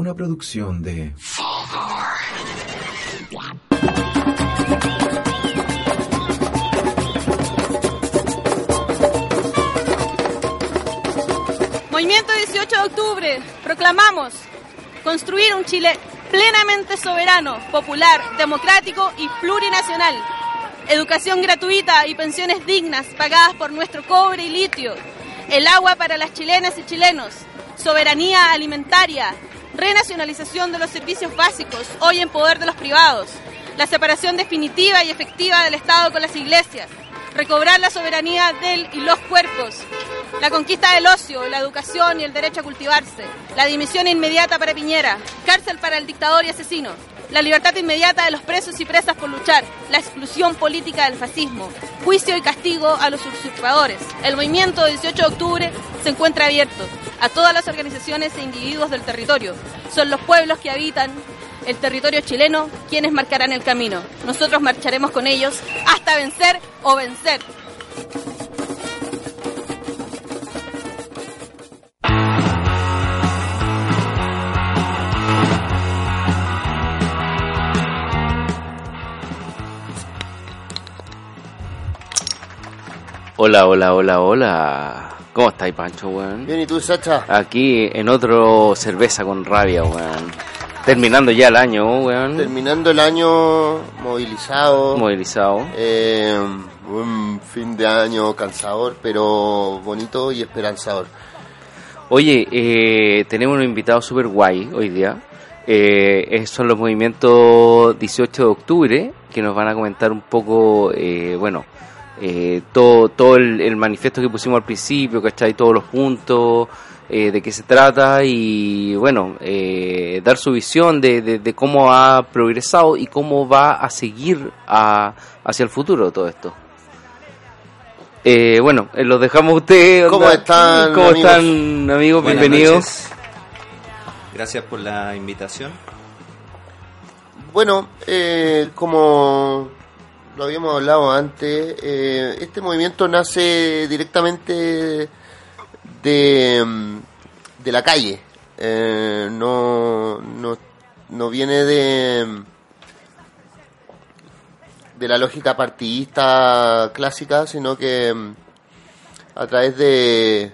una producción de... Movimiento 18 de octubre, proclamamos construir un Chile plenamente soberano, popular, democrático y plurinacional. Educación gratuita y pensiones dignas pagadas por nuestro cobre y litio. El agua para las chilenas y chilenos. Soberanía alimentaria. Renacionalización de los servicios básicos, hoy en poder de los privados. La separación definitiva y efectiva del Estado con las iglesias. Recobrar la soberanía del y los cuerpos. La conquista del ocio, la educación y el derecho a cultivarse. La dimisión inmediata para Piñera. Cárcel para el dictador y asesino. La libertad inmediata de los presos y presas por luchar. La exclusión política del fascismo. Juicio y castigo a los usurpadores. El movimiento 18 de octubre se encuentra abierto a todas las organizaciones e individuos del territorio. Son los pueblos que habitan el territorio chileno quienes marcarán el camino. Nosotros marcharemos con ellos hasta vencer o vencer. Hola, hola, hola, hola. ¿Cómo estáis, Pancho, weón? Bien, ¿y tú, Sacha? Aquí en otro cerveza con rabia, weón. Terminando ya el año, weón. Terminando el año movilizado. Movilizado. Eh, un fin de año cansador, pero bonito y esperanzador. Oye, eh, tenemos un invitado súper guay hoy día. Eh, son los movimientos 18 de octubre que nos van a comentar un poco, eh, bueno, eh, todo, todo el, el manifiesto que pusimos al principio, ¿cachai? Todos los puntos, eh, de qué se trata y, bueno, eh, dar su visión de, de- de cómo ha progresado y cómo va a seguir a- hacia el futuro todo esto. Eh, bueno, eh, los dejamos a ustedes. ¿Cómo están, ¿Cómo amigos? están, amigos? Buenas Bienvenidos. noches. Gracias por la invitación. Bueno, eh, como lo habíamos hablado antes, eh, este movimiento nace directamente de, mm, de la calle. Eh, no, no, no viene de, de la lógica partidista clásica, sino que mm, a través de,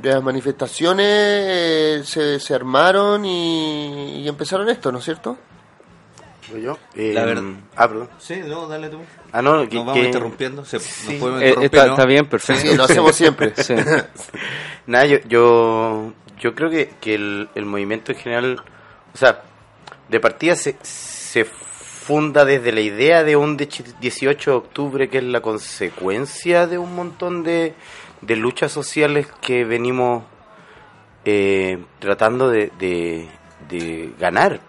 de las manifestaciones eh, se, se armaron y empezaron esto, ¿no es cierto? ¿Voy yo? Eh, La verdad- Ah, perdón. Sí, no, dale tú. Ah, no, que, Nos vamos que- interrumpiendo. Se, Sí. Nos podemos Eh, está, ¿no? está bien, perfecto. Sí, lo hacemos siempre. Sí. Nada, yo, yo, yo creo que, que el, el movimiento en general, o sea, de partida se, se funda desde la idea de un dech- 18 de octubre que es la consecuencia de un montón de, de luchas sociales que venimos eh, tratando de, de, de ganar,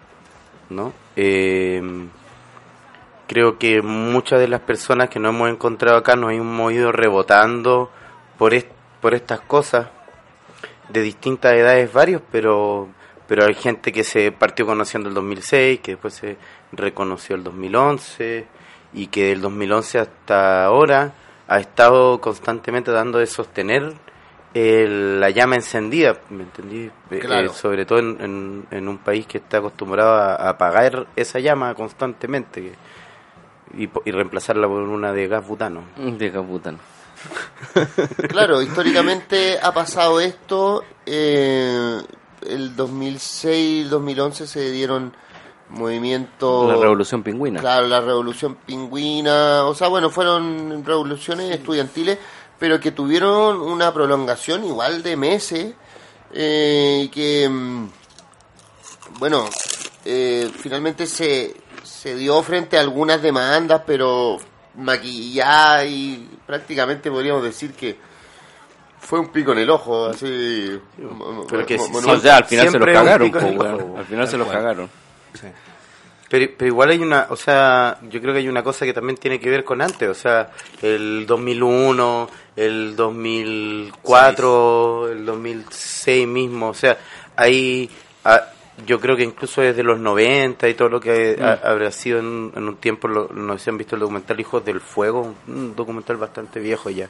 ¿no? Eh, creo que muchas de las personas que nos hemos encontrado acá nos hemos ido rebotando por, est- por estas cosas de distintas edades varios, pero pero hay gente que se partió conociendo el 2006, que después se reconoció el 2011 y que del 2011 hasta ahora ha estado constantemente dando de sostener el- la llama encendida, ¿me entendí? Eh, Claro. eh, sobre todo en, en- en un país que está acostumbrado a, a apagar esa llama constantemente que- y, po- y reemplazarla por una de gas butano. De Caputano. Claro, históricamente ha pasado esto. eh, el 2006, 2011 se dieron movimientos. La Revolución Pingüina. Claro, la revolución pingüina. O sea, bueno, fueron revoluciones estudiantiles, pero que tuvieron una prolongación igual de meses. eh, y que, mm, bueno, eh, finalmente se, se dio frente a algunas demandas, pero maquilladas y prácticamente podríamos decir que fue un pico en el ojo, así. Pero que sí, O sea, al final se un cagaron, po. Al final se cual. cagaron. Sí. Pero, pero igual hay una, o sea, yo creo que hay una cosa que también tiene que ver con antes, o sea, el 2001, el 2004, el 2006 mismo, o sea, hay, ah, yo creo que incluso desde los 90 y todo lo que ha- habrá sido en, en un tiempo, lo- no sé si han visto el documental Hijos del Fuego, un documental bastante viejo ya,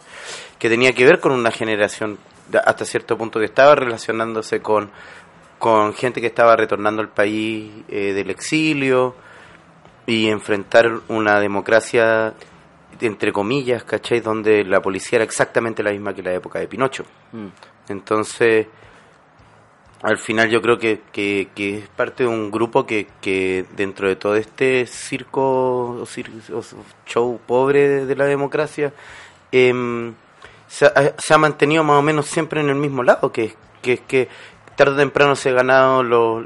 que tenía que ver con una generación hasta cierto punto que estaba relacionándose con con gente que estaba retornando al país eh, del exilio y enfrentar una democracia entre comillas, ¿cachai? Donde la policía era exactamente la misma que la época de Pinocho. Mm. Entonces, al final yo creo que, que, que es parte de un grupo que, que dentro de todo este circo o, cir- o show pobre de, de la democracia, em, se, ha, se ha mantenido más o menos siempre en el mismo lado, que es que, que tarde o temprano se han ganado los,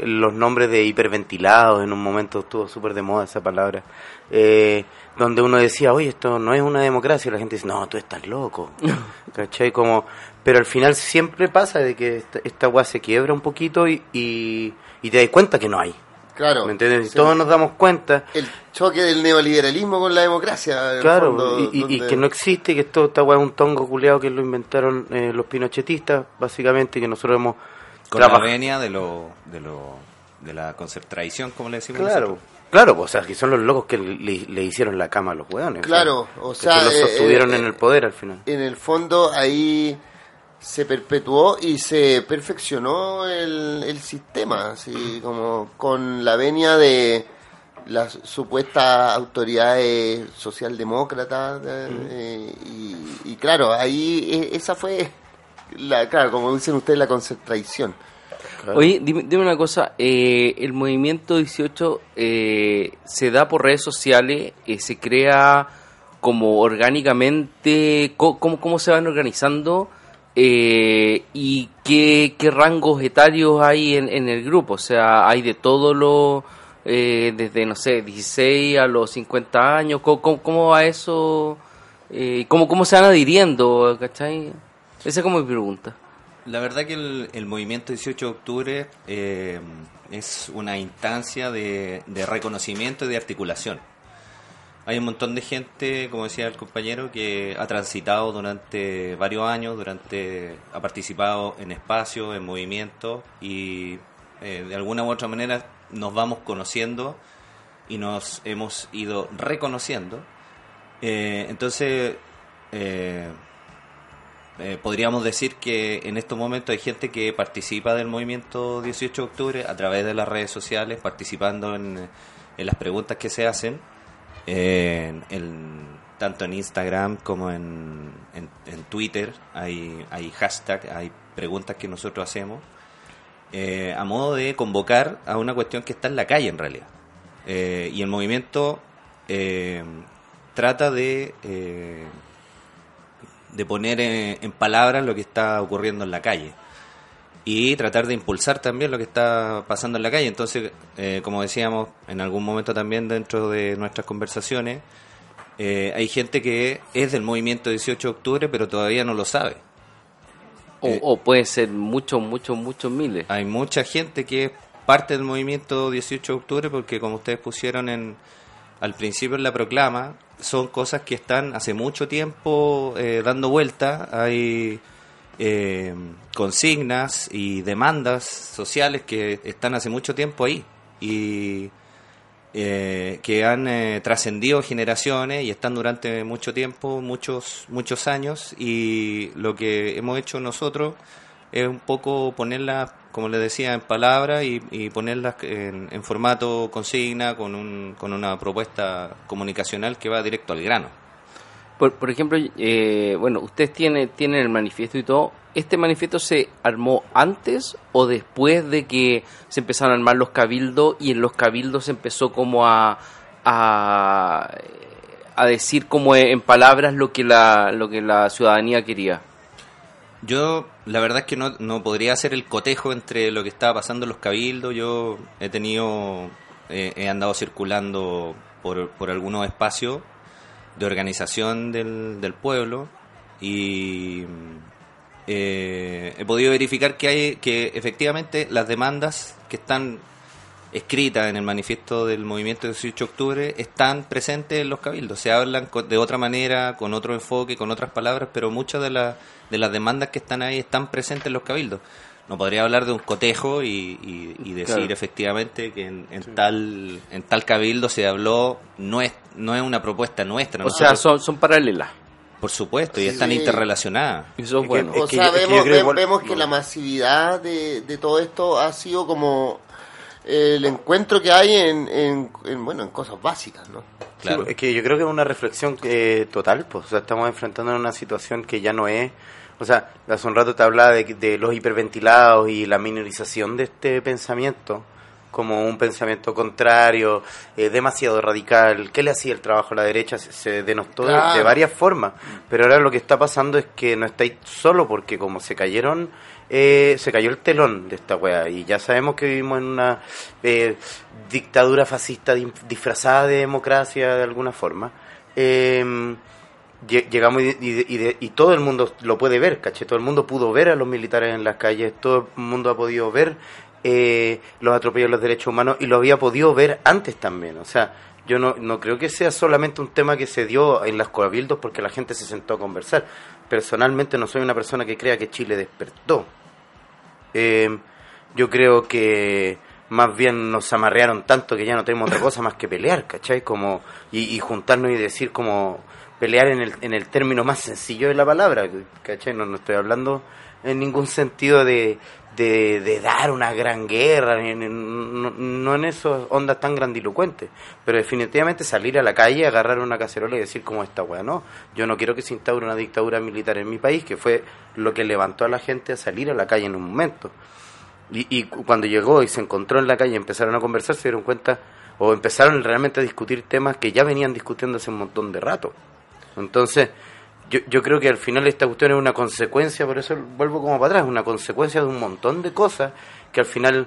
los nombres de hiperventilados, en un momento estuvo súper de moda esa palabra, eh, donde uno decía, oye, esto no es una democracia, y la gente dice, no, tú estás loco, ¿cachai? Como, pero al final siempre pasa de que esta, esta weá se quiebra un poquito y, y, y te das cuenta que no hay, Claro. ¿me entiendes? Y Sí. todos nos damos cuenta El choque del neoliberalismo con la democracia. Claro, fondo, y, y- y donde- que no existe, que esto esta weá es un tongo culeado que lo inventaron eh, los pinochetistas, básicamente, que nosotros hemos Con la venia de lo, de lo, de la concept tradición, como le decimos Claro, nosotros. Claro, pues, o sea, que son los locos que le, le hicieron la cama a los weones. Claro, o sea, que los eh, sostuvieron eh, en el poder al final. en el fondo ahí se perpetuó y se perfeccionó el, el sistema, así como con la venia de las supuestas autoridades socialdemócratas eh, y, y claro, ahí eh, esa fue la, claro, como dicen ustedes, la concentración. Oye, dime, dime una cosa, eh, el movimiento 18 eh, se da por redes sociales, eh, se crea como orgánicamente, ¿cómo, cómo se van organizando eh, y qué, qué rangos etarios hay en, en el grupo? O sea, hay de todo lo, eh, desde, no sé, 16 a los 50 años, ¿cómo, cómo, va eso? ¿cómo, ¿Cómo se van adhiriendo? ¿Cachai? Esa es como mi pregunta. La verdad que el, movimiento 18 de octubre eh, es una instancia de, reconocimiento y de articulación. Hay un montón de gente, como decía el compañero, que ha transitado durante varios años, durante ha participado en espacios, en movimientos y eh, de alguna u otra manera nos vamos conociendo y nos hemos ido reconociendo. Eh, entonces, eh, podríamos decir que en estos momentos hay gente que participa del movimiento 18 de octubre a través de las redes sociales, participando en, las preguntas que se hacen, en- en- tanto en Instagram como en, en- Twitter. Hay, hay hashtag, hay preguntas que nosotros hacemos, eh, a modo de convocar a una cuestión que está en la calle en realidad. Eh, y el movimiento trata de... de poner en, en palabras lo que está ocurriendo en la calle y tratar de impulsar también lo que está pasando en la calle. Entonces, eh, como decíamos en algún momento también dentro de nuestras conversaciones, eh, hay gente que es del movimiento 18 de octubre pero todavía no lo sabe. O, Eh, o puede ser muchos, muchos, muchos miles. Hay mucha gente que es parte del movimiento 18 de octubre porque como ustedes pusieron en al principio en la proclama, son cosas que están hace mucho tiempo eh, dando vuelta. Hay eh, consignas y demandas sociales que están hace mucho tiempo ahí y eh, que han eh, trascendido generaciones y están durante mucho tiempo, muchos muchos años y lo que hemos hecho nosotros es un poco ponerlas, como les decía, en palabras y, y ponerlas en, en formato consigna con, un, con una propuesta comunicacional que va directo al grano. Por, por ejemplo, eh, bueno, ustedes tienen, tienen el manifiesto y todo. ¿Este manifiesto se armó antes o después de que se empezaron a armar los cabildos y en los cabildos se empezó como a, a, a decir como en palabras lo que la, lo que la ciudadanía quería? Yo, la verdad es que no, no podría hacer el cotejo entre lo que estaba pasando en los cabildos. Yo he tenido, eh, he andado circulando por, por algunos espacios de organización del, del pueblo y eh, he podido verificar que hay que efectivamente las demandas que están escritas en el manifiesto del movimiento 18 de octubre están presentes en los cabildos. Se hablan co- de otra manera, con otro enfoque, con otras palabras, pero muchas de, las de las demandas que están ahí están presentes en los cabildos. No podría hablar de un cotejo y, y- y decir Claro. efectivamente que en, en tal en tal cabildo se habló, no es, no es una propuesta nuestra. O sea, son, son paralelas. Por supuesto, y Sí. están interrelacionadas. Eso es Es que- bueno. O sea, es que vemos, vemos que la masividad de, de todo esto ha sido como el encuentro que hay en, en, en, bueno, en cosas básicas, ¿no? Claro. Sí, es que yo creo que es una reflexión eh, total, pues, o sea, estamos enfrentando una situación que ya no es, o sea, hace un rato te hablaba de, de los hiperventilados y la minorización de este pensamiento como un pensamiento contrario, eh, demasiado radical, ¿qué le hacía el trabajo a la derecha? Se, se denostó de- de, varias formas, pero ahora lo que está pasando es que no estáis solo porque como se cayeron, eh, se cayó el telón de esta weá y ya sabemos que vivimos en una eh, dictadura fascista di- disfrazada de democracia de alguna forma. Lle- llegamos y, y- de- todo el mundo lo puede ver, ¿caché? Todo el mundo pudo ver a los militares en las calles, todo el mundo ha podido ver eh, los atropellos a los derechos humanos y lo había podido ver antes también. O sea, yo no, no creo que sea solamente un tema que se dio en las cabildos porque la gente se sentó a conversar. Personalmente no soy una persona que crea que Chile despertó. Eh, yo creo que más bien nos amarrearon tanto que ya no tenemos otra cosa más que pelear, ¿cachai? Como, y, y juntarnos y decir como pelear en el, en el término más sencillo de la palabra, ¿cachai? No, no estoy hablando en ningún sentido de, de, de dar una gran guerra, no, no en esas ondas tan grandilocuentes, pero definitivamente salir a la calle, agarrar una cacerola y decir como esta weá, no, yo no quiero que se instaure una dictadura militar en mi país, que fue lo que levantó a la gente a salir a la calle en un momento. Y, y cu- cuando llegó y se encontró en la calle empezaron a conversar, se dieron cuenta, o empezaron realmente a discutir temas que ya venían discutiendo hace un montón de rato. Entonces, yo, yo creo que al final esta cuestión es una consecuencia, por eso vuelvo como para atrás, una consecuencia de un montón de cosas que al final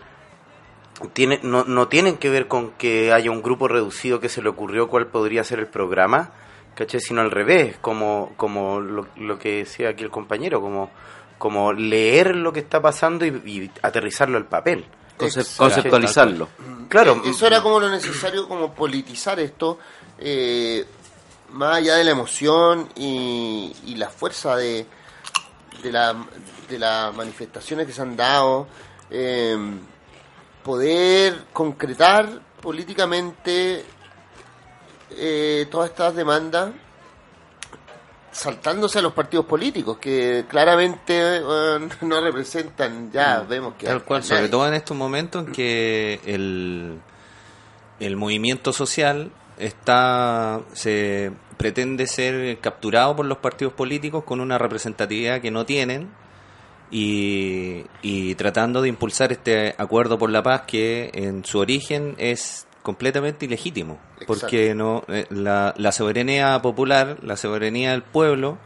tiene, no, no tienen que ver con que haya un grupo reducido que se le ocurrió cuál podría ser el programa, ¿caché? sino al revés, como, como lo, lo que decía aquí el compañero, como, como leer lo que está pasando y, y aterrizarlo al papel. Conce- Exacto. conceptualizarlo. Claro, Eso era como lo necesario, como politizar esto, eh, más allá de la emoción y, y la fuerza de, de, la, de las manifestaciones que se han dado, eh, poder concretar políticamente eh, todas estas demandas saltándose a los partidos políticos que claramente no representan ya vemos que Tal cual, sobre todo en estos momentos en que el, el movimiento social está se pretende ser capturado por los partidos políticos con una representatividad que no tienen y, y tratando de impulsar este acuerdo por la paz que en su origen es completamente ilegítimo. Porque no eh, la, la soberanía popular la soberanía del pueblo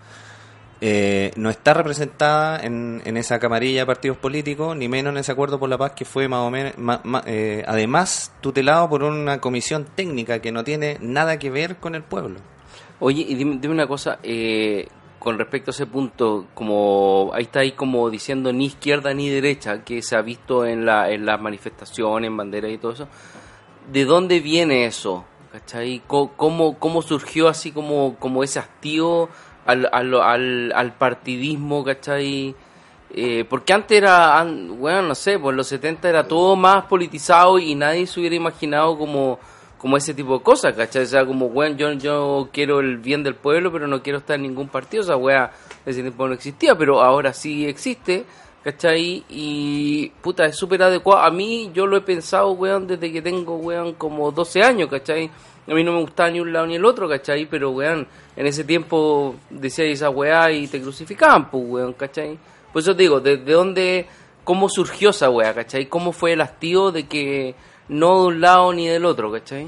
eh, no está representada en, en esa camarilla de partidos políticos, ni menos en ese acuerdo por la paz que fue más o menos, eh, además tutelado por una comisión técnica que no tiene nada que ver con el pueblo. Oye, y dime, dime una cosa, eh, con respecto a ese punto, como ahí está ahí como diciendo ni izquierda ni derecha, que se ha visto en, la, en las manifestaciones, en banderas y todo eso, ¿de dónde viene eso? ¿Cachai? ¿Cómo, cómo surgió así como, como ese hastío al, al, al, partidismo, ¿cachai? Eh, porque antes era, bueno, no sé, por los 70 era todo más politizado y nadie se hubiera imaginado como, como ese tipo de cosas, ¿cachai? O sea, como, bueno, yo, yo quiero el bien del pueblo, pero no quiero estar en ningún partido, o sea, wea, ese tiempo no existía, pero ahora sí existe, ¿cachai? Y, puta, es súper adecuado. A mí, yo lo he pensado, weón, desde que tengo, weón, como 12 años, ¿cachai? A mí no me gustaba ni un lado ni el otro, ¿cachai? Pero, weón, en ese tiempo decía esa weá y te crucificaban, pues, weón, ¿cachai? Por eso te digo, ¿desde dónde, cómo surgió esa weá, ¿cachai? ¿Cómo fue el hastío de que no de un lado ni del otro, ¿cachai?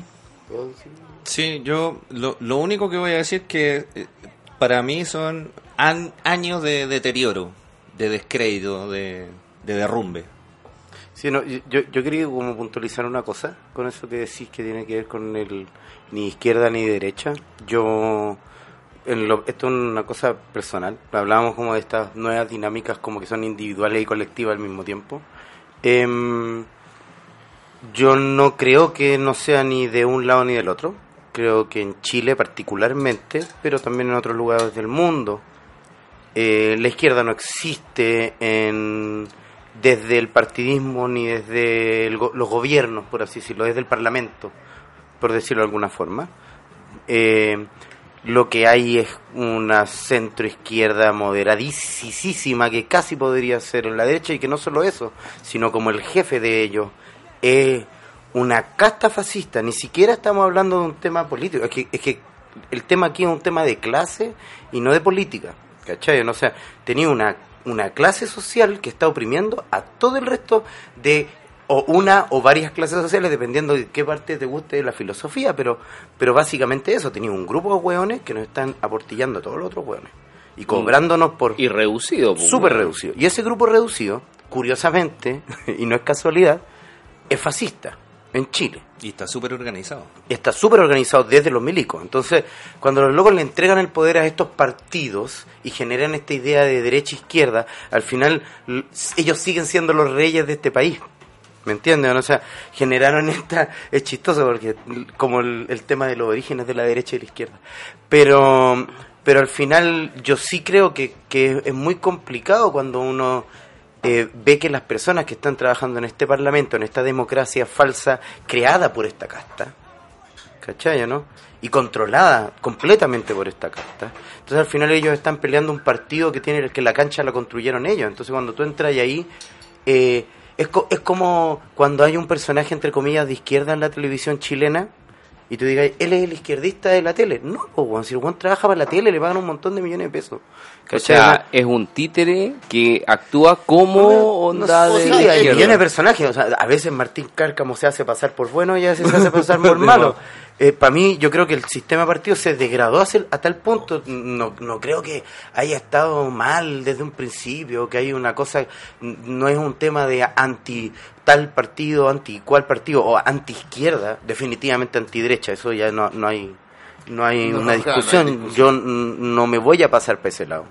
Sí, yo lo, único que voy a decir que eh, para mí son años de deterioro, de descrédito, de, de derrumbe. Sí, no, yo, yo quería como puntualizar una cosa con eso que decís que tiene que ver con el ni izquierda ni derecha. Yo, en lo, esto es una cosa personal, hablábamos como de estas nuevas dinámicas como que son individuales y colectivas al mismo tiempo. Em, yo no creo que no sea ni de un lado ni del otro. Creo que en Chile particularmente, pero también en otros lugares del mundo, eh, la izquierda no existe en, desde el partidismo ni desde los gobiernos, por así decirlo, desde el parlamento, por decirlo de alguna forma. Eh, lo que hay es una centro izquierda moderadísima que casi podría ser en la derecha y que no solo eso, sino como el jefe de ellos es una casta fascista. Ni siquiera estamos hablando de un tema político, es que, es que el tema aquí es un tema de clase y no de política. ¿Cachai? O sea, tenía una, una clase social que está oprimiendo a todo el resto de o una o varias clases sociales, dependiendo de qué parte te guste de la filosofía, pero, pero básicamente eso, tenía un grupo de hueones que nos están aportillando a todos los otros hueones y cobrándonos por... Y reducido. pues, Súper reducido. Y ese grupo reducido, curiosamente, y no es casualidad, es fascista en Chile. Y está súper organizado. Y está súper organizado desde los milicos. Entonces, cuando los locos le entregan el poder a estos partidos y generan esta idea de derecha-izquierda, al final ellos siguen siendo los reyes de este país. ¿Me entienden? O sea, generaron esta... Es chistoso porque como el, el tema de los orígenes de la derecha y la izquierda. Pero, pero al final yo sí creo que, que es muy complicado cuando uno eh, ve que las personas que están trabajando en este parlamento, en esta democracia falsa creada por esta casta, ¿cachai, no? Y controlada completamente por esta casta. Entonces al final ellos están peleando un partido que tiene que la cancha la construyeron ellos. Entonces cuando tú entras ahí, eh, es, co- es como cuando hay un personaje entre comillas de izquierda en la televisión chilena y tú digas, él es el izquierdista de la tele. No, weón, si el weón trabaja para la tele le pagan un montón de millones de pesos. O sea, es un títere que actúa como onda No, de sí, hay millones de personajes. O sea, a veces Martín Cárcamo se hace pasar por bueno y a veces se hace pasar por malo. Para mí, yo creo que el sistema de partido se degradó hacia- a tal punto. No, no creo que haya estado mal desde un principio, que hay una cosa. No es un tema de anti tal partido, anti cual partido, o anti izquierda, definitivamente anti derecha. Eso ya no, no hay. No hay No, una no hay discusión. Yo no me voy a pasar para ese lado.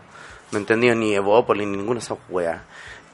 ¿Me entendido? Ni Evópolis, ni ninguna de esas weas.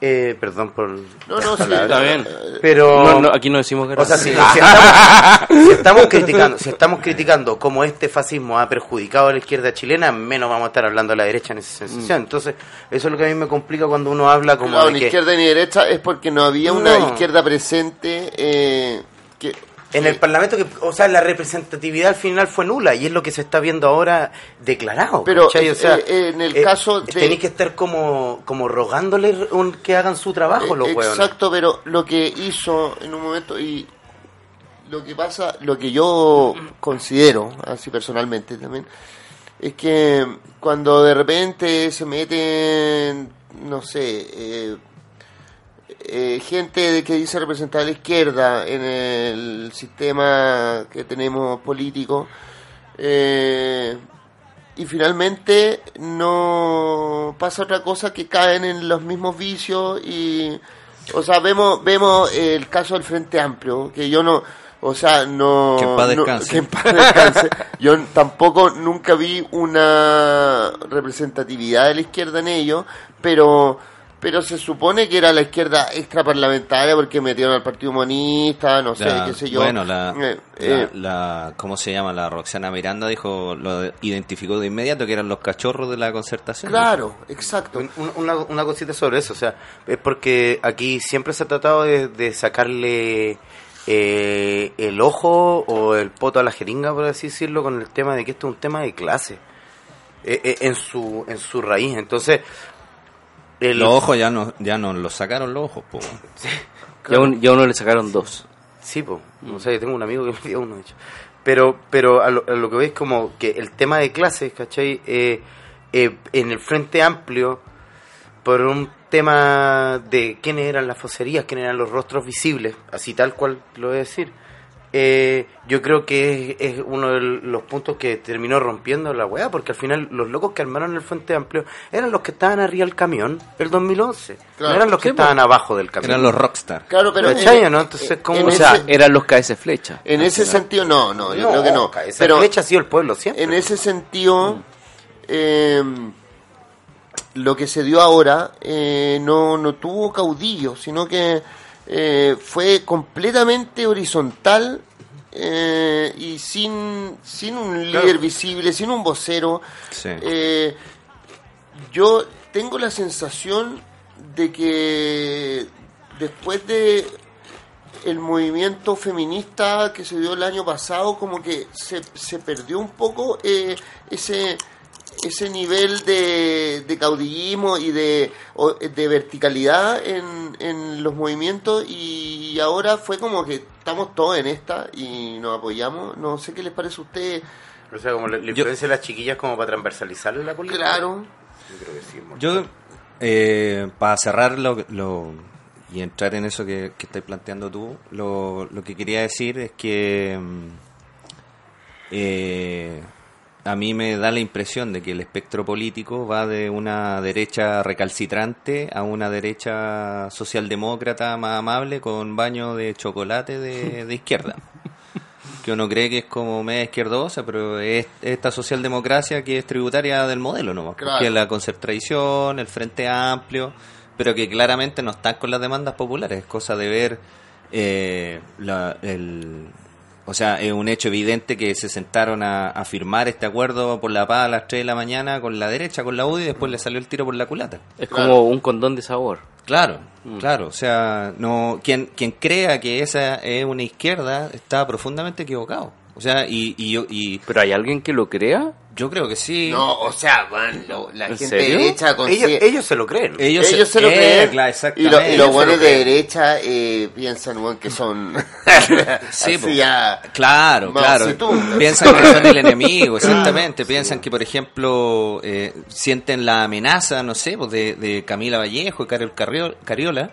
Eh, perdón por... No, no, sí, Está bien. Pero... No, no, aquí no decimos O sea, si, si estamos, si estamos criticando, si estamos criticando cómo este fascismo ha perjudicado a la izquierda chilena, menos vamos a estar hablando de la derecha en esa sensación. Entonces, eso es lo que a mí me complica cuando uno habla como Claro, de ni que izquierda ni derecha es porque no había una No. izquierda presente eh, que en el Parlamento, que, o sea, la representatividad al final fue nula y es lo que se está viendo ahora declarado. Pero. O eh, sea, eh, en el caso de- Tenéis que estar como, como rogándole un- que hagan su trabajo los Eh, hueones. Exacto, pero lo que hizo en un momento y lo que pasa, lo que yo considero, así personalmente también, es que cuando de repente se meten, no sé, eh, gente que dice representar a la izquierda en el sistema que tenemos político, eh, y finalmente no pasa otra cosa que caen en los mismos vicios y o sea vemos vemos el caso del Frente Amplio que yo no o sea no Que en paz no- descanse. que en paz descanse. yo tampoco nunca vi una representatividad de la izquierda en ello pero pero se supone que era la izquierda extraparlamentaria porque metieron al Partido Comunista, no sé, La- qué sé yo. Bueno, la, Eh, la, eh, la- ¿cómo se llama? La Roxana Miranda dijo, lo identificó de inmediato que eran los cachorros de la concertación. claro, exacto. Un- un- Una, una cosita sobre eso, o sea, es porque aquí siempre se ha tratado de, de sacarle eh, el ojo o el poto a la jeringa, por así decirlo, con el tema de que esto es un tema de clase eh, eh, en su en su raíz. Entonces, el, Los ojos ya no, ya no los sacaron los ojos, po. Ya, un- ya a uno le sacaron dos. Sí, pues. O sea, yo tengo un amigo que me dio uno, de hecho. Pero, pero a lo, a lo que veis como que el tema de clases, ¿cachai? Eh, eh, en el Frente Amplio, por un tema de quiénes eran las foserías, quiénes eran los rostros visibles, así tal cual lo voy a decir, eh, yo creo que es, es uno de los puntos que terminó rompiendo la weá, porque al final los locos que armaron el Frente Amplio eran los que estaban arriba del camión el 2011, Claro. no eran los que Sí, po. estaban abajo del camión. Eran los rockstar. Claro, pero ¿Cachai, en- no? Entonces, ¿cómo en O se- sea, ese- eran los KS Flecha. En ese sentido, no, no, yo creo que no. Esa Pero flecha ha sido el pueblo siempre. en ese sentido, eh, lo que se dio ahora eh, no, no tuvo caudillo, sino que eh, fue completamente horizontal eh, y sin, sin un líder visible, sin un vocero. Sí. Eh, yo tengo la sensación de que después de el movimiento feminista que se dio el año pasado, como que se, se perdió un poco eh, ese ese nivel de, de caudillismo y de, de verticalidad en, en los movimientos y ahora fue como que estamos todos en esta y nos apoyamos. No sé qué les parece a ustedes. O sea, como la, la influencia de las chiquillas como para transversalizar la política. Claro. Yo creo que sí. mucho. Yo, eh, para cerrar lo, lo- y entrar en eso que, que estás planteando tú, lo, lo que quería decir es que mm, eh, a mí me da la impresión de que el espectro político va de una derecha recalcitrante a una derecha socialdemócrata más amable con baño de chocolate de, de izquierda. Que uno cree que es como media izquierdosa, pero es esta socialdemocracia que es tributaria del modelo nomás. Claro. Que es la concertación, el Frente Amplio, pero que claramente no están con las demandas populares. Es cosa de ver eh, la- el, o sea, es un hecho evidente que se sentaron a, a firmar este acuerdo por la paz a las 3 de la mañana con la derecha, con la UDI, y después le salió el tiro por la culata. Es Claro. como un condón de sabor. Claro, Mm. claro. O sea, no quien, quien crea que esa es una izquierda está profundamente equivocado. O sea, y, y yo y ¿Pero hay alguien que lo crea? Yo creo que sí. No, o sea, man, lo- la ¿En gente serio? derecha ellos, consigue- ellos se lo creen. Ellos, ellos se lo eh, creen claro, y, lo- y los ellos se buenos lo de derecha eh, piensan weón, que son Sí, Claro, claro. Piensan que son el enemigo, exactamente. Piensan que, por ejemplo, eh, sienten la amenaza, no sé, pues de, de Camila Vallejo y Carol Carrio- Cariola.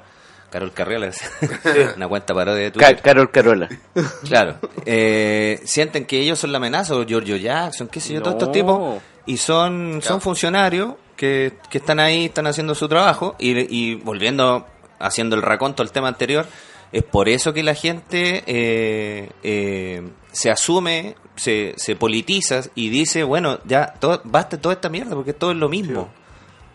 Carol Carriola, una cuenta parodia de Twitter. Carol Carola. Claro. Eh, sienten que ellos son la amenaza, o Giorgio Jackson, qué sé yo, todos estos tipos. Y son, son funcionarios que, que están ahí, están haciendo su trabajo. Y, y volviendo, haciendo el raconto al tema anterior, es por eso que la gente eh, eh, se asume, se, se politiza y dice, bueno, ya, todo, basta toda esta mierda, porque todo es lo mismo.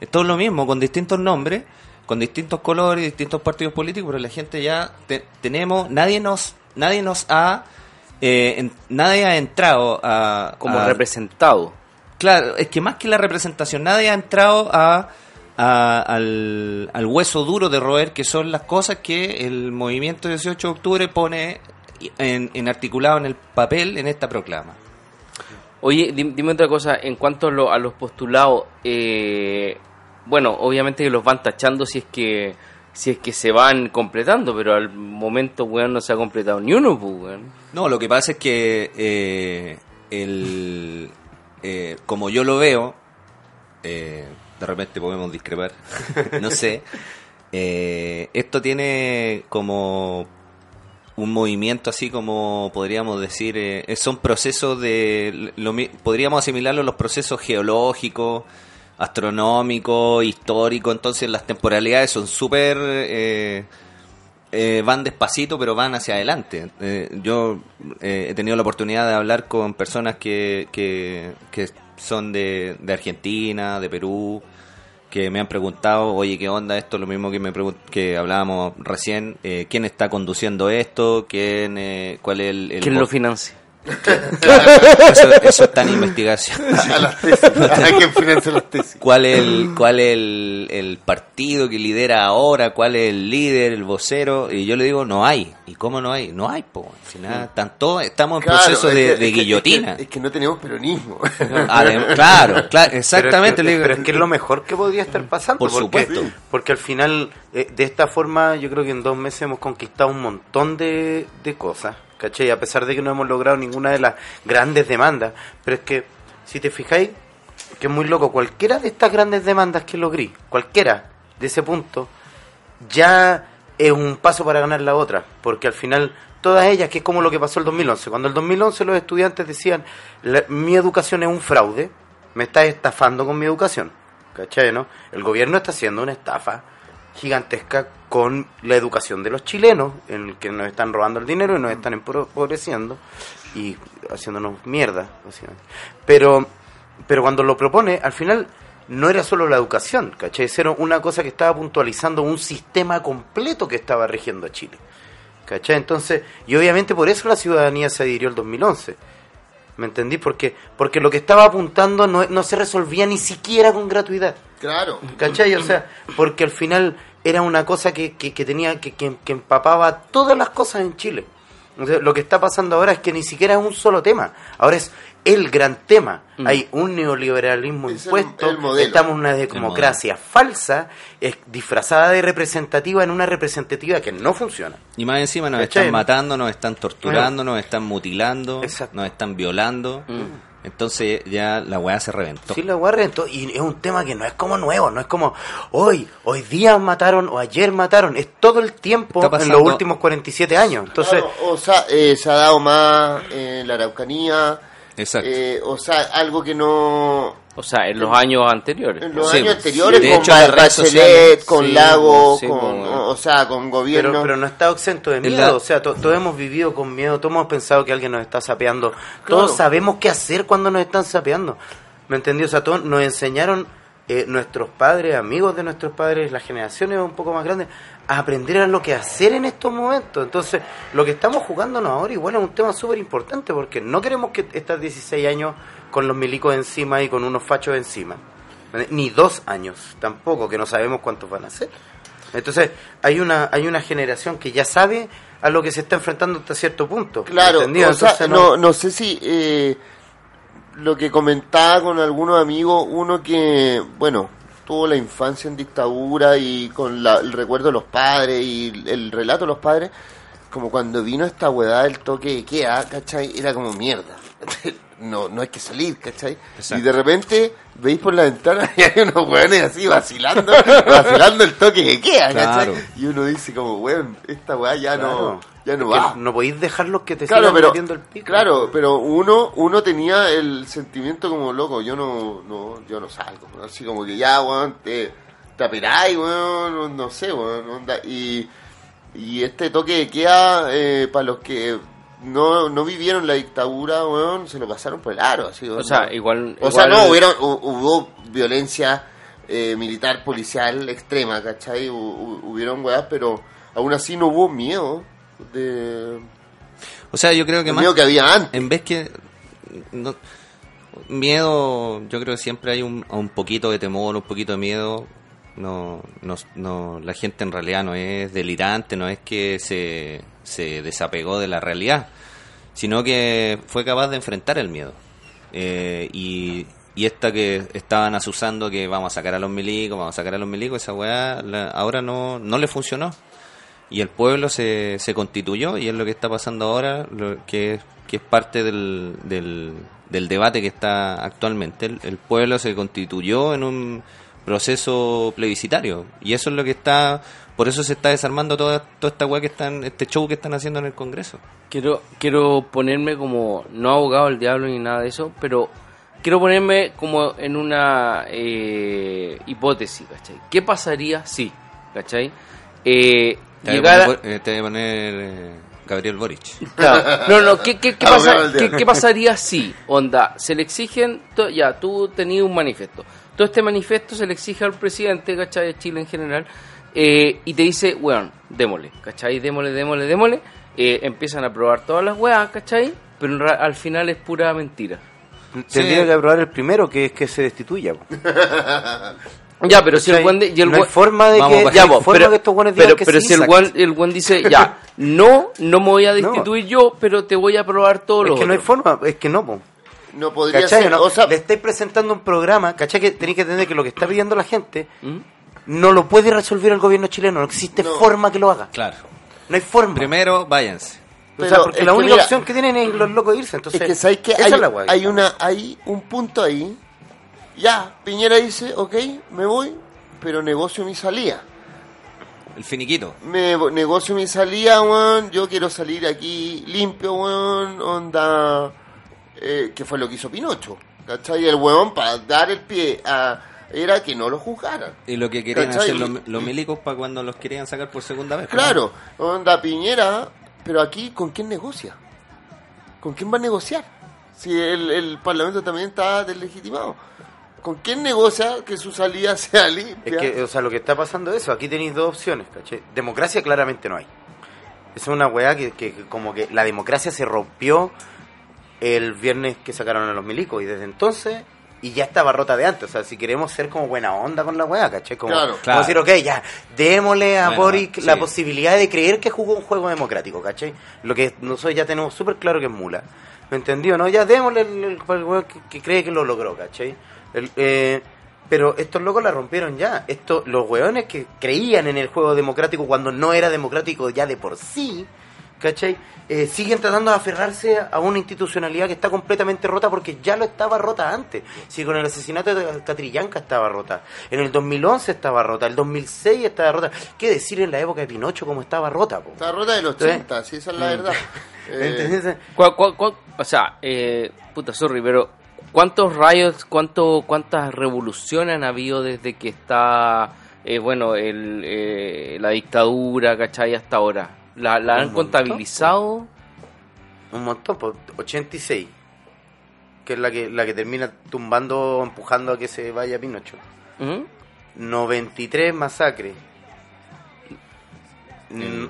Es todo lo mismo, con distintos nombres, con distintos colores, distintos partidos políticos, pero la gente ya te- tenemos, nadie nos, nadie nos ha, eh, en- nadie ha entrado a... Como a- representado. Claro, es que más que la representación, nadie ha entrado a, a- al, al hueso duro de roer, que son las cosas que el movimiento 18 de octubre pone en, en articulado en el papel en esta proclama. Oye, dim- dime otra cosa, en cuanto a, lo- a los postulados, eh, bueno, obviamente que los van tachando si es que si es que se van completando, pero al momento, weón, no se ha completado ni uno, pues, weón. No, lo que pasa es que eh, el, eh, como yo lo veo, eh, de repente podemos discrepar, no sé, eh, esto tiene como un movimiento así como podríamos decir, eh, son procesos de, lo podríamos asimilarlo a los procesos geológicos, astronómicos, históricos, entonces las temporalidades son súper... eh, eh, van despacito, pero van hacia adelante. Eh, yo eh, he tenido la oportunidad de hablar con personas que, que, que son de, de Argentina, de Perú, que me han preguntado, oye, ¿qué onda esto? Lo mismo que me que hablábamos recién, eh, ¿quién está conduciendo esto? ¿Quién, eh, ¿Cuál es el...? el ¿Quién lo financia? Eso, eso está en investigación. cuál es el cuál es el, el partido que lidera ahora, cuál es el líder, el vocero, y yo le digo, no hay. ¿Y cómo no hay? No hay, po. Si nada, están todos- estamos en Claro, proceso es de, que- de es que- guillotina. Es que, es que no tenemos peronismo. Claro, claro, exactamente. Pero es, que, pero es que es lo mejor que podría estar pasando. Por porque, supuesto. Porque al final, eh, de esta forma, yo creo que en dos meses hemos conquistado un montón de, de cosas. ¿Cachai? A pesar de que no hemos logrado ninguna de las grandes demandas. Pero es que, si te fijáis, que es muy loco, cualquiera de estas grandes demandas que logré, cualquiera de ese punto, ya es un paso para ganar la otra, porque al final todas ellas, que es como lo que pasó el 2011, cuando el 2011 los estudiantes decían, "La- mi educación es un fraude, me estás estafando con mi educación, ¿cachai? No? El gobierno está haciendo una estafa gigantesca con la educación de los chilenos, en el que nos están robando el dinero y nos están empobreciendo y haciéndonos mierda. Pero, pero cuando lo propone, al final no era solo la educación, ¿cachai? Era una cosa que estaba puntualizando un sistema completo que estaba rigiendo a Chile. ¿Cachai? Entonces, y obviamente por eso la ciudadanía se adhirió el 2011. ¿Me entendí? Porque, porque lo que estaba apuntando no, no se resolvía ni siquiera con gratuidad. Claro. ¿Cachai? O sea, porque al final era una cosa que, que, que tenía que, que, que empapaba todas las cosas en Chile. O sea, lo que está pasando ahora es que ni siquiera es un solo tema, ahora es el gran tema. Mm. Hay un neoliberalismo Es impuesto, el estamos en una democracia falsa, es disfrazada de representativa en una representativa que no funciona. Y más encima nos ¿Cachai? están matando, nos están torturando, nos están mutilando, Exacto. nos están violando. Mm. Entonces ya la weá se reventó. Sí, la weá reventó. Y es un tema que no es como nuevo, no es como hoy, hoy día mataron o ayer mataron. Es todo el tiempo en los últimos 47 años. Entonces, Claro, o sea, eh, se ha dado más en la Araucanía. Exacto. eh, o sea, algo que no. O sea, en los años anteriores. En los Sí, años sí. anteriores, De con hecho, Bachelet, sociales, con sí, Lago, sí, con, con- o sea, con gobierno. pero, pero no está exento de miedo. la- O sea, to- todos hemos vivido con miedo, todos hemos pensado que alguien nos está sapeando. Claro. Todos sabemos qué hacer cuando nos están sapeando. ¿Me entendió? O sea, todos nos enseñaron eh, nuestros padres, amigos de nuestros padres, las generaciones un poco más grandes, a aprender a lo que hacer en estos momentos. Entonces, lo que estamos jugándonos ahora igual es un tema súper importante porque no queremos que estas 16 años con los milicos encima y con unos fachos encima. Ni dos años tampoco, que no sabemos cuántos van a ser. Entonces, hay una, hay una generación que ya sabe a lo que se está enfrentando hasta cierto punto. Claro, o sea, Entonces, no, no sé si eh, lo que comentaba con algunos amigos, uno que, bueno, tuvo la infancia en dictadura y con la- el recuerdo de los padres y el, el relato de los padres, como cuando vino esta hueá del toque de queda, ¿cachai? Era como mierda. No, no hay que salir, ¿cachai? Exacto. Y de repente veis por la ventana y hay unos hueones así vacilando, vacilando el toque de queda, ¿cachai? Claro. Y uno dice como, weón, esta weá ya Claro. no, ya no va. no podéis dejarlos que te Claro, sigan pero metiendo el pico. claro, pero uno uno tenía el sentimiento como loco, yo no no yo no salgo, ¿no? así como que ya, weón, te te aperáis, weón, no sé, weón, onda, y y este toque de queda eh, para los que no, no vivieron la dictadura, weón, se lo pasaron por el aro, así, O sea, igual. O sea, igual- no, hubieron, hu- hubo violencia eh, militar, policial extrema, ¿cachai? Hu- hu- hubieron weas, pero aún así no hubo miedo de... O sea, yo creo que el más miedo que había antes. en vez que no- miedo, yo creo que siempre hay un, un poquito de temor, un poquito de miedo. No, no, no, la gente en realidad no es delirante, no es que se, se desapegó de la realidad, sino que fue capaz de enfrentar el miedo. Eh, y, y esta que estaban asusando que vamos a sacar a los milicos, vamos a sacar a los milicos, esa weá la- ahora no, no le funcionó. Y el pueblo se, se constituyó y es lo que está pasando ahora, lo que, es- que es parte del, del, del debate que está actualmente. El, el pueblo se constituyó en un proceso plebiscitario y eso es lo que está, por eso se está desarmando toda, toda esta weá que están, este show que están haciendo en el Congreso. Quiero, quiero ponerme como, no abogado del diablo ni nada de eso, pero quiero ponerme como en una eh, hipótesis, ¿cachai? ¿Qué pasaría si, ¿cachai? Eh, Te voy a llegara... poner, eh, te voy a poner, eh, Gabriel Boric. Claro. No, no, ¿qué, qué, qué pasa- qué- pasaría si, onda, se le exigen, to- ya, tú tenías un manifiesto, todo este manifiesto se le exige al presidente, ¿cachai? De Chile en general, eh, y te dice, weón, démosle, ¿cachai? Démosle, démosle, démosle, eh, empiezan a probar todas las weas, ¿cachai? Pero al final es pura mentira. Tendría Sí. que aprobar el primero, que es que se destituya. Ya, pero si el buen de- y el no hay buen- forma de que, ya, vos, forma pero, que estos buenos digan pero, que pero sí, si el guan, el guan dice, ya, no, no me voy a destituir yo, pero te voy a probar todo lo Es que no hay forma, es que no, po. No podría ¿Cachai? ser, No, o sea, le estáis presentando un programa, ¿cachai? Que tenéis que entender que lo que está pidiendo la gente ¿Mm? no lo puede resolver el gobierno chileno, no existe No. forma que lo haga. Claro. No hay forma. Primero, váyanse. O sea, porque es la única mira, opción que tienen es los locos irse. Entonces, es que sabes es hay una hay un punto ahí. Ya, Piñera dice, ok, me voy, pero negocio mi salida. El finiquito. Me negocio mi salida, weón. Yo quiero salir aquí limpio, weón. Onda. eh, que fue lo que hizo Pinocho. ¿Cachai? El weón, para dar el pie a. Era que no lo juzgaran. Y lo que querían ¿Cachai? hacer los, los milicos para cuando los querían sacar por segunda vez. Claro, onda Piñera, pero aquí, ¿con quién negocia? ¿Con quién va a negociar? Si el, el Parlamento también está deslegitimado. ¿Con quién negocia que su salida sea limpia? Es que, o sea, lo que está pasando es eso. Aquí tenéis dos opciones, ¿cachai? Democracia claramente no hay. Es una weá que, que- que como que la democracia se rompió el viernes que sacaron a los milicos y desde entonces, y ya estaba rota de antes. O sea, si queremos ser como buena onda con la weá, ¿cachai? Como, Claro. como Claro. decir, ok, ya, démosle a Bueno, Boric sí. la posibilidad de creer que jugó un juego democrático, ¿cachai? Lo que nosotros ya tenemos súper claro que es mula. ¿Me entendió? ¿No? Ya démosle el, el- que, que cree que lo logró, ¿cachai? El, eh, pero estos locos la rompieron ya. Esto, los weones que creían en el juego democrático cuando no era democrático ya de por sí, ¿cachai? Eh, siguen tratando de aferrarse a una institucionalidad que está completamente rota porque ya lo estaba rota antes. Si con el asesinato de Catrillanca estaba rota, en el 2011 estaba rota, el 2006 estaba rota. ¿Qué decir en la época de Pinocho cómo estaba rota? po? Está rota del 80, sí, esa es la verdad. Eh, ¿Entendés? ¿Cuál- cuál- cuál- o sea, eh, puta, sorry, pero ¿cuántos rayos, cuánto, cuántas revoluciones han habido desde que está, eh, bueno, el, eh, la dictadura, ¿cachai? Hasta ahora. ¿La, han montón, contabilizado? Un montón, por 86. Que es la que, la que termina tumbando empujando a que se vaya Pinocho. ¿Mm? 93 masacre. Mm,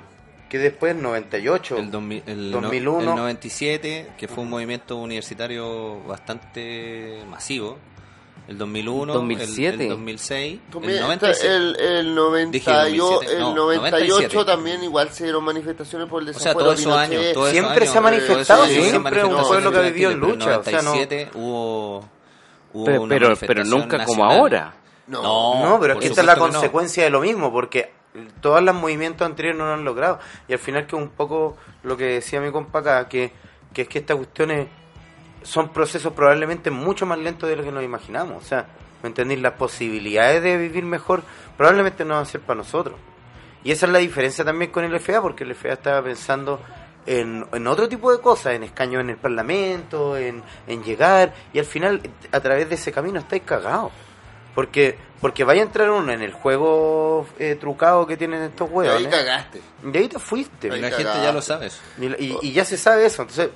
Que después 98. El, 2000 el no- 2001. el 97, que fue un movimiento universitario bastante masivo. El 2001, 2007. El, el 2006, También el 97. el, el, 98, Dije 2007, el no, 98 97. también igual se dieron manifestaciones por el O sea, desafuero todos esos años. esos Siempre años, se ha manifestado, siempre han un pueblo que ha en vivido en lucha, pero o sea, no- 97 hubo, hubo Pero, una pero, pero nunca como nacional. ahora. No, No, pero es que esta es la consecuencia de lo mismo, porque todos los movimientos anteriores no lo han logrado. Y al final que un poco lo que decía mi compa acá, que, que es que estas cuestiones son procesos probablemente mucho más lentos de lo que nos imaginamos. O sea, ¿me entendéis? Las posibilidades de vivir mejor probablemente no van a ser para nosotros. Y esa es la diferencia también con el FA, porque el FA estaba pensando en, en otro tipo de cosas, en escaños en el Parlamento, en, en llegar, y al final a través de ese camino estáis cagados. Porque, porque vaya a entrar uno en el juego eh, trucado que tienen estos ahí huevos. cagaste. Y ahí te fuiste. Y Ahí la gente ya lo sabe. eso. Y, y- y ya se sabe eso. Entonces,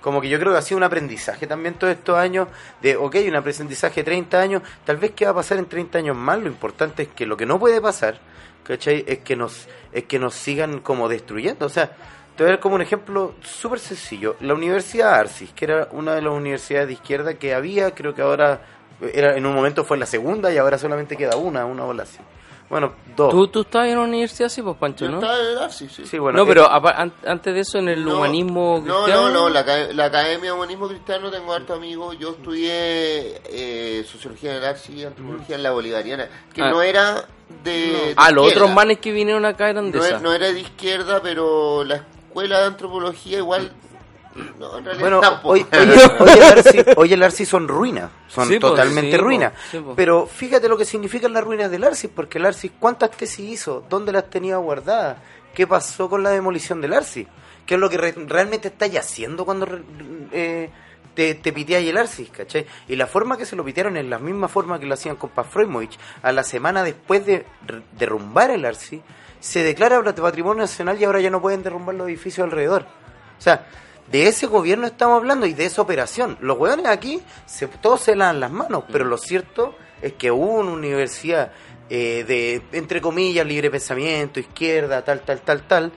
como que yo creo que ha sido un aprendizaje también todos estos años de, ok, un aprendizaje de 30 años, tal vez qué va a pasar en 30 años más, lo importante es que lo que no puede pasar, ¿cachai? Es que nos, es que nos sigan como destruyendo. O sea, te voy a dar como un ejemplo súper sencillo. La Universidad Arcis, que era una de las universidades de izquierda que había, creo que ahora, era en un momento fue la segunda y ahora solamente queda una, una ola así. Bueno, dos. ¿Tú, tú estás en la universidad, sí, pues, Pancho, Yo ¿no? estaba en el Arcis, sí. Sí, bueno, no, eh, pero antes de eso, en el No, humanismo No, cristiano... no, no, la, aca- la Academia de Humanismo Cristiano tengo harto amigos. Yo estudié eh, Sociología en el Arcis y Antropología en la Bolivariana, que Ah. no era de... de Ah, los otros manes que vinieron acá eran de no, esa. no era de izquierda, pero la escuela de antropología igual... No, en Bueno, hoy, hoy, hoy el Arci, hoy el Arci son ruinas, son Sí, po, totalmente sí, po, ruinas. sí, po. Pero fíjate lo que significan las ruinas del Arci, porque el Arci, ¿cuántas tesis hizo? ¿Dónde las tenía guardadas? ¿Qué pasó con la demolición del Arci? ¿Qué es lo que re- realmente estáis haciendo cuando eh, te, te piteáis el Arcis, ¿cachai? Y la forma que se lo pitearon es la misma forma que lo hacían con Pafroimovich. A la semana después de derrumbar el Arci, se declara patrimonio nacional y ahora ya no pueden derrumbar los edificios alrededor. O sea, de ese gobierno estamos hablando y de esa operación. Los hueones aquí, se, todos se lavan las manos, pero lo cierto es que hubo una universidad eh, de, entre comillas, libre pensamiento, izquierda, tal, tal, tal, tal,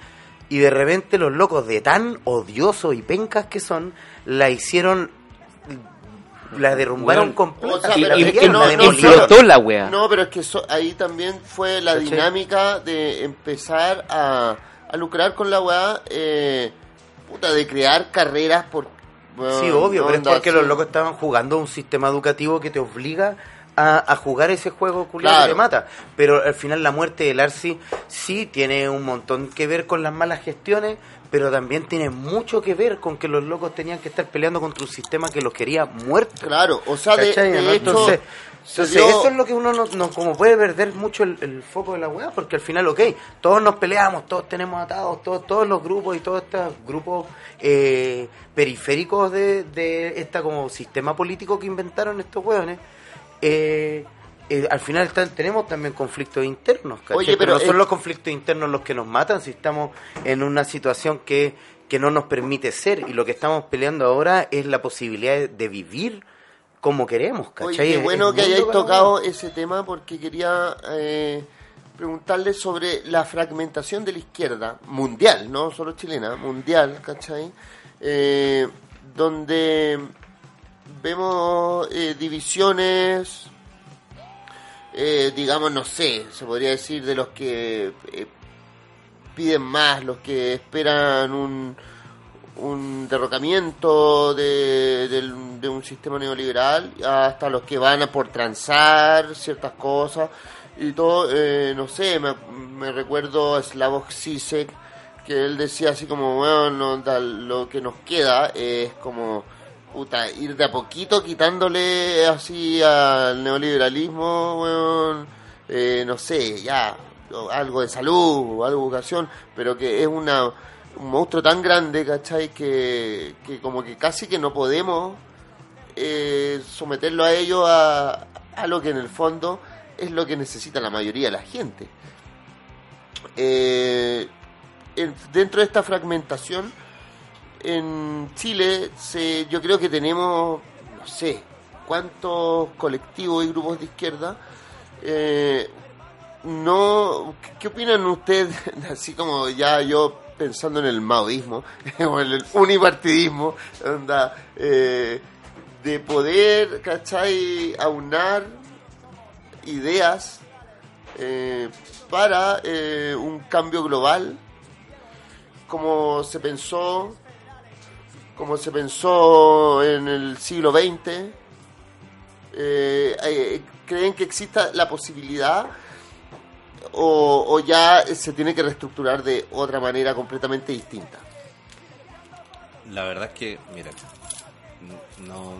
y de repente los locos de tan odiosos y pencas que son, la hicieron, la derrumbaron Bueno, completa. o sea, Y, pero y- es que y- no, la wea. No, pero es que eso- ahí también fue la dinámica de empezar a, a lucrar con la weá, eh, puta, de crear carreras por... Sí, bueno, obvio, pero es porque sí. los locos estaban jugando un sistema educativo que te obliga a, a jugar ese juego culiado Claro. que te mata. Pero al final la muerte del Arci sí tiene un montón que ver con las malas gestiones, pero también tiene mucho que ver con que los locos tenían que estar peleando contra un sistema que los quería muertos. Claro, o sea, de, ¿Cachai, de hecho... entonces, entonces dio- eso es lo que uno no, no- como puede perder mucho el, el foco de la weá, porque al final, ok, todos nos peleamos, todos tenemos atados, todos, todos los grupos y todos estos grupos eh, periféricos de, de esta como sistema político que inventaron estos weones, eh, eh, al final están- tenemos también conflictos internos. Oye, pero no son los conflictos internos los que nos matan si estamos en una situación que, que no nos permite ser y lo que estamos peleando ahora es la posibilidad de, de vivir como queremos, ¿cachai? Oye, qué Es- bueno que hayáis tocado ese tema porque quería eh, preguntarle sobre la fragmentación de la izquierda mundial, no solo chilena, mundial, ¿cachai? Eh, donde vemos eh, divisiones, eh, digamos, no sé, se podría decir de los que eh, piden más, los que esperan un, un derrocamiento de, un sistema neoliberal, hasta los que van a por transar ciertas cosas y todo, eh, no sé, me, recuerdo a Slavoj Zizek, que él decía así como, bueno, lo que nos queda es como puta, ir de a poquito quitándole así al neoliberalismo, weón, eh, no sé, ya, algo de salud, algo de educación, pero que es una un monstruo tan grande, ¿cachai? Que, que como que casi que no podemos eh, someterlo a ello a, a lo que en el fondo es lo que necesita la mayoría de la gente. Eh, en- dentro de esta fragmentación, en Chile se, yo creo que tenemos, no sé, cuántos colectivos y grupos de izquierda. eh, no, ¿qué- ¿qué opinan ustedes? Así como ya yo pensando en el maoísmo o en el unipartidismo, eh, de poder, ¿cachai? Aunar ideas eh, para eh, un cambio global, como se pensó, como se pensó en el siglo XX. ¿Creen que exista la posibilidad o, ya se tiene que reestructurar de otra manera completamente distinta? La verdad es que, mira, no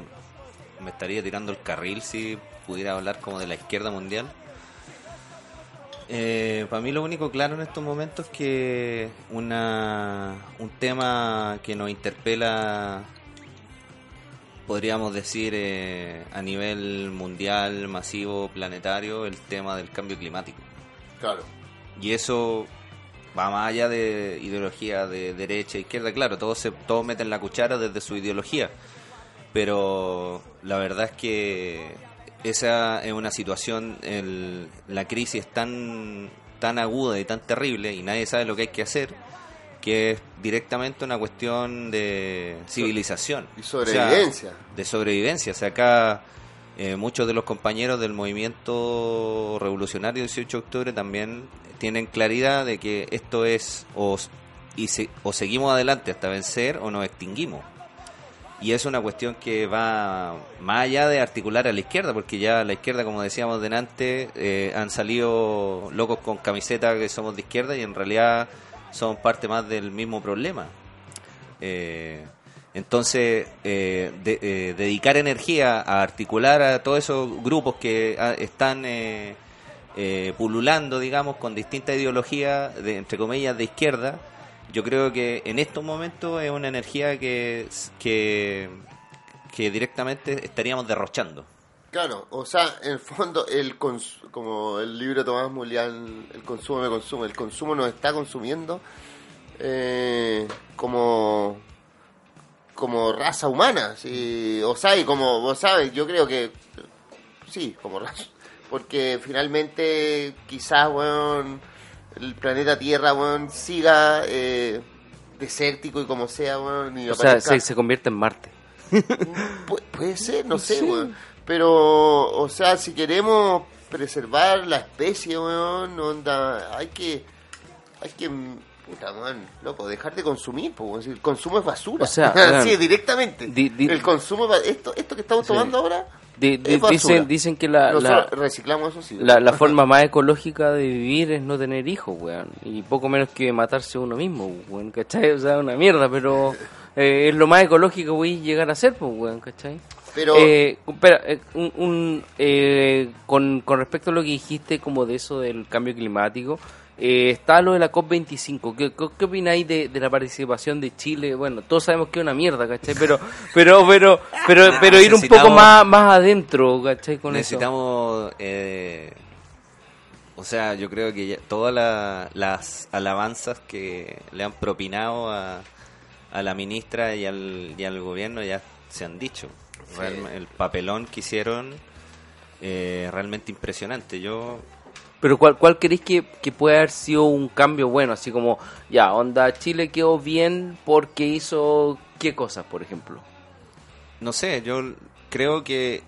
me estaría tirando el carril si pudiera hablar como de la izquierda mundial. Eh, para mí lo único claro en estos momentos es que una, un tema que nos interpela, podríamos decir, eh, a nivel mundial, masivo, planetario, el tema del cambio climático. Claro. Y eso va más allá de ideología de derecha, izquierda, claro, todos, se, todos meten la cuchara desde su ideología, pero la verdad es que esa es una situación, el- la crisis es tan, tan aguda y tan terrible y nadie sabe lo que hay que hacer, que es directamente una cuestión de civilización. Y sobrevivencia. O sea, de sobrevivencia. O sea, acá eh, muchos de los compañeros del movimiento revolucionario 18 de octubre también tienen claridad de que esto es o, y se- o seguimos adelante hasta vencer o nos extinguimos. Y es una cuestión que va más allá de articular a la izquierda, porque ya la izquierda, como decíamos delante, eh, han salido locos con camiseta que somos de izquierda y en realidad son parte más del mismo problema. Eh, entonces, eh, eh, dedicar energía a articular a todos esos grupos que ah, están eh, eh, pululando, digamos, con distintas ideologías, de, entre comillas, de izquierda, yo creo que en estos momentos es una energía que, que, que directamente estaríamos derrochando. Claro, o sea, en el fondo, el cons- como el libro de Tomás Mulián, el consumo me consume, el consumo nos está consumiendo eh, como como raza humana, sí, o sea, y como vos sabes, yo creo que sí, como raza, porque finalmente quizás, weón, el planeta Tierra, weón, siga eh, desértico y como sea, weón, y O sea, se, se convierte en Marte. Pu- puede ser, no sé, weón. Pero, o sea, si queremos preservar la especie, weón, onda, hay que, hay que, puta, weón, loco, dejar de consumir, pues, weón. Si el consumo es basura. O sea, weón, directamente. di- di- el consumo, esto, esto que estamos Sí. tomando ahora, Di- es basura. dicen, dicen que la, la, reciclamos eso sí. la, la forma más ecológica de vivir es no tener hijos, weón. Y poco menos que matarse uno mismo, weón, ¿cachai? O sea, una mierda, pero eh, es lo más ecológico a llegar a ser, pues, weón, ¿cachai? Pero, Eh, espera, eh, un, un, eh, con, con respecto a lo que dijiste como de eso del cambio climático, eh, está lo de la COP25. ¿Qué, qué, opináis de, de la participación de Chile? Bueno, todos sabemos que es una mierda, ¿cachai? Pero, pero, pero, pero, pero ir un poco más, más adentro, ¿cachai? Con eso. Necesitamos, eh, o sea, yo creo que ya todas la- las alabanzas que le han propinado a, a la ministra y al, y al gobierno ya se han dicho. El papelón que hicieron eh, realmente impresionante. Yo Pero ¿cuál, cuál creéis que, que puede haber sido un cambio bueno? Así como, ya, onda, Chile quedó bien porque hizo qué cosas, por ejemplo. no sé, yo creo que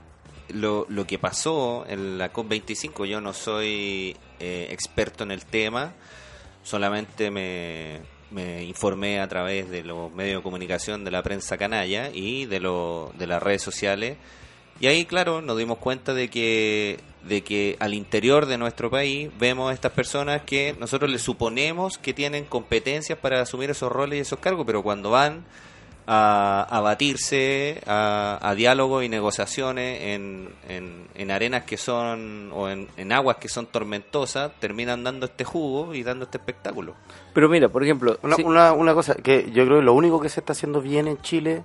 lo, lo que pasó en la COP25, yo no soy eh, experto en el tema, solamente me, me informé a través de los medios de comunicación de la prensa canalla y de, lo, de las redes sociales. Y ahí, claro, nos dimos cuenta de que, de que al interior de nuestro país vemos a estas personas que nosotros les suponemos que tienen competencias para asumir esos roles y esos cargos, pero cuando van a, a batirse a, a diálogos y negociaciones en, en, en arenas que son, o en, en aguas que son tormentosas, terminan dando este jugo y dando este espectáculo. Pero mira, por ejemplo, Una, sí- una, una cosa, que yo creo que lo único que se está haciendo bien en Chile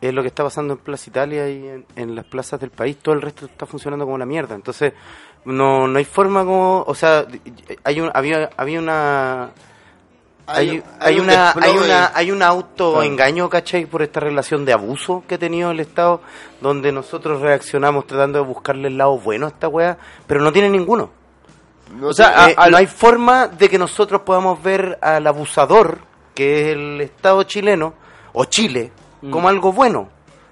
es lo que está pasando en Plaza Italia y en, en las plazas del país. Todo el resto está funcionando como la mierda. Entonces, no, no hay forma como... O sea, hay un, había, había una... Hay, hay, un una, hay, una, hay un autoengaño, ¿cachai? Por esta relación de abuso que ha tenido el Estado, donde nosotros reaccionamos tratando de buscarle el lado bueno a esta weá, pero no tiene ninguno. No O sea, eh, a- no hay forma de que nosotros podamos ver al abusador, que es el Estado chileno, o Chile, Como algo bueno.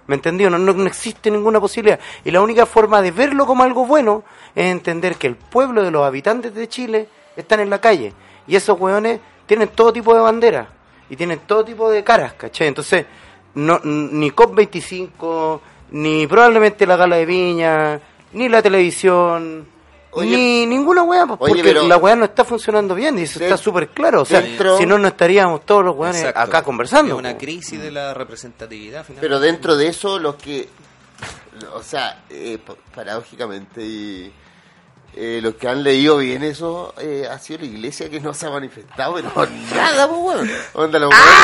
¿Me entendió? No, no, no existe ninguna posibilidad. Y la única forma de verlo como algo bueno es entender que el pueblo de los habitantes de Chile están en la calle. Y esos hueones tienen todo tipo de banderas. Y tienen todo tipo de caras, ¿cachai? Entonces, no, ni COP25, ni probablemente la gala de Viña, ni la televisión, Oye, ni ninguna weá, pues, oye, porque pero- la weá no está funcionando bien y eso De- está súper claro. O sea, dentro- si no, no estaríamos todos los weones Exacto. acá conversando. Es una po. crisis de la representatividad, finalmente. Pero dentro de eso, los que. O sea, eh, pa- paradójicamente, y, eh, los que han leído bien eso, eh, ha sido la iglesia que no se ha manifestado, pero nada, pues, bueno. Onda, los weones,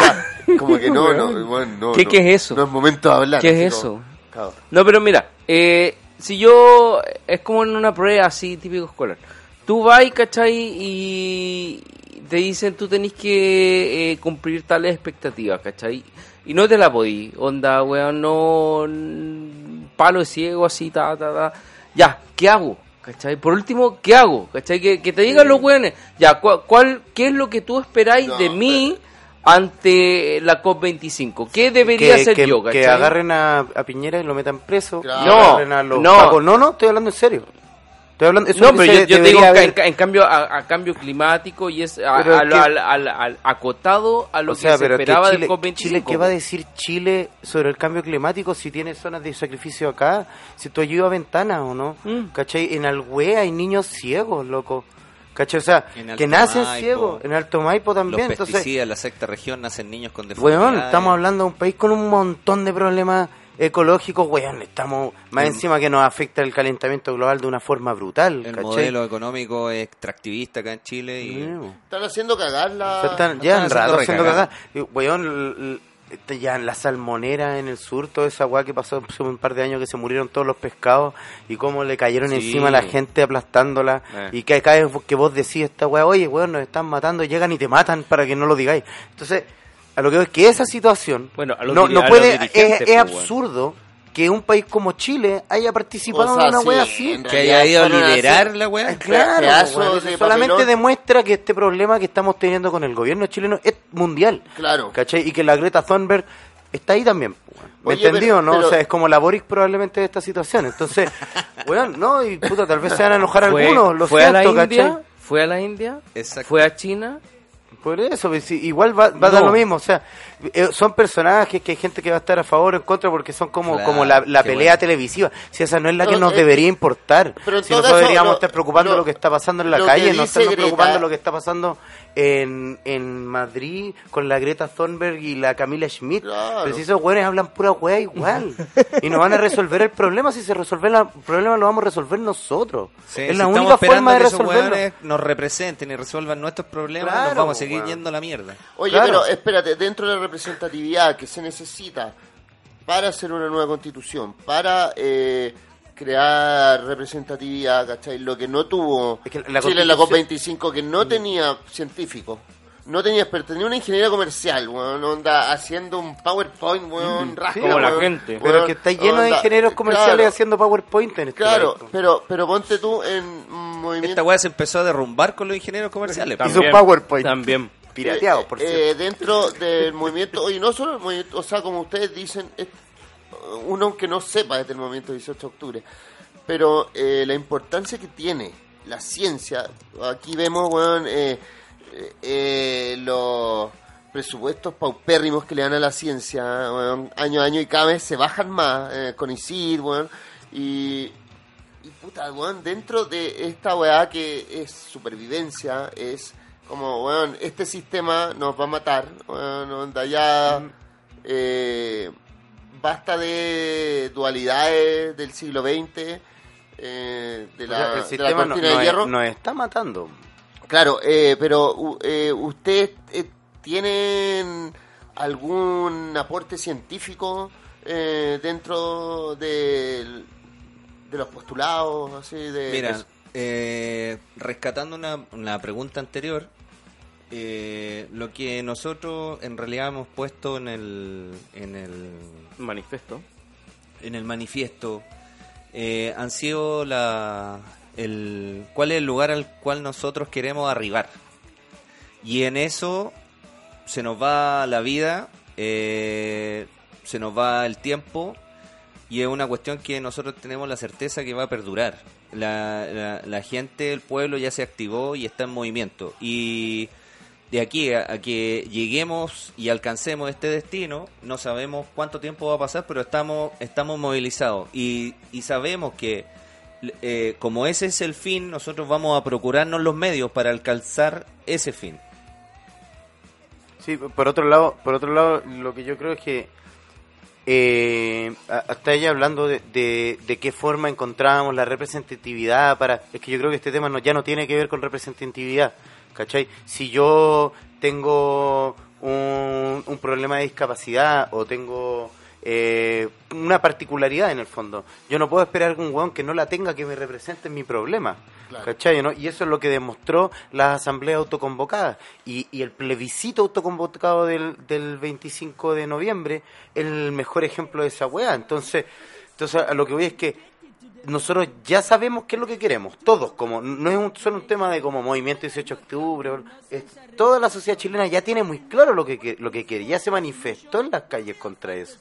o sea, como que no, no, bueno, no. ¿Qué- no, qué es eso? No es momento de hablar. ¿Qué es eso? como, claro. No, pero mira, eh, si yo. Es como en una prueba así, típico escolar. Tú vas, ¿cachai? Y te dicen tú tenés que eh, cumplir tales expectativas, ¿cachai? Y no te la podí. Onda, weón, no. Palo de ciego, así, ta, ta, ta. Ya, ¿qué hago? ¿Cachai? Por último, ¿qué hago? ¿Cachai? Que, que te digan los weones. Ya, ¿cuál, cuál, ¿qué es lo que tú esperáis No, de mí ante la COP25? ¿Qué debería que, hacer que- yo, que ¿cachai? agarren a, a Piñera y lo metan preso. Claro. No, agarren a los no. pacos. no, no, estoy hablando en serio. Estoy hablando, eso No, pero yo, yo digo haber- en, en cambio a, a cambio climático y es a- que- al, al- al- acotado a lo o sea, que se esperaba Chile, del COP25. Chile, ¿qué va a decir Chile sobre el cambio climático si tiene zonas de sacrificio acá? Si tú ayudas a ventanas o no. Mm. ¿Cachai? En Alhué hay niños ciegos, loco. ¿Cachai? O sea, En que nacen Maipo. ciegos. En Alto Maipo Los también. Entonces, pesticidas, en la sexta región, nacen niños con deformidades. Weón, estamos hablando de un país con un montón de problemas ecológicos, weón, estamos más El- encima que nos afecta el calentamiento global de una forma brutal, El ¿cachai? modelo económico es extractivista acá en Chile y... Están haciendo cagar la. o sea, están, están llevan haciendo rato haciendo recagar. cagada. Y, Weón, este, ya en la salmonera en el sur, toda esa weá que pasó hace un par de años que se murieron todos los pescados y cómo le cayeron Sí. encima a la gente aplastándola Eh. y que cada vez que vos decís esta weá, oye, weón, nos están matando, llegan y te matan para que no lo digáis. Entonces, a lo que veo es que esa situación Bueno, a no, no puede, es pues, absurdo que un país como Chile haya participado O sea, en una sí, weá en así. Que haya ido a liderar la weá. Ah, Claro, de solamente papelón. demuestra que este problema que estamos teniendo con el gobierno chileno es mundial. Claro. ¿Cachai? Y que la Greta Thunberg está ahí también. ¿Me Oye, entendió, pero- no? pero- O sea, es como la Boric probablemente de esta situación. Entonces, weón, no, y puta, tal vez se van a enojar fue, algunos, lo fue siento, a la India, ¿cachai? fue a la India, Exacto. fue a China. Por eso, pues, igual va, va a dar lo mismo, o sea, eh, son personajes que hay gente que va a estar a favor o en contra porque son como, Claro, como la, la pelea bueno. televisiva. Si esa no es la que No, nos eh, debería importar. pero si nosotros deberíamos lo- estar preocupando lo- lo, que está pasando en la calle, no estarnos Greta- preocupando lo que está pasando en, en Madrid con la Greta Thunberg y la Camila Schmidt. Claro. Pero si esos güeyes hablan pura wea igual. y nos van a resolver el problema. Si se resuelve la- el problema, lo vamos a resolver nosotros. Sí, es si la única forma de que esos resolverlo. nos representen y resuelvan nuestros problemas, Claro, nos vamos a seguir yendo a la mierda. Oye, Claro. pero espérate, dentro de la representatividad que se necesita para hacer una nueva constitución, para eh, crear representatividad, ¿cachai? Lo que no tuvo Es que la Chile en la constitución- COP25, que no tenía científicos, no tenía expertos, tenía una ingeniera comercial, weón, onda, haciendo un PowerPoint, weón, rasca, como la weón, gente. Pero que está lleno de ingenieros comerciales claro, haciendo PowerPoint en este Claro, pero, pero ponte tú en movimiento... Esta weá se empezó a derrumbar con los ingenieros comerciales. Hizo PowerPoint. También. Pirateado, por Eh, cierto. eh, dentro del movimiento, oye, no solo el movimiento, o sea, como ustedes dicen, uno que no sepa desde el momento 18 de octubre, pero eh, la importancia que tiene la ciencia, aquí vemos, weón, eh, eh, eh, los presupuestos paupérrimos que le dan a la ciencia, weón, año a año y cada vez se bajan más, eh, con ICID, weón, y, y puta, weón, dentro de esta weá que es supervivencia, es como, weón, este sistema nos va a matar, weón, onda ya, eh, basta de dualidades del siglo XX, eh, de O la, sea, el de la sistema no- de nos, está matando. Claro, eh, pero eh, ¿ustedes eh, tienen algún aporte científico eh, dentro del- de los postulados? Así de, Mira, de- eh, rescatando una, una pregunta anterior, eh, lo que nosotros en realidad hemos puesto en el, en el, Manifiesto. en el manifiesto eh, han sido la, el, cuál es el lugar al cual nosotros queremos arribar. Y en eso se nos va la vida, eh, se nos va el tiempo y es una cuestión que nosotros tenemos la certeza que va a perdurar. La, la, la gente, el pueblo ya se activó y está en movimiento. Y de aquí a, que lleguemos y alcancemos este destino, no sabemos cuánto tiempo va a pasar, pero estamos, estamos movilizados. Y, y sabemos que eh, como ese es el fin, nosotros vamos a procurarnos los medios para alcanzar ese fin. Sí, por otro lado, por otro lado, lo que yo creo es que eh, hasta ella hablando de, de, de qué forma encontramos la representatividad para, es que yo creo que este tema no, ya no tiene que ver con representatividad, ¿cachai? Si yo tengo un, un problema de discapacidad o tengo eh, una particularidad en el fondo, yo no puedo esperar un weón que no la tenga que me represente en mi problema. Claro. ¿Cachai? ¿no? Y eso es lo que demostró las asambleas autoconvocadas. Y, y el plebiscito autoconvocado del, del 25 de noviembre es el mejor ejemplo de esa weá. Entonces, entonces a lo que voy es que nosotros ya sabemos qué es lo que queremos, todos, como no es un, solo un tema de como movimiento 18 de octubre, es- toda la sociedad chilena ya tiene muy claro lo que, lo que quiere, ya se manifestó en las calles contra eso,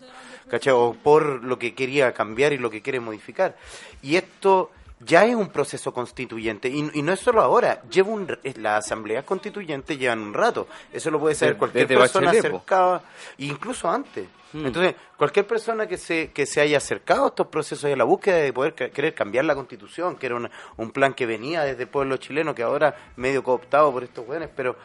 ¿cachai? O por lo que quería cambiar y lo que quiere modificar. Y esto ya es un proceso constituyente, y, y no es solo ahora, lleva un, las asambleas constituyentes llevan un rato, eso lo puede saber cualquier persona acercada, incluso antes. Mm. Entonces, cualquier persona que se, que se haya acercado a estos procesos y a la búsqueda de poder querer cambiar la constitución, que era una- un plan que venía desde el pueblo chileno, que ahora medio cooptado por estos jóvenes, pero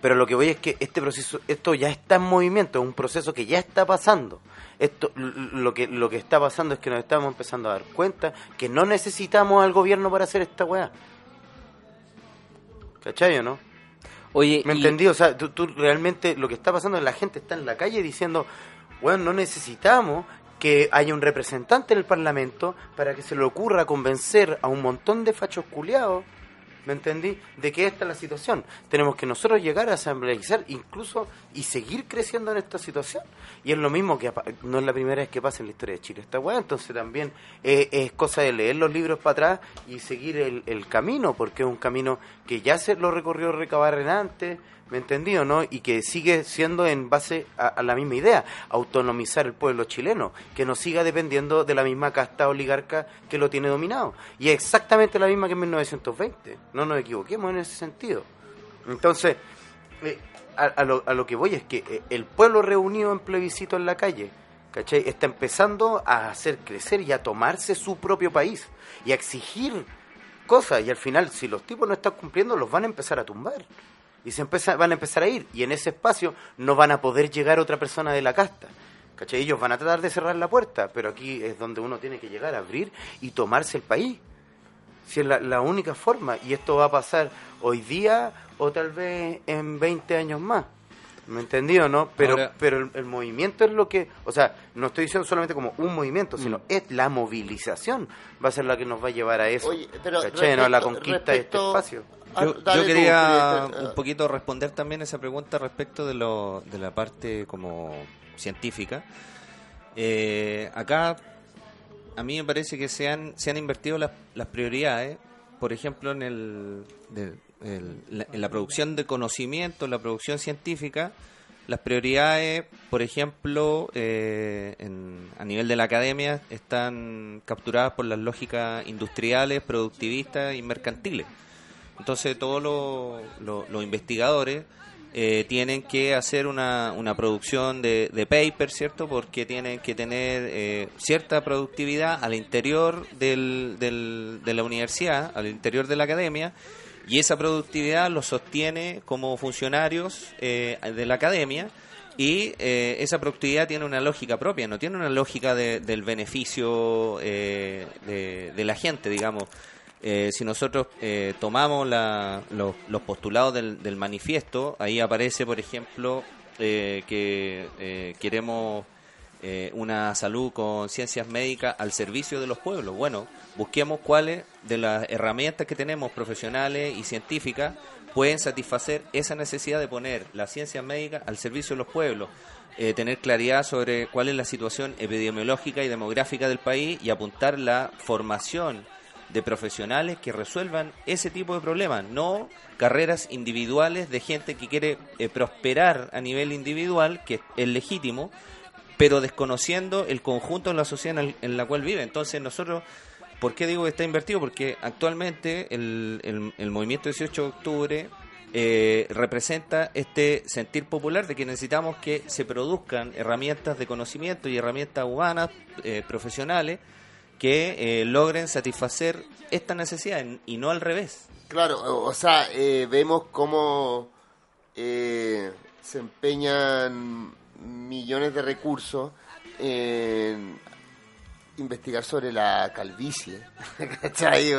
pero lo que voy es que este proceso, esto ya está en movimiento, es un proceso que ya está pasando. Esto, lo que lo que está pasando es que nos estamos empezando a dar cuenta que no necesitamos al gobierno para hacer esta weá. ¿Cachai o no? Oye, ¿Me y- entendí? O sea, tú, tú realmente lo que está pasando es la gente está en la calle diciendo, bueno, no necesitamos que haya un representante en el Parlamento para que se le ocurra convencer a un montón de fachos culiados, ¿me entendí? De que esta es la situación. Tenemos que nosotros llegar a asambleizar incluso y seguir creciendo en esta situación. Y es lo mismo que no es la primera vez que pasa en la historia de Chile esta weá, entonces también eh, es cosa de leer los libros para atrás y seguir el, el camino, porque es un camino que ya se lo recorrió Recabarren antes, ¿me entendí o no? Y que sigue siendo en base a, a la misma idea, autonomizar el pueblo chileno, que no siga dependiendo de la misma casta oligarca que lo tiene dominado. Y es exactamente la misma que en 1920, no nos equivoquemos en ese sentido. Entonces, eh, a, a lo, a lo que voy es que eh, el pueblo reunido en plebiscito en la calle, ¿cachai? Está empezando a hacer crecer y a tomarse su propio país y a exigir cosas. Y al final, si los tipos no están cumpliendo, los van a empezar a tumbar. Y se empieza- van a empezar a ir. Y en ese espacio no van a poder llegar otra persona de la casta. ¿Cachai? Ellos van a tratar de cerrar la puerta, pero aquí es donde uno tiene que llegar a abrir y tomarse el país. Si es la, la única forma. Y esto va a pasar hoy día o tal vez en 20 años más. ¿Me entendí o no? Pero, Ahora- pero el, el movimiento es lo que... O sea, no estoy diciendo solamente como un movimiento, sino es la movilización. Va a ser la que nos va a llevar a eso. Oye, pero ¿Cachai? no? A la respecto- conquista de este respecto- espacio. Ah, Yo, quería Julieta. un poquito responder también esa pregunta respecto de, lo, de la parte como científica. Eh, acá a mí me parece que se han, se han invertido las, las prioridades, por ejemplo, en, el, de- el- la, en la producción de conocimiento, en la producción científica, las prioridades, por ejemplo, eh, en- a nivel de la academia, están capturadas por las lógicas industriales, productivistas y mercantiles. Entonces todos los, investigadores eh, tienen que hacer una, una producción de, de paper, ¿cierto? Porque tienen que tener eh, cierta productividad al interior del- de la universidad, al interior de la academia, y esa productividad los sostiene como funcionarios eh, de la academia. Y eh, esa productividad tiene una lógica propia, no tiene una lógica de- del beneficio eh, de, de la gente, digamos. Eh, si nosotros eh, tomamos la- los, los postulados del, manifiesto, ahí aparece, por ejemplo, eh, que eh, queremos eh, una salud con ciencias médicas al servicio de los pueblos. Bueno, busquemos cuáles de las herramientas que tenemos profesionales y científicas pueden satisfacer esa necesidad de poner las ciencias médicas al servicio de los pueblos. eh, tener claridad sobre cuál es la situación epidemiológica y demográfica del país y apuntar la formación de profesionales que resuelvan ese tipo de problemas, no carreras individuales de gente que quiere eh, prosperar a nivel individual, que es legítimo, pero desconociendo el conjunto de la sociedad en, la cual vive. Entonces nosotros, ¿por qué digo que está invertido? Porque actualmente el, el- el movimiento 18 de octubre eh, representa este sentir popular de que necesitamos que se produzcan herramientas de conocimiento y herramientas humanas, eh, profesionales, que eh, logren satisfacer esta necesidad y no al revés. Claro, o, sea, eh, vemos cómo eh, se empeñan millones de recursos en investigar sobre la calvicie, ¿cachai?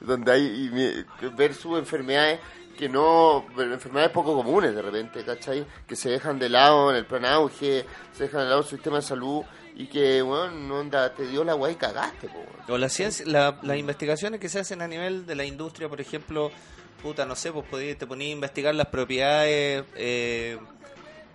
Donde hay y ver sus enfermedades que no, enfermedades poco comunes de repente, ¿cachai? Que se dejan de lado en el plan auge, se dejan de lado el sistema de salud y que, bueno, no onda, te dio la guay y cagaste, po. O la ciencia, la- las investigaciones que se hacen a nivel de la industria, por ejemplo, puta, no sé, pues podí- te ponías a investigar las propiedades eh,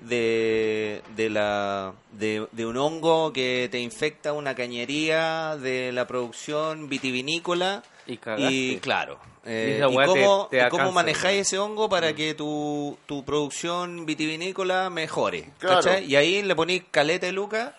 de, de, la, de, de un hongo que te infecta una cañería de la producción vitivinícola. Y cagaste. Y claro. eh, Y y te- cómo, te da y cómo cáncer, manejáis ese hongo para que tu, tu producción vitivinícola mejore. Claro. ¿cachai? Y ahí le ponéis caleta de luca.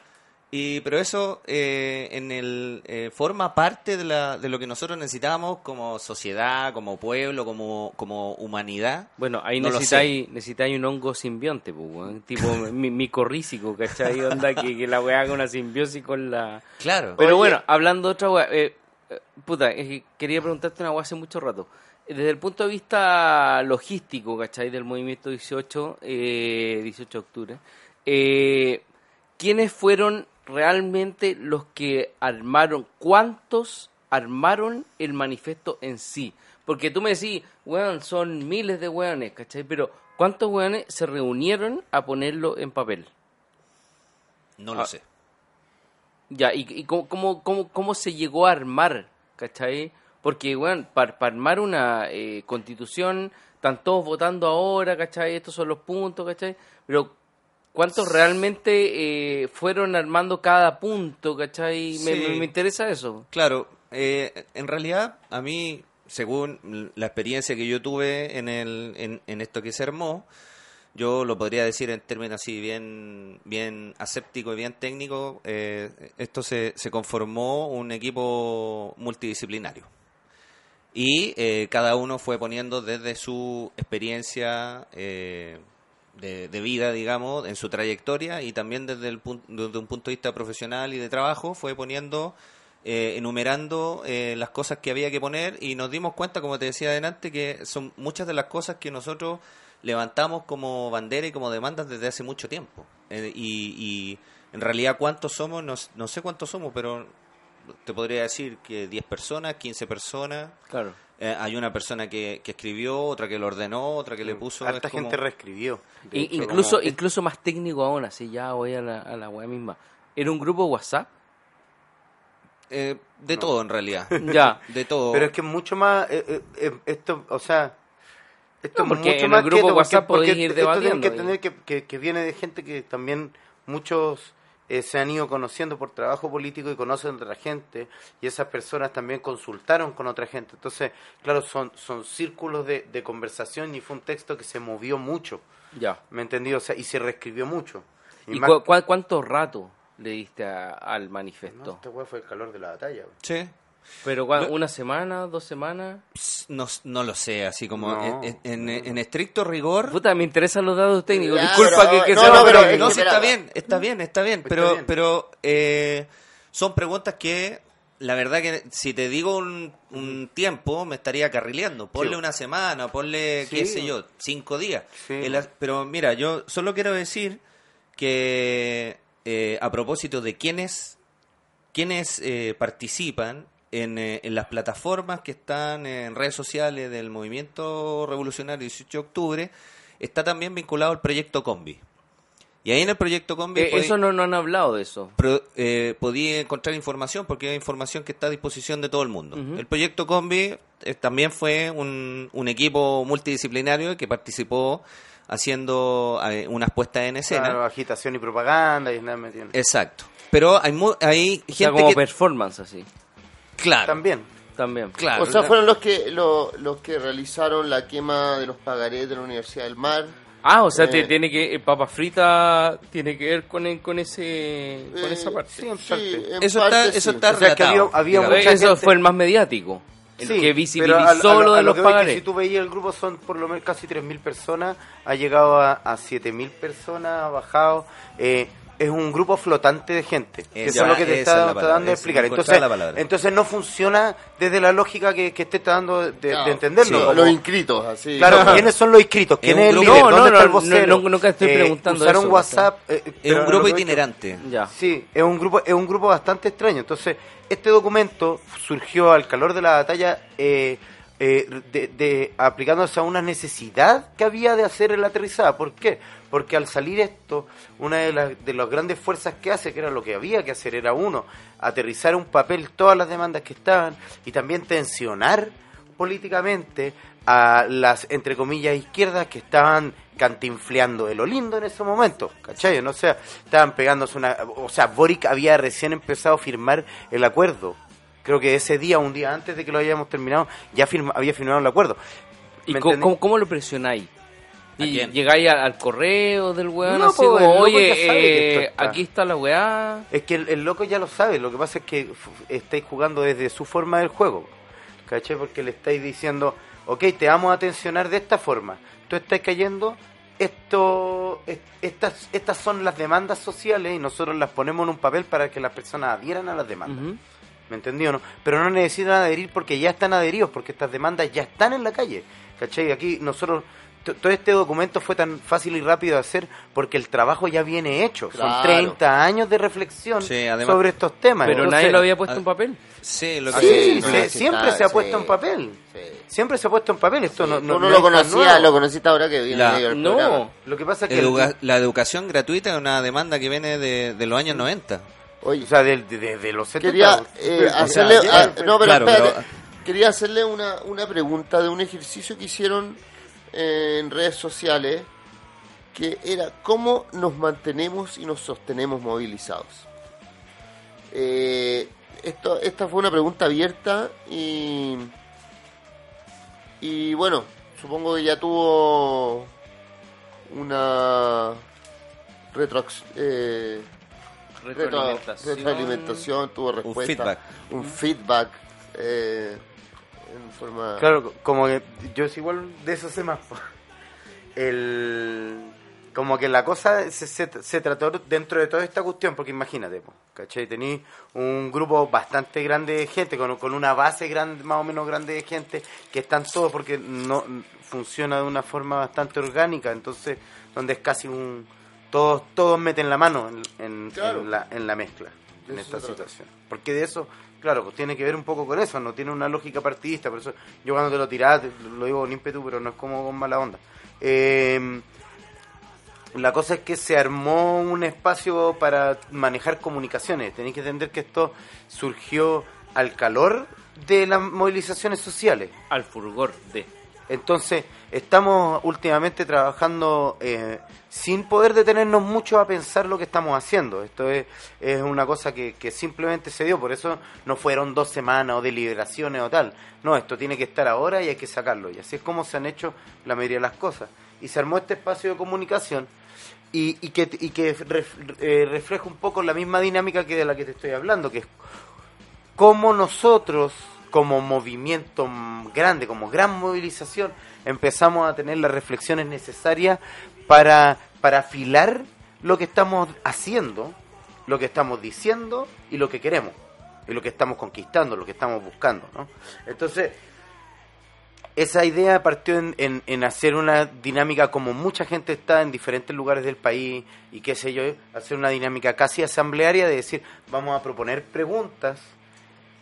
Y, pero eso eh, en el eh, forma parte de, la, de lo que nosotros necesitamos como sociedad, como pueblo, como, como humanidad. Bueno, ahí No necesitáis, necesitáis un hongo simbionte, pues, weón. tipo mi- micorrícico, ¿cachai? Onda que, que la weá haga una simbiosis con la... Claro. Pero Oye. bueno, hablando de otra weá, eh, eh, puta, quería preguntarte una weá hace mucho rato. Eh, Desde el punto de vista logístico, ¿cachai? Del movimiento 18, eh, 18 de octubre, eh, ¿quiénes fueron realmente los que armaron, cuántos armaron el manifiesto en sí? Porque tú me decís, weón, son miles de weones, ¿cachai? Pero ¿cuántos weones se reunieron a ponerlo en papel? no lo Ah. sé. Ya, ¿y, y cómo, cómo, cómo, cómo se llegó a armar? ¿Cachai? Porque, bueno, para armar una eh, constitución, están todos votando ahora, ¿cachai? Estos son los puntos, ¿cachai? Pero, ¿cuántos realmente eh, fueron armando cada punto, ¿cachai? Me, me interesa eso. Claro, eh, en realidad a mí, según la experiencia que yo tuve en, el, en, en esto que se armó, yo lo podría decir en términos así bien, bien aséptico y bien técnico, eh, esto se, se conformó un equipo multidisciplinario. Y eh, cada uno fue poniendo desde su experiencia eh, de, vida, digamos, en su trayectoria y también desde, el desde un punto de vista profesional y de trabajo, fue poniendo, eh, enumerando eh, las cosas que había que poner y nos dimos cuenta, como te decía adelante, que son muchas de las cosas que nosotros levantamos como bandera y como demandas desde hace mucho tiempo. Eh, y, y en realidad cuántos somos, no, no sé cuántos somos, pero te podría decir que 10 personas, 15 personas. Claro. Eh, hay una persona que, que escribió, otra que lo ordenó, otra que le puso. Harta es como- gente reescribió. I- hecho, incluso, como- incluso más técnico aún, así ya voy a la, a la weá misma. ¿Era un grupo WhatsApp? eh, de todo en realidad. ya. De todo. Pero es que mucho más. eh, eh, eh, esto, o sea. Esto No, es porque mucho en más el grupo que esto, WhatsApp porque, podéis porque ir esto tienen debatiendo que y- tener que, que, que viene de gente que también muchos eh, se han ido conociendo por trabajo político y conocen a otra gente y esas personas también consultaron con otra gente. Entonces, claro, son, son círculos de, de conversación y fue un texto que se movió mucho. Ya. ¿Me entendí? O sea, y se reescribió mucho. ¿Y más- cu- cu- cuánto rato le diste a- al No, weá fue el calor de la batalla. Sí. Pero una semana, dos semanas. No, no lo sé, así como No. en, en- en estricto rigor. Puta, me interesan los datos técnicos. Ya, Disculpa pero- que, que no, sea no, pero no, sí, está bien, está bien, está bien, Está pero, bien. pero eh, son preguntas que la verdad que si te digo un, un tiempo me estaría carrileando. Ponle Sí. una semana, ponle, qué Sí. sé yo, cinco días. Sí. El as- pero mira, yo solo quiero decir que eh, a propósito de quienes, quienes eh, participan en, eh, en las plataformas que están en redes sociales del movimiento revolucionario 18 de octubre, está también vinculado al proyecto Combi. Y ahí en el proyecto Combi Eh, podí- eso no, no han hablado de eso. pro- eh, podía encontrar información porque hay información que está a disposición de todo el mundo. El proyecto Combi eh, también fue un, un equipo multidisciplinario que participó haciendo eh, unas puestas en escena. Claro, agitación y propaganda y nada Exacto. Pero hay, mu- hay O sea, gente como que... performance así. Claro, También. También. claro. O sea, fueron los que lo- los que realizaron la quema de los pagarés de la Universidad del Mar. Ah, o sea, te- Eh. tiene que. eh, Papa frita tiene que ver con, con ese. con Eh, esa parte. sí, en parte. en Eso parte está- eso sí. está O sea, que había, eso gente- fue el más mediático. El Sí, que pero visibilizó a- a- lo a de los que voy que pagarés. Si tú veías el grupo son por lo menos casi 3.000 personas, ha llegado a, a 7.000 personas, ha bajado. eh, es un grupo flotante de gente. que Esa- eso es lo que te está es la tratando palabra, de es- explicar. Entonces, entonces no funciona desde la lógica que, que esté tratando de, de entenderlo. sí, como- los inscritos, así. Claro, ¿quiénes son los inscritos? ¿Quién Es es, un el grupo- líder? No, ¿Dónde no, está el no, vocero? no, nunca estoy preguntando usaron eso, WhatsApp. eh, es un grupo itinerante. Ya. Sí, es un grupo, es un grupo bastante extraño. Entonces, este documento surgió al calor de la batalla eh, eh, de, de- aplicándose a una necesidad que había de hacer el aterrizada. ¿Por qué? Porque al salir esto, una de las, de las grandes fuerzas que hace, que era lo que había que hacer, era uno, aterrizar en un papel todas las demandas que estaban y también tensionar políticamente a las, entre comillas, izquierdas que estaban cantinfleando de lo lindo en ese momento, ¿cachai? No sea, estaban pegándose una... O sea, Boric había recién empezado a firmar el acuerdo. Creo que ese día, un día antes de que lo hayamos terminado, ya firma- había firmado el acuerdo. ¿Y ¿Me cómo, cómo- lo presionáis? Llegáis al, al correo del weón No, así po, como, oye, eh, está". aquí está la weá. Es que el, el loco ya lo sabe, lo que pasa es que estáis jugando desde su forma del juego, ¿cachai? Porque le estáis diciendo, ok, te vamos a tensionar de esta forma, tú estás cayendo, esto, es- estas, estas son las demandas sociales y nosotros las ponemos en un papel para que las personas adhieran a las demandas. ¿Me entendió o no? Pero no necesitan adherir porque ya están adheridos, porque estas demandas ya están en la calle. ¿Cachai? Aquí nosotros, todo este documento fue tan fácil y rápido de hacer porque el trabajo ya viene hecho. Claro. Son 30 años de reflexión Sí, además- sobre estos temas. Pero Entonces, nadie lo había puesto en papel. Sí, lo que Sí, Sí, siempre se ha sí. puesto en papel. Sí. Siempre se ha puesto en papel. Esto no, no, Tú no, no lo nuevo. lo conociste ahora que viene La- el No. programa. Lo que pasa es que... Educa- la educación gratuita es una demanda que viene de, de los años 90. Oye, o sea, de, de- de los 70. quería eh, o sea, hacerle ayer- ah, no pero Claro, espérate pero- quería hacerle una, una pregunta de un ejercicio que hicieron en redes sociales que era cómo nos mantenemos y nos sostenemos movilizados Eh, esto esta fue una pregunta abierta y y bueno supongo que ya tuvo una retroac- eh, retro- retroalimentación, tuvo respuesta, feedback. un feedback eh, en forma Claro, como que yo es igual de eso sé más. El, como que la cosa se, se, se trató dentro de toda esta cuestión, porque imagínate, po, ¿cachai? Tení un grupo bastante grande de gente, con, con una base grande, más o menos grande de gente, que están todos porque no funciona de una forma bastante orgánica, entonces, donde es casi un... Todos, todos meten la mano en, en- Claro. en la, en la mezcla, en esta situación. Porque de eso, claro, pues tiene que ver un poco con eso, no tiene una lógica partidista, por eso yo cuando te lo tirás, lo digo con ímpetu, pero no es como con mala onda. Eh, la cosa es que se armó un espacio para manejar comunicaciones. Tenéis que entender que esto surgió al calor de las movilizaciones sociales. Al fulgor de. Entonces, estamos últimamente trabajando eh, sin poder detenernos mucho a pensar lo que estamos haciendo. Esto es, es una cosa que, que simplemente se dio, por eso no fueron dos semanas o deliberaciones o tal. No, esto tiene que estar ahora y hay que sacarlo. Y así es como se han hecho la mayoría de las cosas. y se armó este espacio de comunicación y, y que, y que eh, refleja un poco la misma dinámica que de la que te estoy hablando, que es cómo nosotros, como movimiento grande, como gran movilización, empezamos a tener las reflexiones necesarias para, para afilar lo que estamos haciendo, lo que estamos diciendo y lo que queremos, y lo que estamos conquistando, lo que estamos buscando. ¿no? Entonces, esa idea partió en, en- en hacer una dinámica como mucha gente está en diferentes lugares del país y qué sé yo, hacer una dinámica casi asamblearia de decir, vamos a proponer preguntas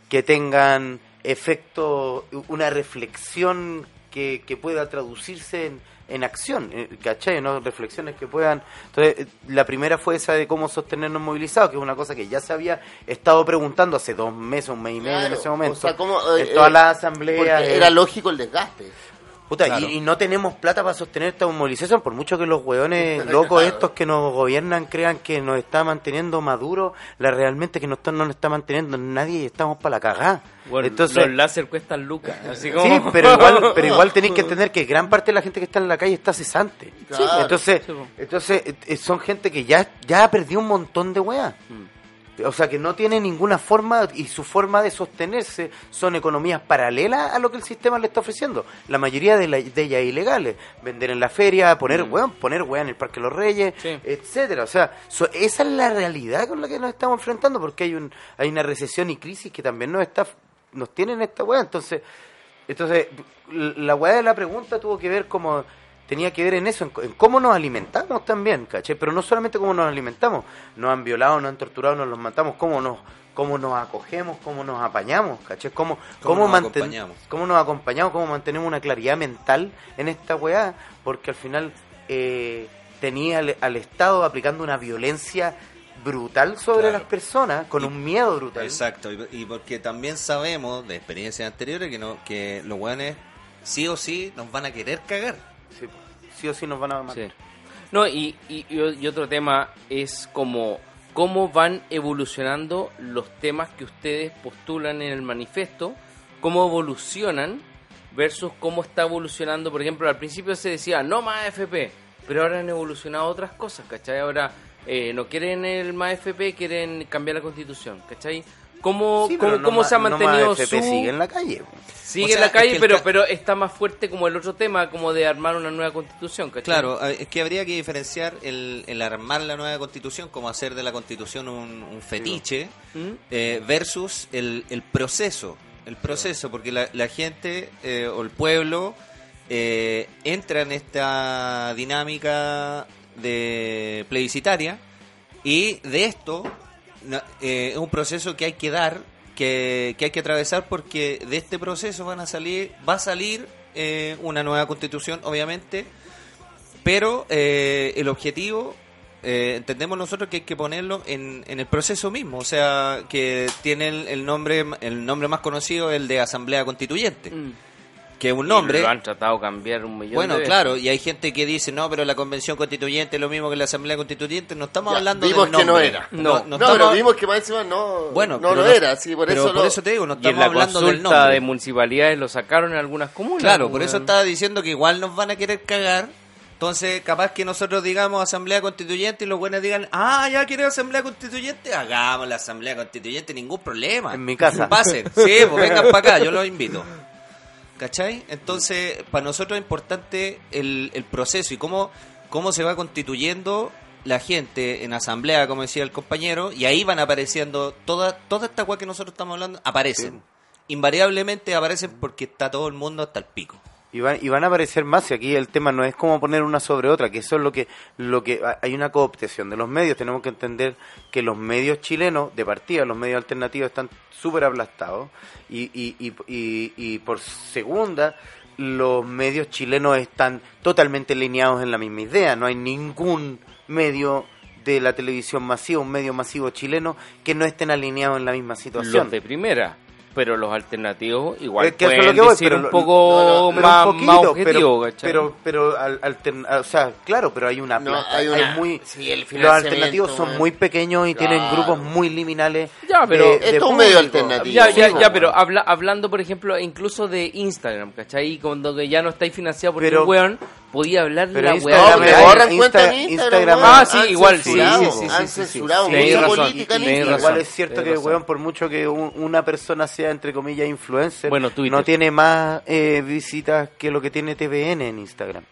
que tengan efecto, una reflexión que, que pueda traducirse en, en acción, eh, ¿cachai? ¿no? Reflexiones que puedan... Entonces, eh, la primera fue esa de cómo sostenernos movilizados, que es una cosa que ya se había estado preguntando hace dos meses, un mes y medio en ese momento. o sea, ¿cómo, eh, en todas eh, las asambleas. Porque eh, era lógico el desgaste. Puta, Claro. y, y no tenemos plata para sostener esta movilización, por mucho que los hueones locos estos que nos gobiernan crean que nos está manteniendo Maduro, la realmente que no, está, no nos está manteniendo nadie y estamos para la cagada. Bueno, Entonces, los láser cuestan lucas. Así como... sí, pero igual, pero igual tenéis que entender que gran parte de la gente que está en la calle está cesante. Claro. Entonces, entonces eh, eh, son gente que ya, ya ha perdido un montón de weas. O sea, que no tiene ninguna forma y su forma de sostenerse son economías paralelas a lo que el sistema le está ofreciendo. La mayoría de, la- de ellas ilegales. Vender en la feria, poner Mm. weón, poner weón en el Parque de los Reyes, Sí. etcétera. O sea, so- esa es la realidad con la que nos estamos enfrentando porque hay un hay una recesión y crisis que también nos está nos tienen esta weá. Entonces, entonces la weá de la pregunta tuvo que ver como tenía que ver en eso, en, en cómo nos alimentamos también, ¿caché? Pero no solamente cómo nos alimentamos, nos han violado, nos han torturado, nos los matamos, cómo nos cómo nos acogemos, cómo nos apañamos, ¿caché? Cómo, Cómo nos manten- acompañamos. cómo nos acompañamos, cómo mantenemos una claridad mental en esta weá, porque al final eh, tenía al, al Estado aplicando una violencia brutal sobre Claro. las personas, con un miedo brutal. Exacto, y, y porque también sabemos de experiencias anteriores que no que los weones sí o sí nos van a querer cagar. Sí, sí o sí nos van a matar. Sí. No, y, y, otro tema es como cómo van evolucionando los temas que ustedes postulan en el manifiesto, cómo evolucionan versus cómo está evolucionando, por ejemplo, al principio se decía no más FP, pero ahora han evolucionado otras cosas, ¿cachai? Ahora eh, no quieren el más FP, quieren cambiar la constitución, ¿cachai? ¿Cómo, Sí, cómo, no se ha ma- no mantenido FP su... sigue en la calle. Sigue O sea, en la es calle, que pero, ca- pero está más fuerte como el otro tema, como de armar una nueva constitución, ¿cachai? Claro, es que habría que diferenciar el, el armar la nueva constitución como hacer de la constitución un, un fetiche ¿Mm? eh, versus el, el proceso. El proceso, porque la, la gente eh, o el pueblo eh, entra en esta dinámica de plebiscitaria y de esto no, eh, es un proceso que hay que dar, que, que hay que atravesar porque de este proceso van a salir, va a salir eh, una nueva constitución, obviamente, pero eh, el objetivo eh, entendemos nosotros que hay que ponerlo en, en el proceso mismo, o sea, que tiene el, nombre el nombre más conocido el de Asamblea Constituyente, Mm. Que es un Y nombre Lo han tratado de cambiar un millón bueno, de veces. claro, y hay gente que dice, no, pero la convención constituyente es lo mismo que la asamblea constituyente. No estamos Ya, hablando vimos del que no nombre. era. No, no, No, estamos- pero vimos que más encima no, Bueno, no lo no- era, sí, por pero eso por lo- eso te digo, no Y en estamos la hablando del nombre. de municipalidades lo sacaron en algunas comunas. Claro, pues, por eso estaba diciendo que igual nos van a querer cagar. Entonces, capaz que nosotros digamos asamblea constituyente y los buenos digan, ah, ya quieren asamblea constituyente, hagamos la asamblea constituyente, ningún problema. En mi casa. Pasen, sí, pues vengan para acá, yo los invito. ¿Cachai? Entonces, para nosotros es importante el, el proceso y cómo, cómo se va constituyendo la gente en asamblea, como decía el compañero, y ahí van apareciendo toda, toda esta cual que nosotros estamos hablando, aparecen. Invariablemente aparecen porque está todo el mundo hasta el pico. Y van, a aparecer más, y aquí el tema no es como poner una sobre otra, que eso es lo que, lo que hay una cooptación de los medios, tenemos que entender que los medios chilenos, de partida, los medios alternativos están súper aplastados, y, y, y, y, y por segunda, los medios chilenos están totalmente alineados en la misma idea, no hay ningún medio de la televisión masiva, un medio masivo chileno, que no estén alineados en la misma situación. Los de primera. Pero los alternativos igual Es que eso es pueden lo que voy, decir un poco no, no, más, un poquito, más objetivo, pero, ¿cachai? pero, pero al- altern- o sea, claro, pero hay una No, plata, hay una- muy, sí, el los alternativos son muy pequeños y tienen grupos muy liminales. Ya, pero- de- Esto de es un medio alternativo. Ya, ya, Sí, ya, po, pero habla, hablando, por ejemplo, incluso de Instagram, ¿cachai? Cuando ya no estáis financiado por Pero- un weón, podía hablar Pero la Instagram weá. borran cuenta en Instagram-. Ah, sí, han igual, sí, sí, sí, sí, Han sí, sí. censurado mucha política en Instagram. Igual es cierto que, weón, por mucho que un- una persona sea, entre comillas, influencer, no tiene más eh, visitas que lo que tiene TVN en Instagram.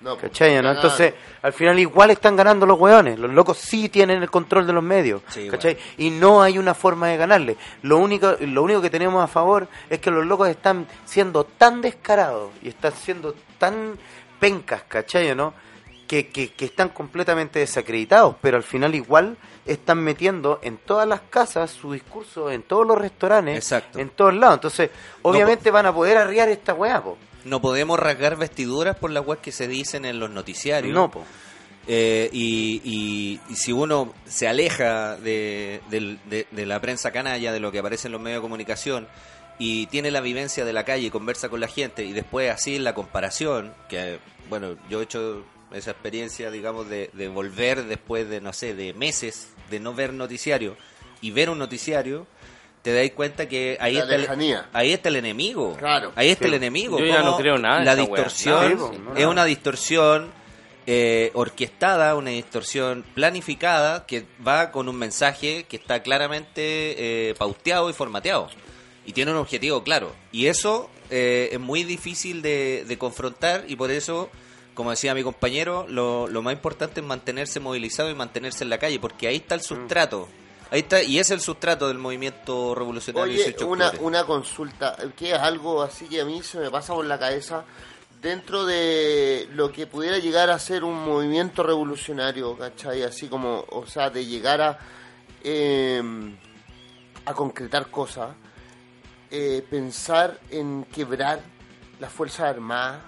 No, pues, ¿Cachai? ¿no? Entonces, al final igual están ganando los weones. Los locos sí tienen el control de los medios. Sí, ¿Cachai? Y no hay una forma de ganarle. Lo único, lo único que tenemos a favor es que los locos están siendo tan descarados y están siendo tan pencas, ¿cachai? o ¿no? Que, que, que están completamente desacreditados, pero al final igual están metiendo en todas las casas su discurso, en todos los restaurantes, Exacto. en todos lados. Entonces, obviamente van a poder arriar esta weá, po. No podemos rasgar vestiduras por las weas que se dicen en los noticiarios. No, po. Eh, y, y- y si uno se aleja de- de la prensa canalla, de lo que aparece en los medios de comunicación, y tiene la vivencia de la calle y conversa con la gente, y después así la comparación, que bueno, yo he hecho esa experiencia, digamos, de, de volver después de, no sé, de meses de no ver noticiario y ver un noticiario, te dais cuenta que ahí La está, el, ahí está el enemigo. Claro. Ahí está Sí. el enemigo. Yo ya no creo nada La distorsión no, es una distorsión eh, orquestada, una distorsión planificada que va con un mensaje que está claramente eh, pauteado y formateado. Y tiene un objetivo claro. Y eso eh, es muy difícil de, de confrontar y por eso, como decía mi compañero, lo, lo más importante es mantenerse movilizado y mantenerse en la calle, porque ahí está el sustrato. Ahí está, y es el sustrato del movimiento revolucionario Oye, 18 de una, una consulta, que es algo así que a mí se me pasa por la cabeza, dentro de lo que pudiera llegar a ser un movimiento revolucionario, ¿cachai? Así como, o sea, de llegar a, eh, a concretar cosas, eh, pensar en quebrar las Fuerzas Armadas,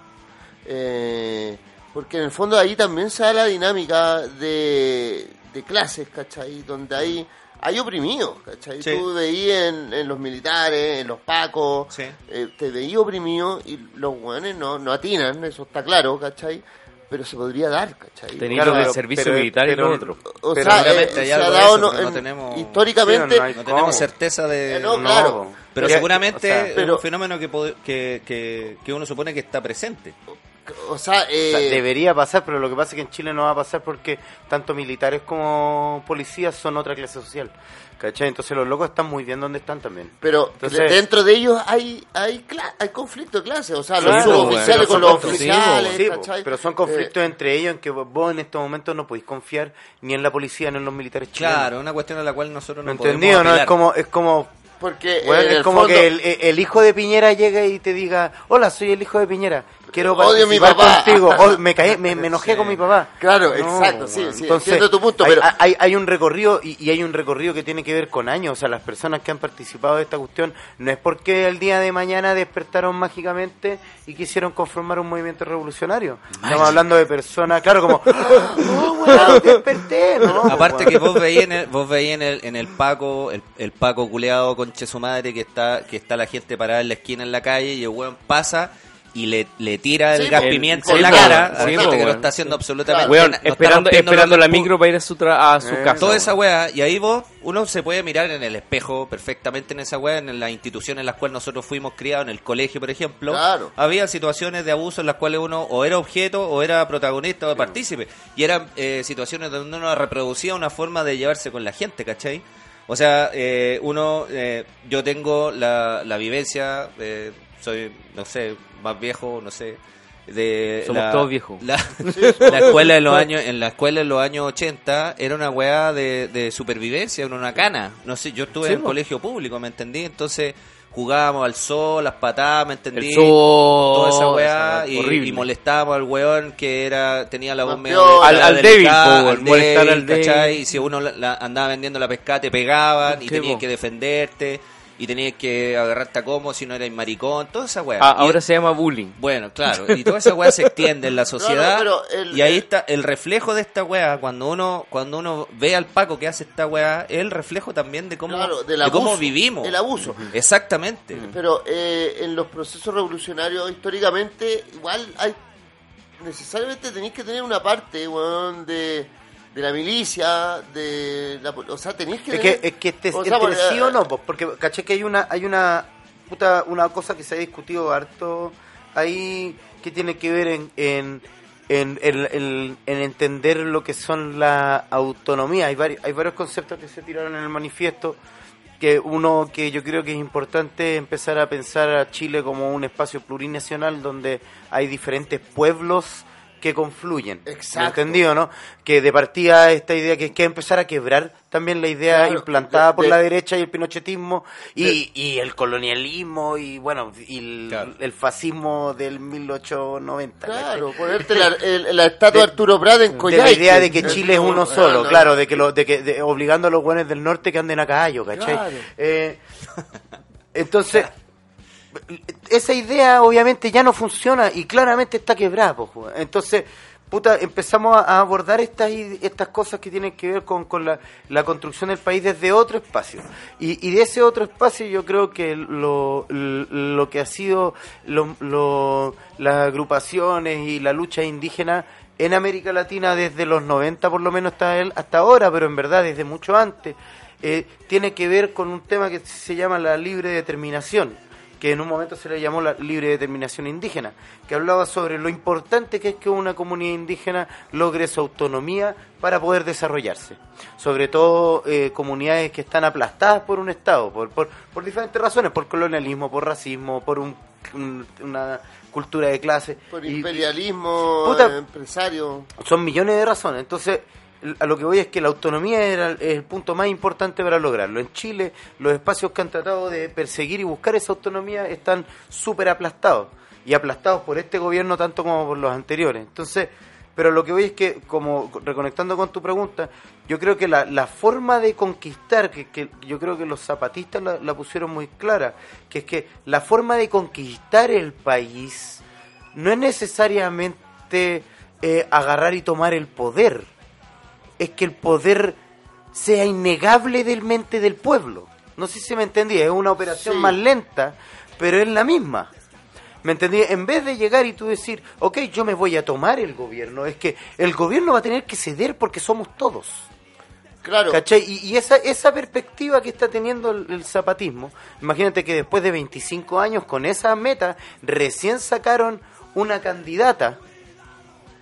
eh, porque en el fondo ahí también se da la dinámica de, de clases, ¿cachai? Donde hay, hay oprimidos, ¿cachai? Sí. Tú veías en, en los militares, en los pacos, Sí. eh, te veías oprimido y los hueones no, no atinan, eso está claro, ¿cachai? Pero se podría dar, ¿cachai? Tenéis Claro, pero- servicio pero- militar y pero- lo otro. O sea, eh, se ha dado eso, no- tenemos- históricamente Sí, no, no hay- No tenemos certeza de... Eh, no, claro. Pero seguramente o sea, es un fenómeno que, que, que uno supone que está presente. O sea, eh, O sea, debería pasar, pero lo que pasa es que en Chile no va a pasar porque tanto militares como policías son otra clase social. ¿Cachai? Entonces los locos están muy bien donde están también. pero Entonces- dentro de ellos hay hay hay conflicto de clase, o sea, los Claro, suboficiales pero con son los oficiales, sí, po, ¿cachai? pero son conflictos entre ellos en que vos- en estos momentos no podéis confiar ni en la policía ni en los militares chilenos. Claro, una cuestión a la cual nosotros ¿Me no podemos entendido? ¿no? Es como, es como, porque en es el como fondo- que el, el hijo de Piñera llega y te diga, hola, soy el hijo de Piñera, quiero Odio a mi participar papá". contigo, Oh, me, caí- me, me enojé Sí. con mi papá. Claro, No, exacto, sí, sí, entiendo tu punto, hay, pero- hay, hay un recorrido y, y hay un recorrido que tiene que ver con años, o sea, las personas que han participado de esta cuestión no es porque el día de mañana despertaron mágicamente y quisieron conformar un movimiento revolucionario. Estamos hablando de personas, claro, como, oh, weón, desperté, ¿no? Aparte weón. que vos veías en el, vos veías en el, en el Paco, el, el Paco culeado con su madre que está, que está la gente parada en la esquina en la calle y el weón pasa y le, le tira el Sí, gas pimienta Sí, en la cara a la sí, gente que no weón. está haciendo absolutamente no esperando, esperando la micro para ir a su, tra- a su Eh, casa. Toda esa weá, y ahí vos, uno se puede mirar en el espejo perfectamente en esa weá, en las instituciones en las cuales nosotros fuimos criados, en el colegio, por ejemplo. Claro. Había situaciones de abuso en las cuales uno o era objeto, o era protagonista, o partícipe. Y eran eh, situaciones donde uno reproducía una forma de llevarse con la gente, ¿cachai? O sea, eh, uno, eh, yo tengo la, la vivencia, eh, soy, no sé, más viejo, no sé, de Somos la- todos viejos. La, la escuela en los años, en la escuela en los años 80 era una weá de, de supervivencia, era una cana. No sé, yo estuve Sí, en colegio público, ¿me entendí? Entonces jugábamos al sol, las patadas, ¿me entendí? El sol, Toda esa weá esa y, horrible. y molestábamos al weón que era tenía la voz medio. Al- al débil, al molestar al débil. Y si uno la- la- andaba vendiendo la pescada te pegaban y tenías que defenderte y tenías que agarrarte a como si no eras maricón, toda esa weá. Ah, ahora se llama bullying. bueno, claro, y toda esa weá se extiende en la sociedad. el- y ahí el- está el reflejo de esta weá. Cuando uno cuando uno ve al Paco que hace esta weá, es el reflejo también de cómo, Claro, del de cómo vivimos. el abuso. Exactamente. Pero eh, en los procesos revolucionarios históricamente igual hay necesariamente tenéis que tener una parte weón, de, de la milicia, de la, o sea, tenéis que Es que, es que este, o entre sea, porque, sí o no, pues, porque caché que hay una, hay una puta, una cosa que se ha discutido harto ahí que tiene que ver en, en en, en- en- en entender lo que son la autonomía. Hay, vari- hay varios conceptos que se tiraron en el manifiesto, que uno que yo creo que es importante empezar a pensar a Chile como un espacio plurinacional donde hay diferentes pueblos que confluyen. Exacto. ¿Me entendido, no? Que de partida esta idea que es que empezar a quebrar también la idea Claro, implantada de- por de- la derecha y el pinochetismo y, De- y el colonialismo y bueno, y el, Claro. el fascismo del 1890. ¿cachai? Claro, ponerte la, el- la estatua de De- Arturo Prat en de Coyhaique. la idea de que Chile es uno solo, no. claro, de que lo, de que de- obligando a los buenos del norte que anden a caballo, ¿cachai? Claro. Eh, entonces, esa idea obviamente ya no funciona y claramente está quebrada, entonces puta, empezamos a abordar estas estas cosas que tienen que ver con, con la, la construcción del país desde otro espacio. Y, y de ese otro espacio yo creo que lo, lo que ha sido lo- lo- las agrupaciones y la lucha indígena en América Latina desde los 90 por lo menos hasta, el- hasta ahora, pero en verdad desde mucho antes, eh, tiene que ver con un tema que se llama la libre determinación, que en un momento se le llamó la libre determinación indígena, que hablaba sobre lo importante que es que una comunidad indígena logre su autonomía para poder desarrollarse. Sobre todo eh, comunidades que están aplastadas por un Estado, por, por, por diferentes razones, por colonialismo, por racismo, por un- un- una cultura de clase. Por Y- imperialismo, Puta. eh, empresario. son millones de razones. Entonces, a lo que voy es que la autonomía era el, punto más importante para lograrlo. En Chile, los espacios que han tratado de perseguir y buscar esa autonomía están súper aplastados. Y aplastados por este gobierno tanto como por los anteriores. Entonces, pero lo que voy es que, como reconectando con tu pregunta, yo creo que la, la forma de conquistar, que, que yo creo que los zapatistas la, la pusieron muy clara, que es que la forma de conquistar el país no es necesariamente eh, agarrar y tomar el poder, es que el poder sea innegable del mente del pueblo. No sé si me entendí, es una operación Sí. más lenta, pero es la misma. ¿Me entendí? En vez de llegar y tú decir, ok, yo me voy a tomar el gobierno, es que el gobierno va a tener que ceder porque somos todos. Claro. ¿Cachai? Y, y esa, esa perspectiva que está teniendo el, el zapatismo, imagínate que después de 25 años con esa meta, recién sacaron una candidata,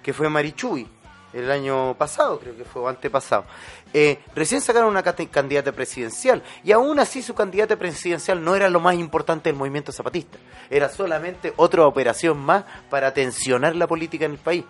que fue Marichuy, el año pasado, creo que fue, o antepasado. Eh, recién sacaron una candidata presidencial, y aún así su candidata presidencial no era lo más importante del movimiento zapatista, era solamente otra operación más para tensionar la política en el país.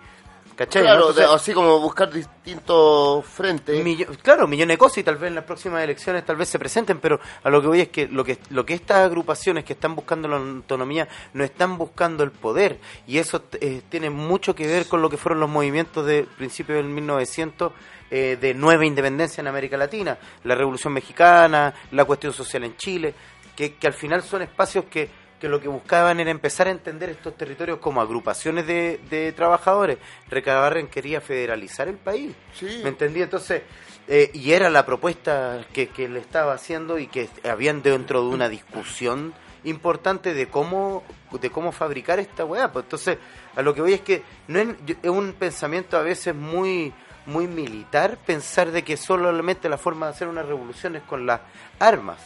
¿Cachai? no? Claro, Entonces- así como buscar distintos frentes. Millo- claro, millones de cosas y tal vez en las próximas elecciones tal vez se presenten, pero a lo que voy es que lo que lo que estas agrupaciones que están buscando la autonomía no están buscando el poder y eso eh, tiene mucho que ver con lo que fueron los movimientos de principios del 1900 eh, de nueva independencia en América Latina, la Revolución Mexicana, la cuestión social en Chile, que, que al final son espacios que que lo que buscaban era empezar a entender estos territorios como agrupaciones de, de trabajadores. Recabarren quería federalizar el país. Sí. ¿Me entendí? Entonces, eh, y era la propuesta que, que le estaba haciendo y que habían dentro de una discusión importante de cómo de cómo fabricar esta weá. Pues entonces, a lo que voy es que no es, es un pensamiento a veces muy muy militar pensar de que solamente la forma de hacer una revolución es con las armas.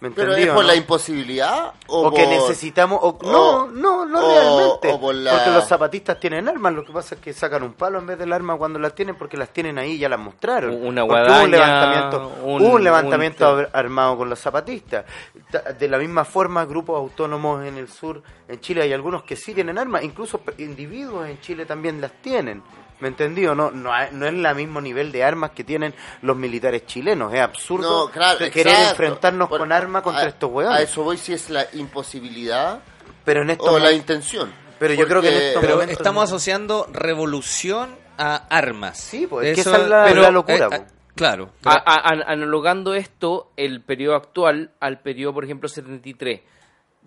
¿Me Pero es o por no? la imposibilidad o, o que necesitamos o, o- no no no o- realmente. o por la- porque los zapatistas tienen armas lo que pasa es que sacan un palo en vez del arma cuando las tienen porque las tienen ahí y ya las mostraron. Una Porque hubo guadaña, un levantamiento un- hubo un levantamiento un- armado con los zapatistas. Ta- de la misma forma grupos autónomos en el sur en Chile hay algunos que sí tienen armas incluso individuos en Chile también las tienen ¿Me entendí o no? No, no es el mismo nivel de armas que tienen los militares chilenos. Es absurdo No, claro, que querer exacto. enfrentarnos Por- con armas contra a- estos hueones. A eso voy si es la imposibilidad Pero en estos o la intención. Pero yo creo que en estos Pero momentos estamos no. asociando revolución a armas. Sí, pues, es que esa es la- la locura, eh, pues. claro. A- a- an- analogando esto, el periodo actual al periodo, por ejemplo, 73,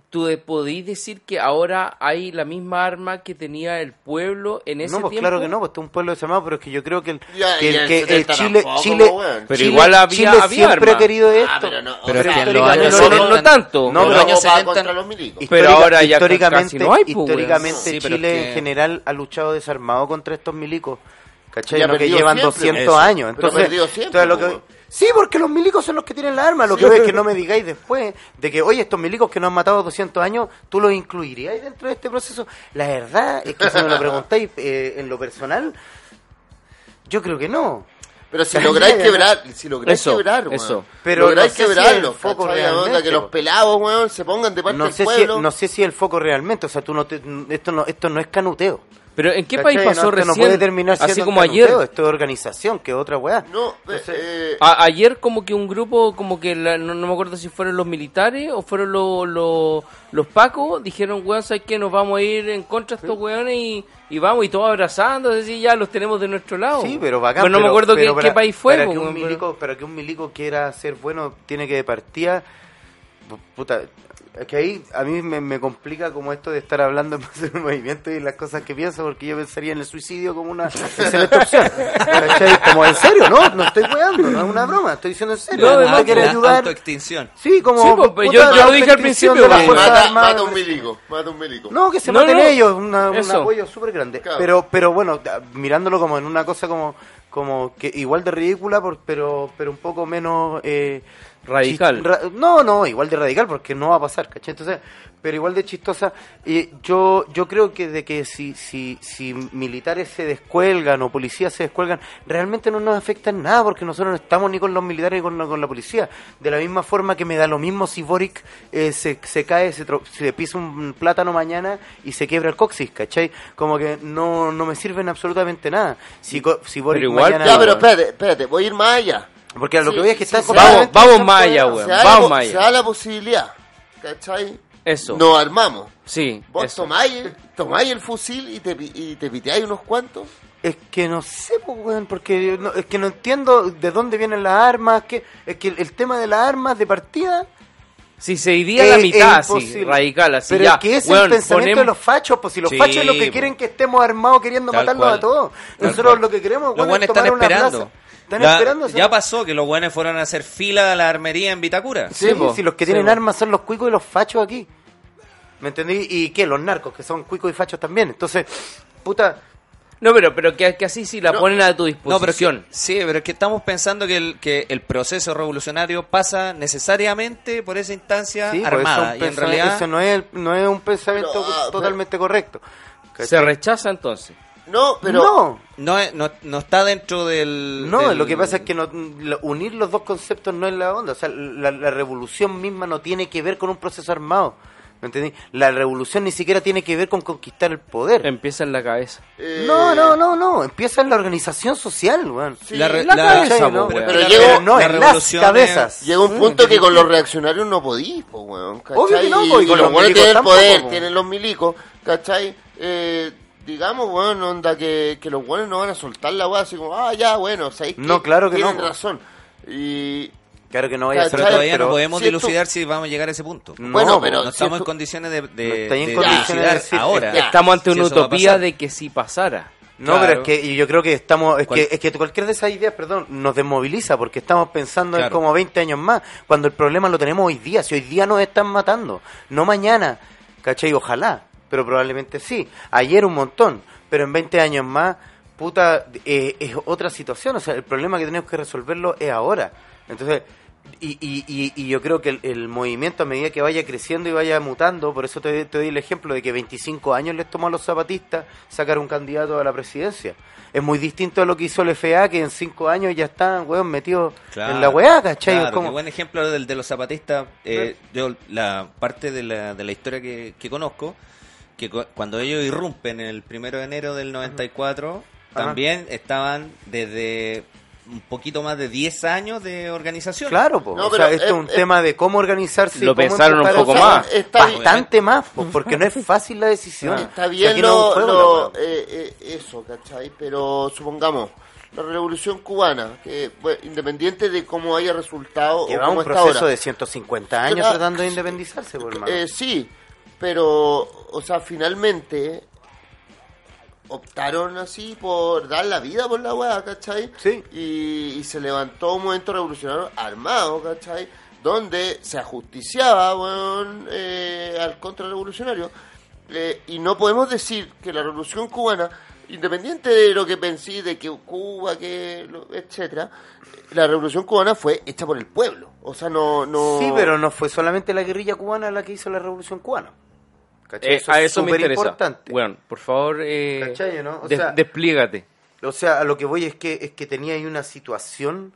¿tú podéis decir que ahora hay la misma arma que tenía el pueblo en ese no, pues tiempo? claro que no, pues es un pueblo desarmado, pero es que yo creo que el, Ya, que, ya el- el que el 70 Chile, tampoco, Chile, pues, weón. Pero Chile- igual había- Chile había siempre ha querido esto. Ah, pero no, Pero es sea, que en los años no, no, no, 70 tanto. No, pero pero años 70 contra los milicos. Pero ahora ya históricamente, casi no hay, pues, históricamente Sí, pero Chile es que- en general ha luchado desarmado contra estos milicos. ¿Cachai? No, que llevan siempre, 200 eso. años. Pero ha Entonces, perdido siempre, entonces lo pues, que, Sí, porque los milicos son los que tienen la arma. Lo que veo es que no me digáis después de que, oye, estos milicos que nos han matado 200 años, ¿tú los incluirías dentro de este proceso? La verdad es que si me lo preguntáis eh, en lo personal, yo creo que no. Pero si lográis quebrar, si lográis Eso, quebrar, weón. eso. Pero lográis no sé si quebrarlo, el foco Onda, que los pelados, weón, se pongan de parte No del sé, si, pueblo. no sé si el foco realmente, o sea, tú no te- esto, no, esto no es canuteo. Pero ¿en qué ¿Cachai? país pasó no, recién? No puede terminar siendo Así como ayer. Esto es organización, que es otra weá. No, Entonces, eh, A- ayer como que un grupo, como que la- no, no me acuerdo si fueron los militares o fueron los, los, los pacos, dijeron, weón, ¿sabes qué? Nos vamos a ir en contra de estos weones y, y vamos, y todos abrazando, es decir, ya los tenemos de nuestro lado. Sí, pero bacán. Pero no me acuerdo pero qué, para- qué país fue. Para po, que, un weón, pero- milico, para que un milico quiera ser bueno, tiene que de partida. pu- Puta, es que ahí a mí me, me complica como esto de estar hablando en base al movimiento y las cosas que pienso, porque yo pensaría en el suicidio como una excelente opción. ¿Cachai? Como en serio, no, no estoy weando, no es una broma, estoy diciendo en serio. No, No, además, quiere ayudar. autoextinción. Sí, como. Sí, pues, puta, yo- yo lo dije al extinción principio, mata, mata un milico, mata un milico. No, que se No, maten no. ellos, una- un apoyo súper grande. Claro. Pero, pero bueno, mirándolo como en una cosa como, como que igual de ridícula, por- pero, pero un poco menos eh, Radical. ra- no, no, igual de radical porque no va a pasar, ¿cachai? Entonces, pero igual de chistosa. Y yo, yo creo que de que si, si, si militares se descuelgan o policías se descuelgan, realmente no nos afecta en nada porque nosotros no estamos ni con los militares ni con, la- con la policía. De la misma forma que me da lo mismo si Boric eh, se, se cae, se, tro- se le pisa un plátano mañana y se quiebra el coxis, ¿cachai? Como que no, no me sirven absolutamente nada. Si, co- si Boric Pero igual, mañana... Ya, pero espérate, espérate, voy a ir más allá. Porque a lo Sí, que voy es que sí, está Vamos, vamos más allá, weón. Se da, Vamos la, más se allá. da la posibilidad, ¿cachai? Eso. Nos armamos. Sí, Vos tomáis, tomáis el fusil y te, pi- y te piteáis unos cuantos. Es que no sé, weón, porque no- es que no entiendo de dónde vienen las armas, que es que el, el tema de las armas de partida Si se iría a es- la es mitad, así, radical, así Pero ya. es que es el pensamiento ponemos- de los fachos, pues si los Sí, fachos lo que quieren que estemos armados queriendo Tal matarnos cual. a todos. Nosotros cual. lo que queremos Los weón, es tomar están una esperando. plaza. Están Ya, esperando. pasó que los buenos fueron a hacer fila a la armería en Vitacura. Sí, Sí, po. si los que Sí, tienen po. armas son los cuicos y los fachos aquí. ¿Me entendí? ¿Y qué? Los narcos, que son cuicos y fachos también. Entonces, puta, No, pero, pero que, que así sí la No. ponen a tu No, pero que- disposición. sí, pero es que estamos pensando que el, que el proceso revolucionario pasa necesariamente por esa instancia sí, armada. eso, Y en realidad, eso no es, no es un pensamiento totalmente correcto. Se rechaza entonces. No, pero. no, no, es- no, no está dentro del... no, del- lo que pasa es que no, unir los dos conceptos no es la onda. O sea, la, la revolución misma no tiene que ver con un proceso armado. ¿Me entendí? La revolución ni siquiera tiene que ver con conquistar el poder. Empieza en la cabeza. eh, No, no, no, no. Empieza en la organización social, weón. Sí, La, la la-. Pero llegó- no, la en las cabezas. Llega un punto que con los reaccionarios no podís, po, weón, ¿cachai? Obvio que no, y, po, y y con los los milicos tienen el poder, po. tienen los milicos, ¿cachai? Eh, digamos, weón, onda que, que los buenos no van a soltar la weá así como, ah, ya, bueno, ¿sabéis qué? No, claro que Tienen no, razón. Y, Claro que no vaya a ser Pero todavía pero- no podemos si esto- dilucidar si vamos a llegar a ese punto. No, bueno, pero no si estamos esto- en condiciones de, de, No estáis en de condiciones de dilucidar decir- ahora. Ya. Estamos ante Si una eso va a utopía pasar. de que si pasara. No, Claro. pero es que yo creo que estamos, es ¿Cuál? que, es que cualquier de esas ideas, perdón, nos desmoviliza porque estamos pensando en Claro. como 20 años más, cuando el problema lo tenemos hoy día, si hoy día nos están matando, no mañana, ¿cachai? Ojalá, pero probablemente sí, ayer un montón, pero en 20 años más, puta, eh, es otra situación, o sea, el problema que tenemos que resolverlo es ahora, entonces... Y, y, y, y yo creo que el, el movimiento a medida que vaya creciendo y vaya mutando, por eso te, te doy el ejemplo de que 25 años les tomó a los zapatistas sacar un candidato a la presidencia. Es muy distinto a lo que hizo el FA, que en 5 años ya están, weón, metidos Claro, en la weá, ¿cachai? Claro, como- buen ejemplo del de los zapatistas. eh, yo, la parte de la, de la historia que, que conozco, que cu- cuando ellos irrumpen el primero de enero del 94, Ajá. también estaban desde un poquito más de 10 años de organización. Claro, po. No, o sea, esto es un tema de cómo organizarse. y Lo cómo pensaron un poco a- más. Está bien. Bastante más, po, porque no es fácil la decisión. Está O sea, bien no un lo, eh, eh, eso, ¿cachai? Pero supongamos, la revolución cubana, que bueno, independiente de cómo haya resultado o Lleva cómo un está proceso ahora. de 150 años tratando de independizarse, por. Eh, sí, pero, o sea, finalmente optaron así por dar la vida por la weá, ¿cachai? Sí. Y, y se levantó un movimiento revolucionario armado, ¿cachai? Donde se ajusticiaba, eh, al contrarrevolucionario. Eh, y no podemos decir que la revolución cubana independiente de lo que pensé de que Cuba, que etcétera, la revolución cubana fue hecha por el pueblo. O sea, no, no. Sí, pero no fue solamente la guerrilla cubana la que hizo la revolución cubana. ¿Cachai? Eh, a es eso me interesa. importante. Bueno, por favor, eh, ¿Cachai, no? O des- sea- desplígate. O sea, a lo que voy es que es que tenía ahí una situación,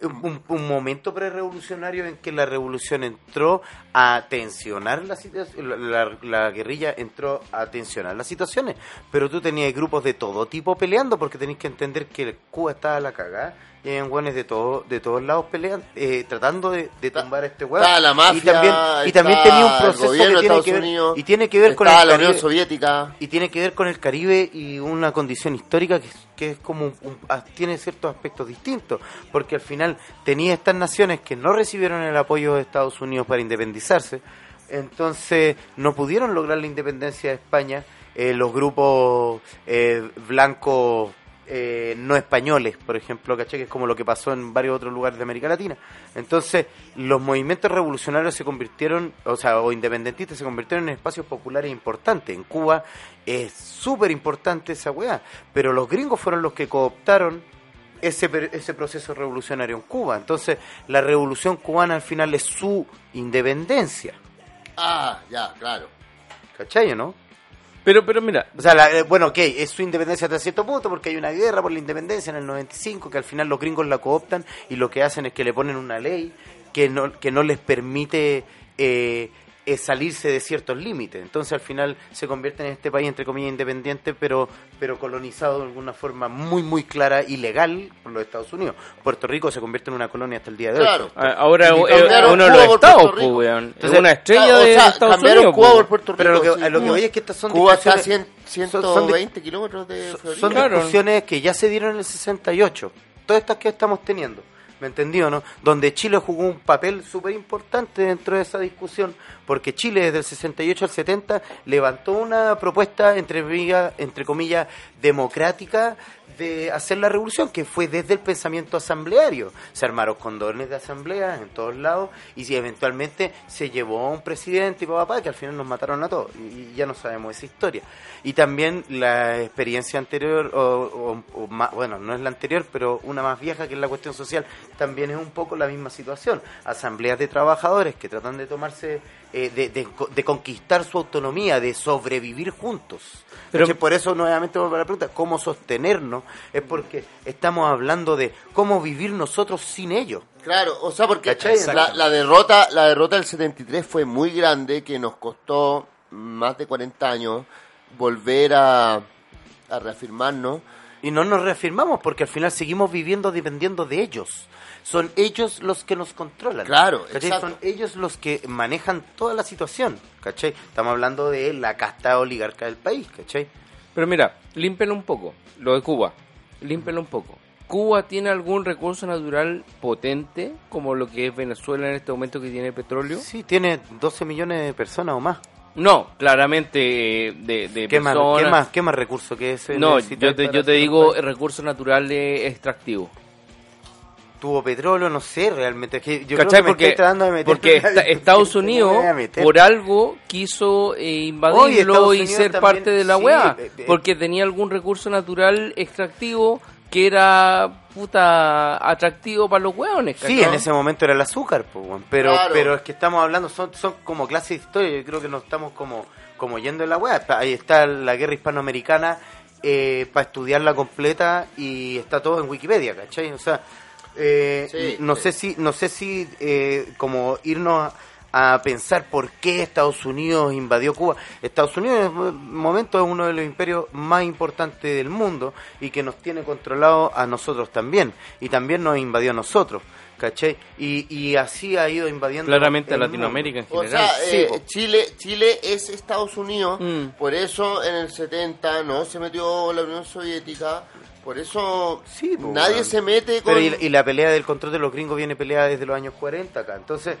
un, un- un momento prerevolucionario en que la revolución entró a tensionar la situación, la, la- la guerrilla entró a tensionar las situaciones, pero tú tenías grupos de todo tipo peleando porque tenéis que entender que Cuba estaba a la cagada y hay guanes de todo, de todos lados peleando, eh, tratando de, de tumbar a este hueón. Estaba la mafia, y también, y también tenía un proceso gobierno que tiene que ver, Unidos, y tiene que ver con el la Unión Caribe- Soviética. y tiene que ver con el Caribe y una condición histórica que, que es como un- un- ah, tiene ciertos aspectos distintos, porque al final tenía estas naciones que no recibieron el apoyo de Estados Unidos para independizarse, entonces no pudieron lograr la independencia de España eh, los grupos eh, blancos eh, no españoles, por ejemplo, ¿cachai? Que es como lo que pasó en varios otros lugares de América Latina. Entonces, los movimientos revolucionarios se convirtieron, o sea, o independentistas se convirtieron en espacios populares importantes. En Cuba es súper importante esa weá, pero los gringos fueron los que cooptaron ese, ese proceso revolucionario en Cuba. Entonces, la revolución cubana al final es su independencia, Ah, ya, claro. ¿cachai o no? Pero, pero mira, O sea, la- eh, bueno, ok, es su independencia hasta cierto punto porque hay una guerra por la independencia en el 95 que al final los gringos la cooptan y lo que hacen es que le ponen una ley que no, que no les permite eh, eh, salirse de ciertos límites. Entonces al final se convierten en este país, entre comillas, independiente, pero, pero colonizado de alguna forma muy, muy clara y legal por los Estados Unidos. Puerto Rico se convierte en una colonia hasta el día de hoy. Claro. a- ahora Y es cambiaron uno de los estados, pues. Es Entonces, una estrella Claro, de o sea, Estados cambiaron Unidos. Cuba pues. por Puerto Rico. Pero lo que, sí. a lo que voy es que estas son Cuba está a discusiones- 100, son- son di- 120 kilómetros de Florida. Son Claro. discusiones que ya se dieron en el 68. Todas estas que estamos teniendo. ¿Me entendió, no? Donde Chile jugó un papel súper importante dentro de esa discusión, porque Chile desde el 68 al 70 levantó una propuesta, entre, entre comillas, democrática de hacer la revolución, que fue desde el pensamiento asambleario. Se armaron condones de asambleas en todos lados y si eventualmente se llevó a un presidente y papá, que al final nos mataron a todos y ya no sabemos esa historia. Y también la experiencia anterior, o- o más- bueno, no es la anterior, pero una más vieja que es la cuestión social, también es un poco la misma situación. Asambleas de trabajadores que tratan de tomarse, eh, de, de co- de conquistar su autonomía, de sobrevivir juntos. Pero- Pero por eso nuevamente vuelvo a la pregunta, ¿cómo sostenernos? Es porque estamos hablando de cómo vivir nosotros sin ellos. Claro, o sea, porque la, la derrota la derrota del 73 fue muy grande, que nos costó más de 40 años volver a, a reafirmarnos. Y no nos reafirmamos porque al final seguimos viviendo dependiendo de ellos. Son ellos los que nos controlan. Claro. Son ellos los que manejan toda la situación. ¿Cachai? Estamos hablando de la casta oligarca del país. ¿Cachai? Pero mira, límpelo un poco. Lo de Cuba, límpelo un poco. ¿Cuba tiene algún recurso natural potente, como lo que es Venezuela en este momento que tiene petróleo? Sí, tiene 12 millones de personas o más. No, claramente eh, de, de ¿Qué más, personas. ¿Qué más, qué más recursos que ese No, yo te, yo te digo recursos naturales extractivos. Tuvo petróleo, no sé realmente. Es que yo ¿Cachai? creo que me Porque, tratando de meter porque esta- Estados Unidos, por algo, quiso eh, invadirlo y Unidos ser también- parte de la sí, weá. eh, eh. Porque tenía algún recurso natural extractivo que era puta atractivo para los weones. Sí, ¿cachai? en ese momento era el azúcar, weón. pero Claro. pero es que estamos hablando, son, son como clases de historia, yo creo que nos estamos como, como yendo en la weá. Ahí está la guerra hispanoamericana eh, para estudiarla completa y está todo en Wikipedia, ¿cachai? O sea, eh, Sí, no sí. sé si, no sé si eh, como irnos a, a pensar por qué Estados Unidos invadió Cuba. Estados Unidos en este momento es uno de los imperios más importantes del mundo y que nos tiene controlado a nosotros también. Y también nos invadió a nosotros. ¿Cachai? Y, y así ha ido invadiendo Claramente a Latinoamérica en O general. sea, Sí, eh. Chile, Chile es Estados Unidos, Mm. por eso en el 70 no se metió la Unión Soviética, por eso Sí, po, nadie se mete con... Pero y, la- y la pelea del control de los gringos viene peleada desde los años 40 acá. Entonces,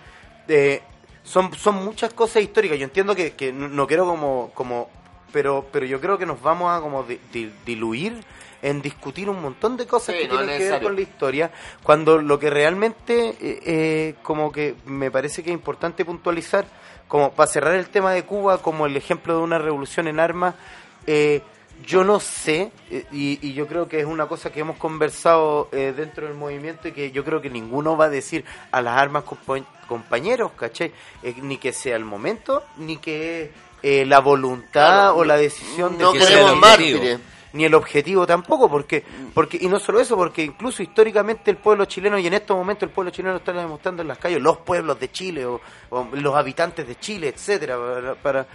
eh, son, son muchas cosas históricas. Yo entiendo que, que no, quiero como... como pero pero yo creo que nos vamos a como di- di- diluir en discutir un montón de cosas Sí, que no tienen que ver con la historia, cuando lo que realmente eh, eh, como que me parece que es importante puntualizar, como para cerrar el tema de Cuba como el ejemplo de una revolución en armas, eh, yo no sé, eh, y, y yo creo que es una cosa que hemos conversado eh, dentro del movimiento y que yo creo que ninguno va a decir a las armas compa- compañeros, ¿cachai? Eh, ni que sea el momento, ni que eh, la voluntad Claro, o la decisión de que queremos mártires. ni el objetivo tampoco, porque, porque y no solo eso, porque incluso históricamente el pueblo chileno, y en estos momentos el pueblo chileno está demostrando en las calles, los pueblos de Chile o, o los habitantes de Chile, etcétera, para, para-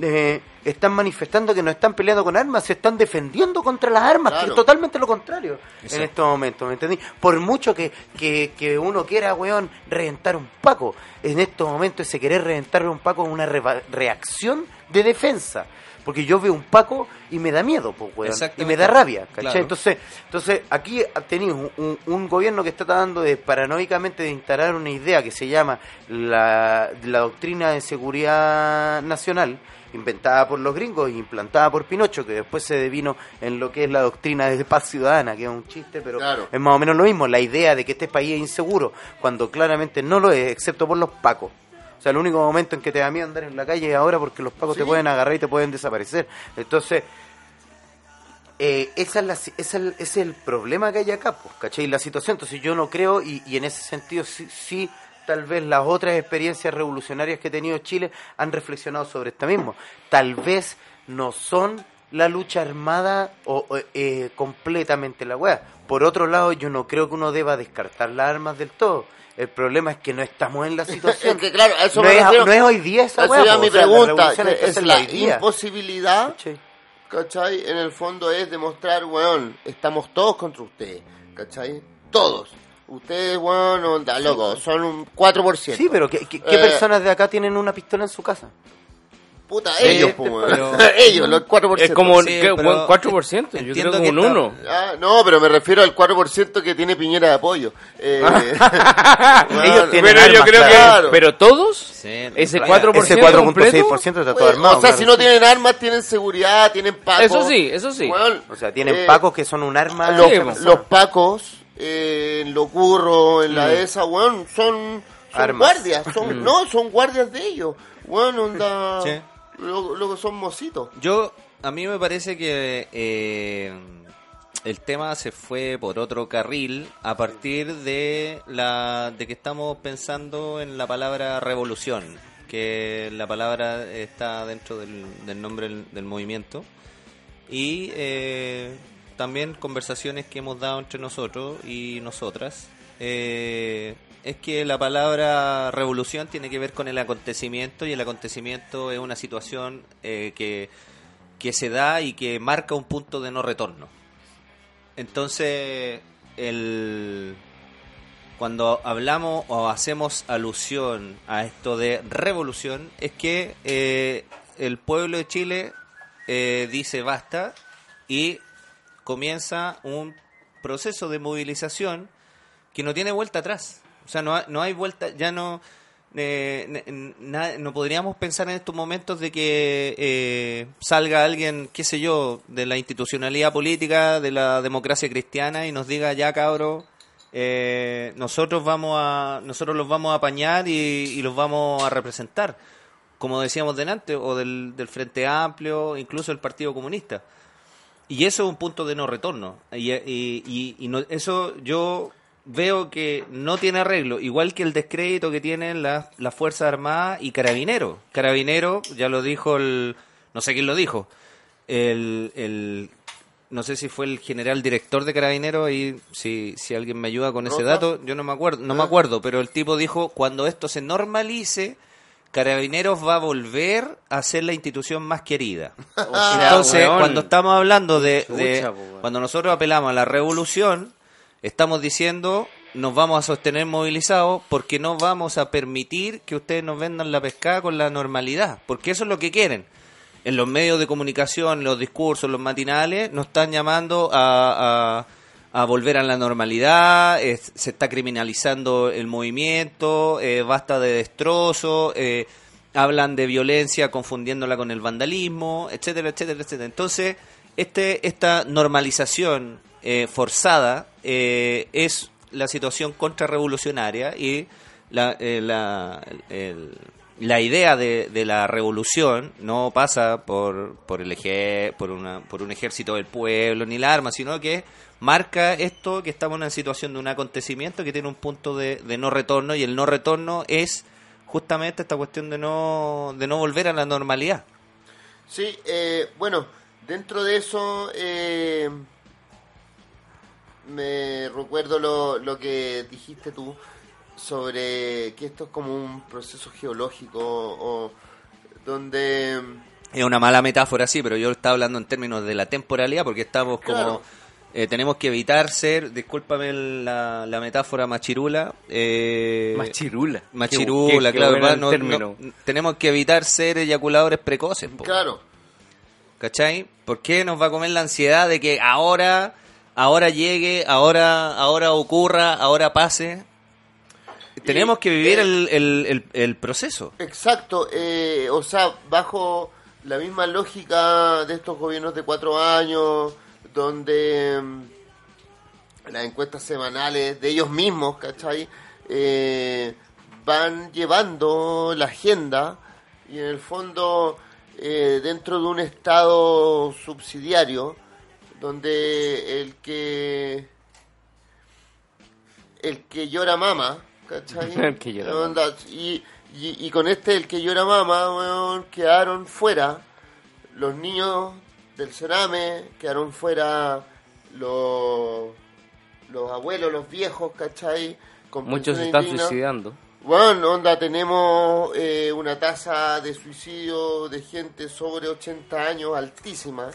eh, están manifestando que no están peleando con armas, se están defendiendo contra las armas, que es totalmente lo contrario en estos momentos, ¿me entendí? Por mucho que, que, que uno quiera, weón, reventar un paco, en estos momentos ese querer reventar un paco es una reva- reacción de defensa. Porque yo veo un Paco y me da miedo, pues, weón. Y me da rabia, ¿cachai? Claro. Entonces, entonces, aquí tenéis un, un- un gobierno que está tratando de paranoicamente de instalar una idea que se llama la, la doctrina de seguridad nacional, inventada por los gringos y implantada por Pinocho, que después se devino en lo que es la doctrina de paz ciudadana, que es un chiste, pero Claro. es más o menos lo mismo, la idea de que este país es inseguro, cuando claramente no lo es, excepto por los pacos. O sea, el único momento en que te da miedo andar en la calle es ahora porque los pacos te pueden agarrar y te pueden desaparecer. Entonces, eh, esa es la, esa es el, ese es el problema que hay acá, pues, ¿cachai? La situación. Entonces yo no creo, y, y en ese sentido sí, sí, tal vez las otras experiencias revolucionarias que ha tenido Chile han reflexionado sobre esto mismo. Tal vez no son la lucha armada o, eh, completamente la weá. Por otro lado, yo no creo que uno deba descartar las armas del todo. El problema es que no estamos en la situación. Es que, claro, eso no, es, refiero. no es hoy día esa Esa weá. era po, mi o sea, la pregunta, que es la imposibilidad, ¿Cachai? ¿cachai? En el fondo es demostrar, weón, estamos todos contra ustedes, ¿cachai? Todos. Ustedes, weón, onda, loco, son un 4%. Sí, pero ¿qué, qué- qué Eh, personas de acá tienen una pistola en su casa? Puta, Sí, ellos, weón. pero- ellos, los 4%. Es como Sí, ¿qué? pero- 4%, yo Entiendo creo que como un está- 1. Ah, no, pero me refiero al 4% que tiene Piñera de apoyo. Eh, Ellos tienen pero yo armas, creo claro. que pero todos Sí, ese claro. 4% Ese completo 4.6% está todo Pues, armado. o sea, claro. si no tienen armas, tienen seguridad, tienen pacos. Eso sí, eso sí. O sea, tienen eh, pacos que son un arma. Los, Sí, persona. los pacos, eh, en lo curro, en la esa, weón, son, guardias. Son, No, son guardias de ellos. Weón, onda. Sí. Luego son mocitos. Yo, a mí me parece que eh, el tema se fue por otro carril a partir de la de que estamos pensando en la palabra revolución, que la palabra está dentro del, del nombre del, del movimiento y eh, también conversaciones que hemos dado entre nosotros y nosotras. eh, es que la palabra revolución tiene que ver con el acontecimiento y el acontecimiento es una situación eh, que, que se da y que marca un punto de no retorno. Entonces, el, cuando hablamos o hacemos alusión a esto de revolución, es que eh, el pueblo de Chile eh, dice basta y comienza un proceso de movilización que no tiene vuelta atrás. O sea, no, no hay vuelta, ya no... eh, no podríamos pensar en estos momentos de que eh, salga alguien, qué sé yo, de la institucionalidad política, de la democracia cristiana y nos diga ya cabro, eh, nosotros vamos a, nosotros los vamos a apañar y, y los vamos a representar, como decíamos delante, o del, del Frente Amplio, incluso el Partido Comunista. Y eso es un punto de no retorno. Y, y- y- y no- eso yo veo que no tiene arreglo, igual que el descrédito que tienen las las Fuerzas Armadas y Carabineros. Carabineros, ya lo dijo el... no sé quién lo dijo, el... el no sé si fue el general director de Carabineros y si, si alguien me ayuda con ese dato, yo no me acuerdo, no me acuerdo, pero el tipo dijo, cuando esto se normalice, Carabineros va a volver a ser la institución más querida. Entonces, weón. cuando estamos hablando de, de- Chucha, po, weón. cuando nosotros apelamos a la revolución, estamos diciendo nos vamos a sostener movilizados porque no vamos a permitir que ustedes nos vendan la pescada con la normalidad, porque eso es lo que quieren. En los medios de comunicación, los discursos, los matinales, nos están llamando a, a- a volver a la normalidad, se está criminalizando el movimiento, eh, basta de destrozo, eh, hablan de violencia confundiéndola con el vandalismo, etcétera, etcétera, etcétera. Entonces, este, esta normalización eh, forzada eh, es la situación contrarrevolucionaria y la, la- el- la idea de, de la revolución no pasa por por el eje- por una por un ejército del pueblo ni la arma, sino que marca esto que estamos en una situación de un acontecimiento que tiene un punto de, de no retorno y el no retorno es justamente esta cuestión de no de no volver a la normalidad. Sí, eh, bueno, dentro de eso eh, me recuerdo lo, lo que dijiste tú sobre que esto es como un proceso geológico o donde Es una mala metáfora, sí, pero yo estaba hablando en términos de la temporalidad porque estamos como... Claro. Eh, tenemos que evitar ser, discúlpame la, la metáfora machirula. Eh, Machirula. Machirula, Qué- qué- qué claro. bueno el no- tenemos que evitar ser eyaculadores precoces. po, claro, ¿Cachai? ¿Por qué nos va a comer la ansiedad de que ahora, ahora llegue, ahora, ahora ocurra, ahora pase? Tenemos que vivir eh, el, el, el, el proceso. Exacto, eh, o sea, bajo la misma lógica de estos gobiernos de cuatro años, donde mm, las encuestas semanales de ellos mismos, ¿cachai? Eh, van llevando la agenda y en el fondo eh, dentro de un estado subsidiario, donde el que el que llora mama, ¿cachai? El que llora mama. Onda, y, y, y con este, el que llora mama, quedaron fuera los niños del Cerame, quedaron fuera los, los abuelos, los viejos, ¿cachai? Con Muchos se están suicidando. Bueno, onda, tenemos eh, una tasa de suicidio de gente sobre 80 años altísima,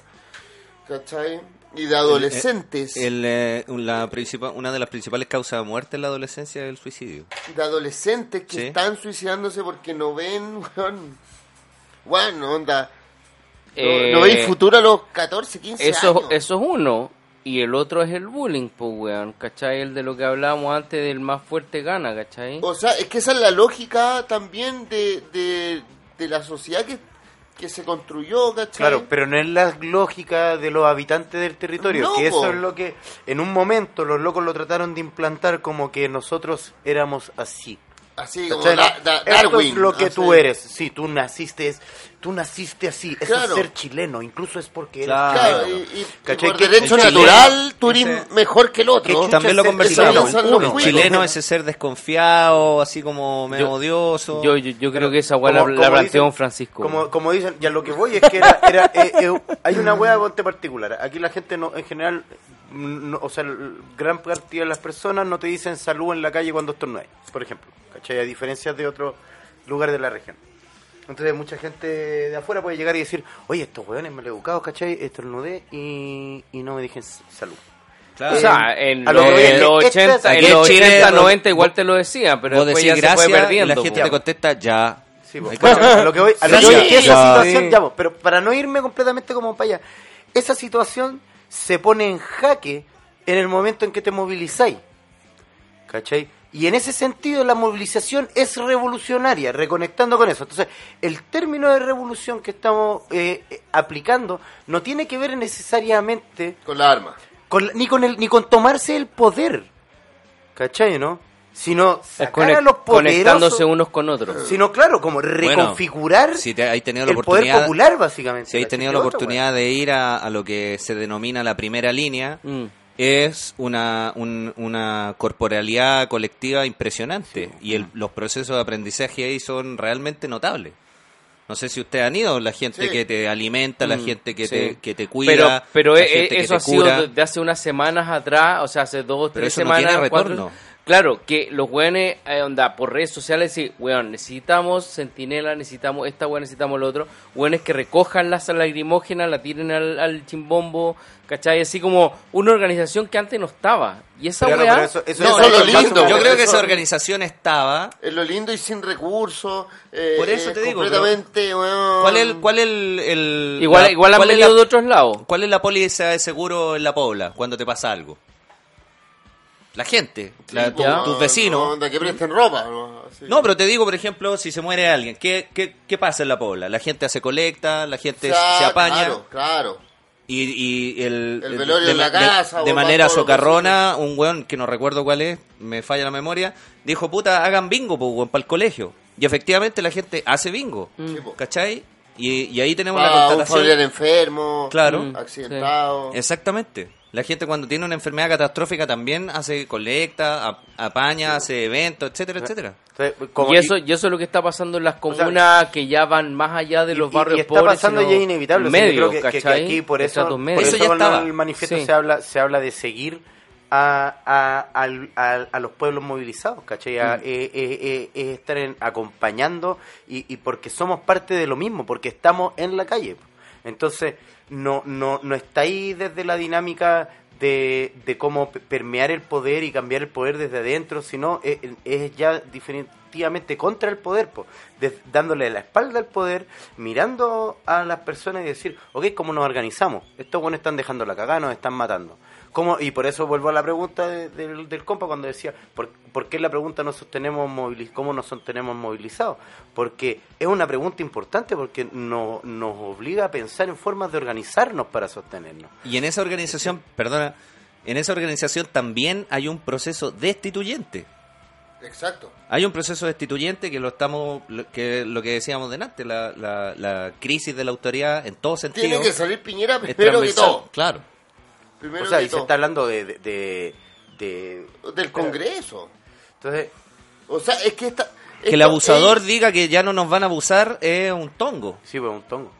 ¿cachai? Y de adolescentes, El, eh, la una de las principales causas de muerte en la adolescencia es el suicidio. de adolescentes que Sí. están suicidándose porque no ven, bueno, onda, Eh, no veis futuro a los 14, 15 Eso, años. eso es uno. Y el otro es el bullying, pues, weón. ¿Cachai? El de lo que hablábamos antes del más fuerte gana, ¿cachai? O sea, es que esa es la lógica también de, de, de la sociedad que, que se construyó, ¿cachai? Claro, pero no es la lógica de los habitantes del territorio, No, que eso po. es lo que en un momento los locos lo trataron de implantar como que nosotros éramos así. Así como. Da- Da- Esto Darwin. es lo que así. tú eres. Sí, tú naciste, es- tú naciste así. Eso Claro. es ser chileno, incluso es porque eres Claro. Claro, chileno. y, y- y por Que derecho el chileno- natural tú eres ese- mejor que el otro. También lo conversamos. chileno, El uno. chileno ese ser desconfiado, así como medio Yo- odioso. Yo, yo, yo creo que esa weá la, la planteó un Francisco. Como, como dicen, ya lo que voy es que era, era, eh, eh, hay una hueá ponte particular. Aquí la gente no, en general, no- o sea, gran cantidad de las personas no te dicen salud en la calle cuando estornudas, por ejemplo. ¿Cachai? A diferencia de otros lugares de la región. Entonces mucha gente de afuera puede llegar y decir, oye, estos hueones maleducados, ¿cachai? Estornudé y, y no me dijen s- salud. Claro. O sea, en A los, en los esta 80, es- en los Aquí en Chile, 80, vos- 90 igual te lo decían, pero después ya se fue gracias y perdiendo. la gente po. te contesta ya. Sí, po. Hay a lo que voy, a lo que voy es que esa Ya. situación, ya, po, pero para no irme completamente como para allá, esa situación se pone en jaque en el momento en que te movilizáis. ¿Cachai? Y en ese sentido la movilización es revolucionaria, reconectando con eso. Entonces, el término de revolución que estamos eh, eh, aplicando no tiene que ver necesariamente Con la arma. con, ni con el ni con tomarse el poder. ¿Cachai, no? Sino sacar conec- a los conectándose unos con otros. sino claro, como reconfigurar si te, hay tenido la el poder oportunidad, popular, básicamente. si hay ¿cachai? tenido Que la oportunidad de ir a, a lo que se denomina la primera línea, Mm. es una, un- una corporalidad colectiva impresionante y el- los procesos de aprendizaje ahí son realmente notables. No sé si ustedes han ido, la gente Sí. que te alimenta, la Mm, gente que, sí. te, que te cuida, Pero, pero la eh, gente que eso te ha sido cura. de, de hace unas semanas atrás, o sea, hace dos, Pero tres eso no semanas. cuatro- retorno. Claro, que los weones, eh, onda, por redes sociales, sí, weón, necesitamos centinela, necesitamos esta weón, necesitamos lo otro. Weones que recojan las lagrimógenas, la tiren al, al chimbombo, ¿cachai? Así como una organización que antes no estaba. Y esa Pero no, weá. pero eso- eso- No, Eso es lo lindo, Yo creo que eso- esa organización estaba. Es lo lindo y sin recursos. eh, Por eso eh, te digo, Completamente, weón. ¿Cuál es el, cuál es el, el- igual, la- igual han venido la- de otros lados. ¿Cuál es la póliza de seguro en la Pobla cuando te pasa algo? La gente, la- tu- ya. tus vecinos. No, que presten ropa. No, pero te digo, por ejemplo, si se muere alguien, ¿qué, qué, qué pasa en la Pobla? La gente hace colecta, la gente O sea, se apaña Claro, claro. y, y el, El velorio en la de- casa, de, manera socarrona, un weón que no recuerdo cuál es, me falla la memoria, dijo, puta, hagan bingo, pues, weón, para el colegio. Y efectivamente la gente hace bingo, Sí, po. ¿cachai? Y, y ahí tenemos la Ah, un familiar enfermo, Claro. Mm. accidentado. Exactamente. La gente cuando tiene una enfermedad catastrófica también hace colecta, ap- apaña, hace eventos, etcétera, etcétera. Como- y eso y eso es lo que está pasando en las comunas que ya van más allá de los y- barrios y está pobres pasando sino ya inevitable o sea, yo medios, creo que, aquí por eso, por. Eso eso ya estaba. en el manifiesto Sí. se habla se habla de seguir a, los pueblos movilizados ¿cachai? A- Mm. eh, eh, eh, eh, estar en- acompañando y, y porque somos parte de lo mismo porque estamos en la calle entonces no no no está ahí desde la dinámica de, de cómo pe- permear el poder y cambiar el poder desde adentro, sino es, es ya definitivamente contra el poder, po, dándole la espalda al poder, mirando a las personas y decir, ok, ¿cómo nos organizamos? Estos buenos están dejando la cagada, nos están matando. ¿Cómo? Y por eso vuelvo a la pregunta de- del, del compa cuando decía, ¿por, por qué la pregunta nos sostenemos moviliz cómo nos sostenemos movilizados? Porque es una pregunta importante porque no, nos obliga a pensar en formas de organizarnos para sostenernos. Y en esa organización, perdona, en esa organización también hay un proceso destituyente. Exacto. Hay un proceso destituyente que lo estamos, lo- que lo que decíamos delante, la, la, la crisis de la autoridad en todo sentido. Tiene que salir Piñera primero que todo. Claro. Primero o sea, y se está hablando de... de, de- de- Del Congreso. entonces, O sea, es que esta... Que el abusador diga que ya no nos van a abusar es un tongo. Sí, pues un tongo.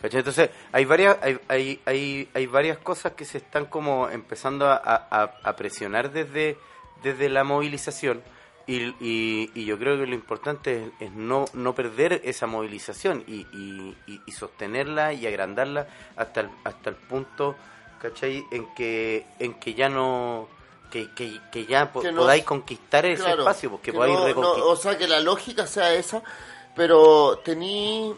¿Cachai? Entonces, hay varias, hay, hay, hay, hay varias cosas que se están como empezando a, a- a presionar desde, desde la movilización. Y, y, y yo creo que lo importante es, es no, no perder esa movilización y, y, y- y sostenerla y agrandarla hasta el, hasta el punto, ¿cachai? En que, en que ya no... Que, que, que ya po- Que no- podáis conquistar ese Claro, espacio, porque que podáis no-. O sea, que la lógica sea esa, pero tení...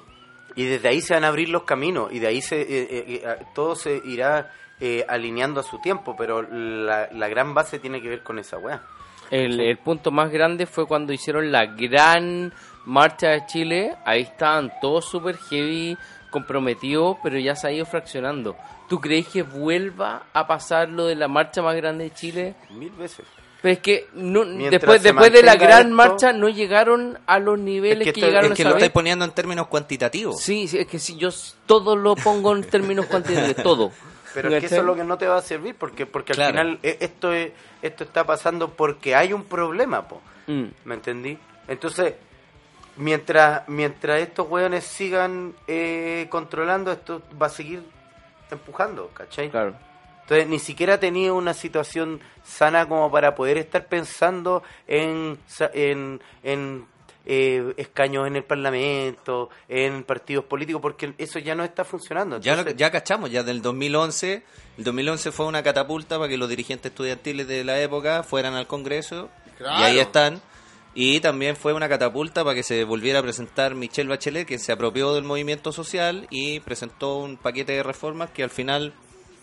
Y desde ahí se van a abrir los caminos y de ahí se, eh, eh, eh, todo se irá eh, alineando a su tiempo, pero la, la gran base tiene que ver con esa weá. El, el punto más grande fue cuando hicieron la gran marcha de Chile. Ahí estaban todos super heavy, comprometidos, pero ya se ha ido fraccionando. ¿Tú crees que vuelva a pasar lo de la marcha más grande de Chile? Mil veces. Pero es que no, después, después de la gran esto- marcha no llegaron a los niveles Es que llegaron Es que lo estáis poniendo en términos cuantitativos. Sí, sí, es que si yo todo lo pongo en términos cuantitativos, todo. Pero es que eso es lo que no te va a servir, porque porque al final eh, esto es, esto está pasando porque hay un problema, po. Mm. ¿Me entendí? Entonces, mientras mientras estos weones sigan eh, controlando, esto va a seguir empujando, ¿cachai? Claro. Entonces, ni siquiera tenía una situación sana como para poder estar pensando en, en, en eh, escaños en el Parlamento, en partidos políticos, porque eso ya no está funcionando. Ya, lo- ya cachamos, ya del 2011, el 2011 fue una catapulta para que los dirigentes estudiantiles de la época fueran al Congreso, Claro. y ahí están. Y también fue una catapulta para que se volviera a presentar Michelle Bachelet, que se apropió del movimiento social y presentó un paquete de reformas que al final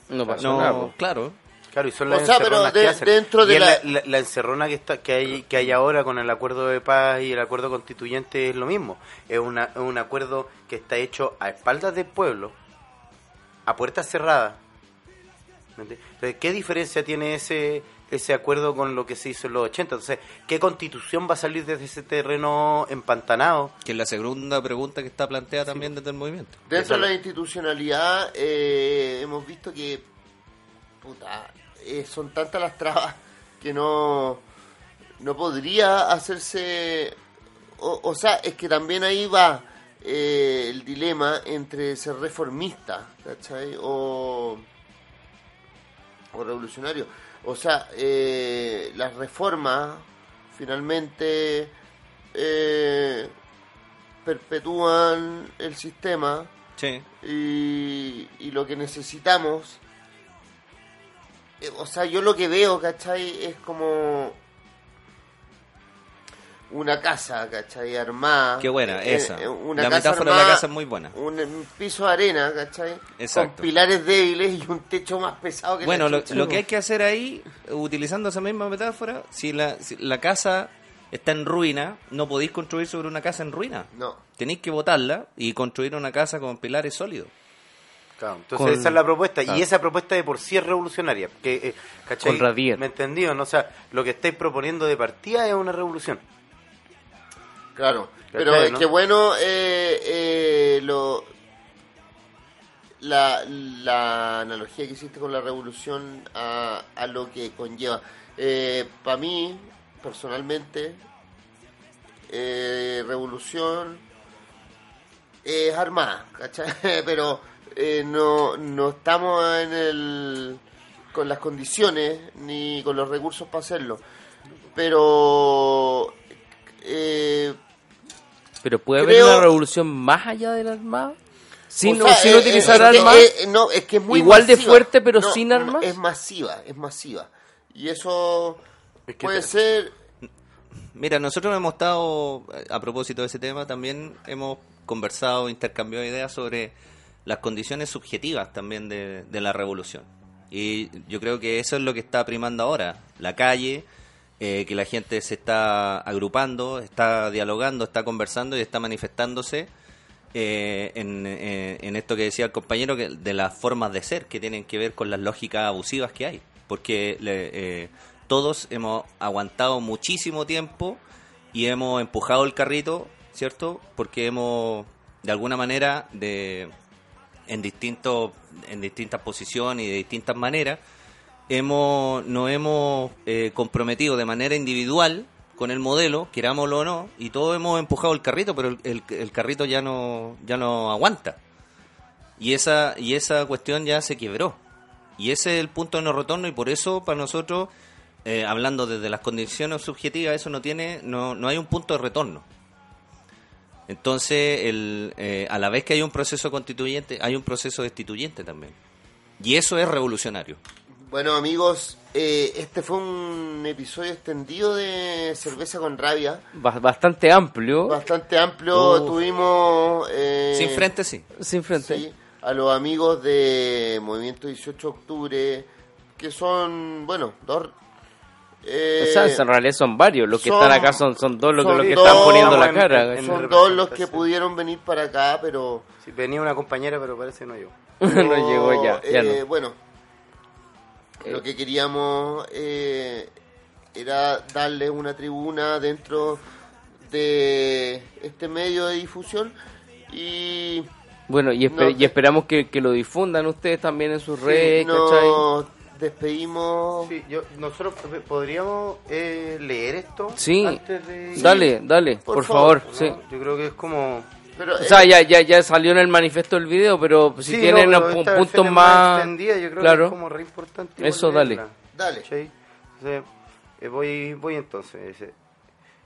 No pasó no, nada. claro, Claro, y son O sea, pero encerronas de- que hacen. dentro de Y la- la, la encerrona que está que hay que hay ahora con el acuerdo de paz y el acuerdo constituyente es lo mismo. Es, una, es un acuerdo que está hecho a espaldas del pueblo, a puertas cerradas. Entonces, ¿qué diferencia tiene ese ese acuerdo con lo que se hizo en los 80? Entonces, ¿qué constitución va a salir desde ese terreno empantanado? que es la segunda pregunta que está planteada también desde el movimiento. Dentro de la institucionalidad eh, hemos visto que puta, eh, son tantas las trabas que no no podría hacerse o, o sea es que también ahí va eh, el dilema entre ser reformista ¿cachai? o o revolucionario o sea eh, las reformas finalmente eh, perpetúan el sistema Sí. y, y lo que necesitamos, eh, o sea, yo lo que veo, ¿cachai? Es como una casa, ¿cachai? Armada. Qué buena, Eh, esa. eh, una la casa metáfora de la casa es muy buena. Un, un piso de arena, ¿cachai? Exacto. Con pilares débiles y un techo más pesado que Bueno, la lo, que hay que hacer ahí, utilizando esa misma metáfora, si la, si la casa está en ruina, no podéis construir sobre una casa en ruina. No. Tenéis que botarla y construir una casa con pilares sólidos. Claro, entonces Con- esa es la propuesta claro. y esa propuesta de por sí es revolucionaria. Que, eh, ¿cachai? Con. ¿Me entendió? No, o sea, lo que estáis proponiendo de partida es una revolución. Claro, pero ¿Cachai, es no? que bueno eh, eh, lo, la, la analogía que hiciste con la revolución a, a lo que conlleva. Para mí, personalmente, eh, revolución es armada, ¿cachai? Pero eh, no, no estamos en el, con las condiciones ni con los recursos para hacerlo. Pero... Eh, Pero puede Creo- haber una revolución más allá del armado. Sin, O sea, sin eh, utilizar eh, armas. eh, no, es que es muy Igual de fuerte, pero No, sin armas. Es masiva, es masiva. Y eso Es que puede te- ser... Mira, nosotros hemos estado, a propósito de ese tema, también hemos conversado, intercambiado ideas sobre las condiciones subjetivas también de, de la revolución. Y yo creo que eso es lo que está primando ahora. La calle, eh, que la gente se está agrupando, está dialogando, está conversando y está manifestándose eh, en, eh, en esto que decía el compañero, que de las formas de ser que tienen que ver con las lógicas abusivas que hay. Porque le- eh, todos hemos aguantado muchísimo tiempo y hemos empujado el carrito, ¿cierto? Porque hemos, de alguna manera, de en distintos en distintas posiciones y de distintas maneras hemos nos hemos eh, comprometido de manera individual con el modelo querámoslo o no y todos hemos empujado el carrito pero el, carrito ya no ya no aguanta y esa y esa cuestión ya se quebró y ese es el punto de no retorno y por eso para nosotros eh, hablando desde las condiciones subjetivas eso no tiene no, no hay un punto de retorno entonces, el, eh, a la vez que hay un proceso constituyente, hay un proceso destituyente también. Y eso es revolucionario. Bueno amigos, eh, este fue un episodio extendido de Cerveza con Rabia. ba- Bastante amplio. Bastante amplio. Uf. Tuvimos... eh, Sin frente, sí. sin frente. Sí, a los amigos de Movimiento 18 de Octubre, que son, bueno, dos... eh, O sea, en realidad son varios. Los que son- están acá son, son dos los que, son los que dos- están poniendo la cara. en- son dos los que pudieron venir para acá, pero... Sí, venía una compañera, pero parece que no yo. no llegó ya. ya eh, no. Bueno, Eh. lo que queríamos eh, era darle una tribuna dentro de este medio de difusión y Bueno, y, espe- no, y esperamos que, que lo difundan ustedes también en sus redes, sí, ¿cachai? nos despedimos. Sí, yo, nosotros eh, podríamos eh, leer esto Sí. antes de... Dale, dale, Por por, favor. favor. ¿no? sí. Yo creo que es como... Pero, O sea, eh, ya, ya, ya salió en el manifiesto del video, pero si Sí, tienen no, pero puntos más... extendida, yo creo claro. que es como re importante. Eso, dale. dale. Eh, voy, voy entonces. dice,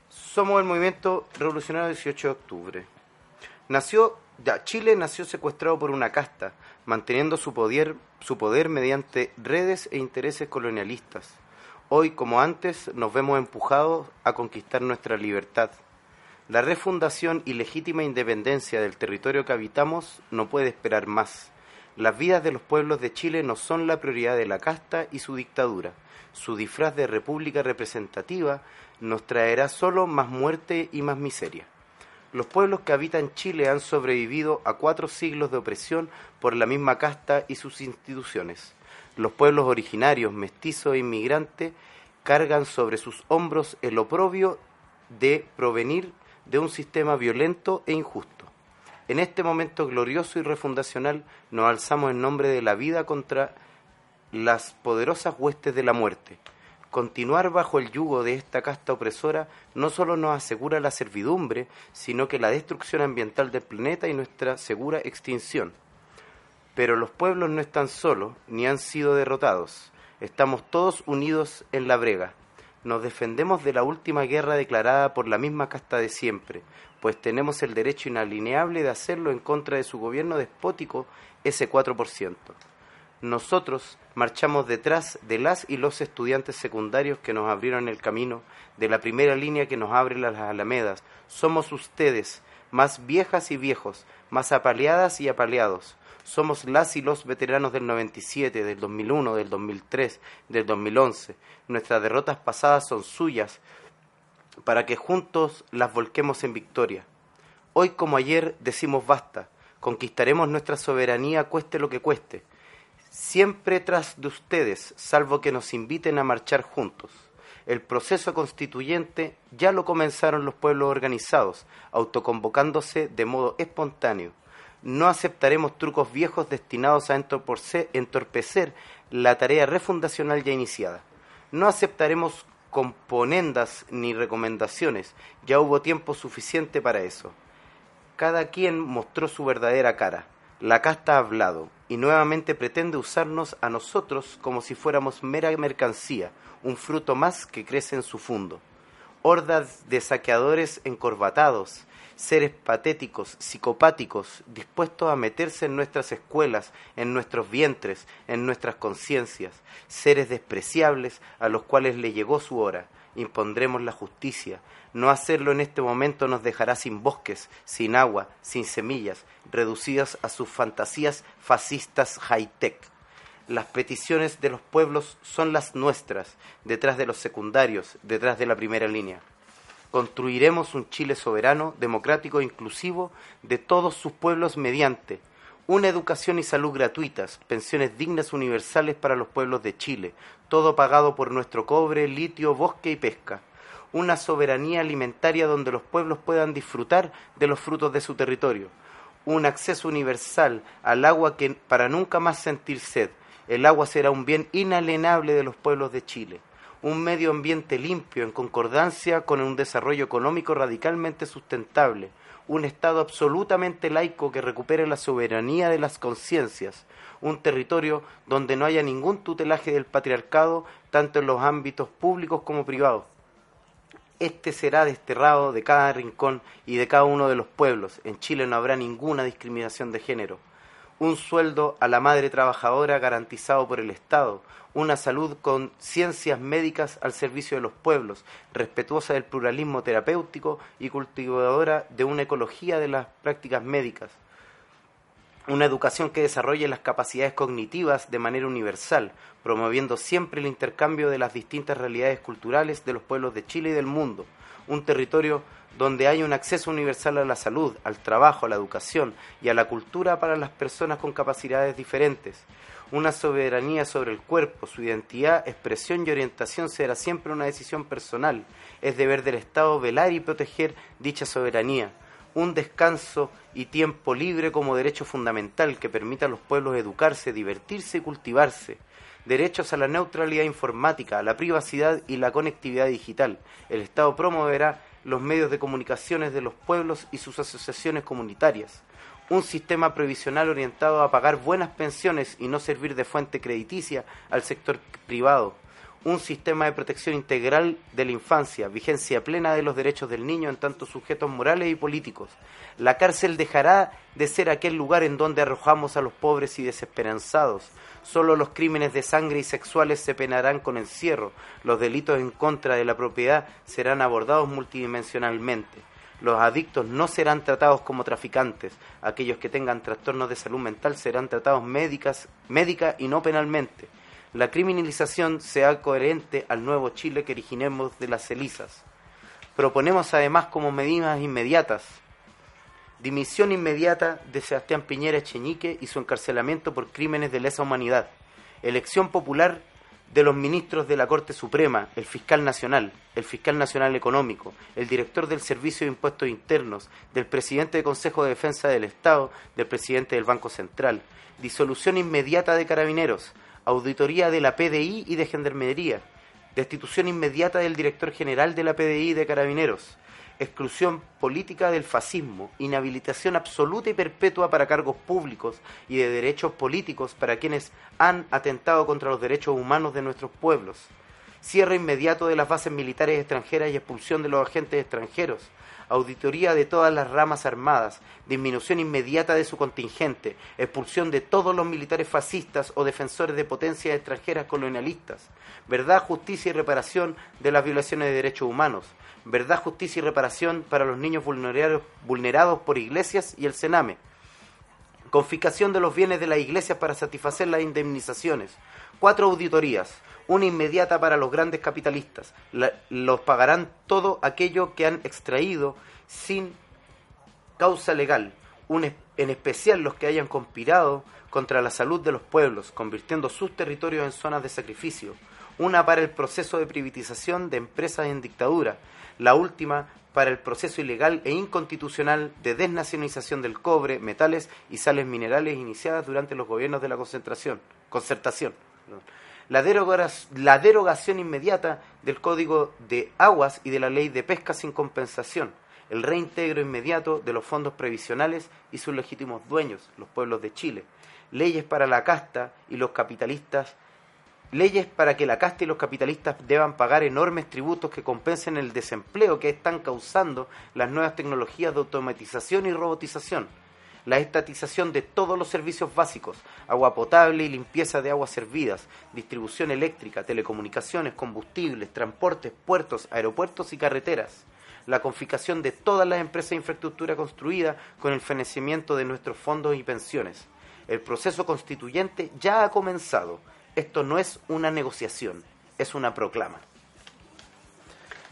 Somos el movimiento revolucionario 18 de octubre. Nació, ya, Chile nació secuestrado por una casta, manteniendo su poder, su poder mediante redes e intereses colonialistas. Hoy, como antes, nos vemos empujados a conquistar nuestra libertad. La refundación y legítima independencia del territorio que habitamos no puede esperar más. Las vidas de los pueblos de Chile no son la prioridad de la casta y su dictadura. Su disfraz de república representativa nos traerá solo más muerte y más miseria. Los pueblos que habitan Chile han sobrevivido a cuatro siglos de opresión por la misma casta y sus instituciones. Los pueblos originarios, mestizos e inmigrantes cargan sobre sus hombros el oprobio de provenir de un sistema violento e injusto. En este momento glorioso y refundacional nos alzamos en nombre de la vida contra las poderosas huestes de la muerte. Continuar bajo el yugo de esta casta opresora no solo nos asegura la servidumbre, sino que la destrucción ambiental del planeta y nuestra segura extinción. Pero los pueblos no están solos ni han sido derrotados. Estamos todos unidos en la brega. Nos defendemos de la última guerra declarada por la misma casta de siempre, pues tenemos el derecho inalineable de hacerlo en contra de su gobierno despótico, ese 4%. Nosotros marchamos detrás de las y los estudiantes secundarios que nos abrieron el camino, de la primera línea que nos abre las alamedas. Somos ustedes, más viejas y viejos, más apaleadas y apaleados. Somos las y los veteranos del 97, del 2001, del 2003, del 2011. Nuestras derrotas pasadas son suyas, para que juntos las volquemos en victoria. Hoy como ayer decimos basta, conquistaremos nuestra soberanía cueste lo que cueste, siempre tras de ustedes, salvo que nos inviten a marchar juntos. El proceso constituyente ya lo comenzaron los pueblos organizados, autoconvocándose de modo espontáneo. No aceptaremos trucos viejos destinados a entorpecer la tarea refundacional ya iniciada. No aceptaremos componendas ni recomendaciones, ya hubo tiempo suficiente para eso. Cada quien mostró su verdadera cara. La casta ha hablado y nuevamente pretende usarnos a nosotros como si fuéramos mera mercancía, un fruto más que crece en su fondo. Hordas de saqueadores encorbatados, seres patéticos, psicopáticos, dispuestos a meterse en nuestras escuelas, en nuestros vientres, en nuestras conciencias, seres despreciables a los cuales le llegó su hora. Impondremos la justicia. No hacerlo en este momento nos dejará sin bosques, sin agua, sin semillas, reducidas a sus fantasías fascistas high-tech. Las peticiones de los pueblos son las nuestras, detrás de los secundarios, detrás de la primera línea. Construiremos un Chile soberano, democrático e inclusivo de todos sus pueblos mediante una educación y salud gratuitas, pensiones dignas universales para los pueblos de Chile, todo pagado por nuestro cobre, litio, bosque y pesca. Una soberanía alimentaria donde los pueblos puedan disfrutar de los frutos de su territorio. Un acceso universal al agua que para nunca más sentir sed. El agua será un bien inalienable de los pueblos de Chile un medio ambiente limpio en concordancia con un desarrollo económico radicalmente sustentable, un Estado absolutamente laico que recupere la soberanía de las conciencias, un territorio donde no haya ningún tutelaje del patriarcado, tanto en los ámbitos públicos como privados. Este será desterrado de cada rincón y de cada uno de los pueblos. En Chile no habrá ninguna discriminación de género un sueldo a la madre trabajadora garantizado por el Estado, una salud con ciencias médicas al servicio de los pueblos, respetuosa del pluralismo terapéutico y cultivadora de una ecología de las prácticas médicas, una educación que desarrolle las capacidades cognitivas de manera universal, promoviendo siempre el intercambio de las distintas realidades culturales de los pueblos de Chile y del mundo, un territorio donde hay un acceso universal a la salud, al trabajo, a la educación y a la cultura para las personas con capacidades diferentes. Una soberanía sobre el cuerpo, su identidad, expresión y orientación será siempre una decisión personal. Es deber del Estado velar y proteger dicha soberanía. Un descanso y tiempo libre como derecho fundamental que permita a los pueblos educarse, divertirse y cultivarse derechos a la neutralidad informática, la privacidad y la conectividad digital. El Estado promoverá los medios de comunicaciones de los pueblos y sus asociaciones comunitarias, un sistema previsional orientado a pagar buenas pensiones y no servir de fuente crediticia al sector privado, un sistema de protección integral de la infancia, vigencia plena de los derechos del niño en tanto sujetos morales y políticos. La cárcel dejará de ser aquel lugar en donde arrojamos a los pobres y desesperanzados. Solo los crímenes de sangre y sexuales se penarán con encierro. Los delitos en contra de la propiedad serán abordados multidimensionalmente. Los adictos no serán tratados como traficantes. Aquellos que tengan trastornos de salud mental serán tratados médicas, médica y no penalmente la criminalización sea coherente al nuevo Chile que originemos de las celizas. Proponemos además como medidas inmediatas. Dimisión inmediata de Sebastián Piñera Echeñique y su encarcelamiento por crímenes de lesa humanidad, elección popular de los ministros de la Corte Suprema, el fiscal nacional, el fiscal nacional económico, el director del Servicio de Impuestos Internos, del presidente del Consejo de Defensa del Estado, del presidente del Banco Central, disolución inmediata de carabineros, auditoría de la PDI y de Gendarmería, destitución inmediata del director general de la PDI de Carabineros, exclusión política del fascismo, inhabilitación absoluta y perpetua para cargos públicos y de derechos políticos para quienes han atentado contra los derechos humanos de nuestros pueblos, cierre inmediato de las bases militares extranjeras y expulsión de los agentes extranjeros, auditoría de todas las ramas armadas, disminución inmediata de su contingente, expulsión de todos los militares fascistas o defensores de potencias extranjeras colonialistas, verdad, justicia y reparación de las violaciones de derechos humanos, verdad, justicia y reparación para los niños vulnerados, por iglesias y el Sename, confiscación de los bienes de las iglesias para satisfacer las indemnizaciones, cuatro auditorías, una inmediata para los grandes capitalistas. los pagarán todo aquello que han extraído sin causa legal, en especial los que hayan conspirado contra la salud de los pueblos, convirtiendo sus territorios en zonas de sacrificio. una para el proceso de privatización de empresas en dictadura, la última para el proceso ilegal e inconstitucional de desnacionalización del cobre, metales y sales minerales iniciadas durante los gobiernos de la concentración, concertación. La, la derogación inmediata del Código de Aguas y de la Ley de Pesca sin compensación, el reintegro inmediato de los fondos previsionales y sus legítimos dueños, los pueblos de Chile, leyes para la casta y los capitalistas leyes para que la casta y los capitalistas deban pagar enormes tributos que compensen el desempleo que están causando las nuevas tecnologías de automatización y robotización, la estatización de todos los servicios básicos, agua potable y limpieza de aguas servidas, distribución eléctrica, telecomunicaciones, combustibles, transportes, puertos, aeropuertos y carreteras, la confiscación de todas las empresas de infraestructura construida con el financiamiento de nuestros fondos y pensiones. El proceso constituyente ya ha comenzado. Esto no es una negociación, es una proclama.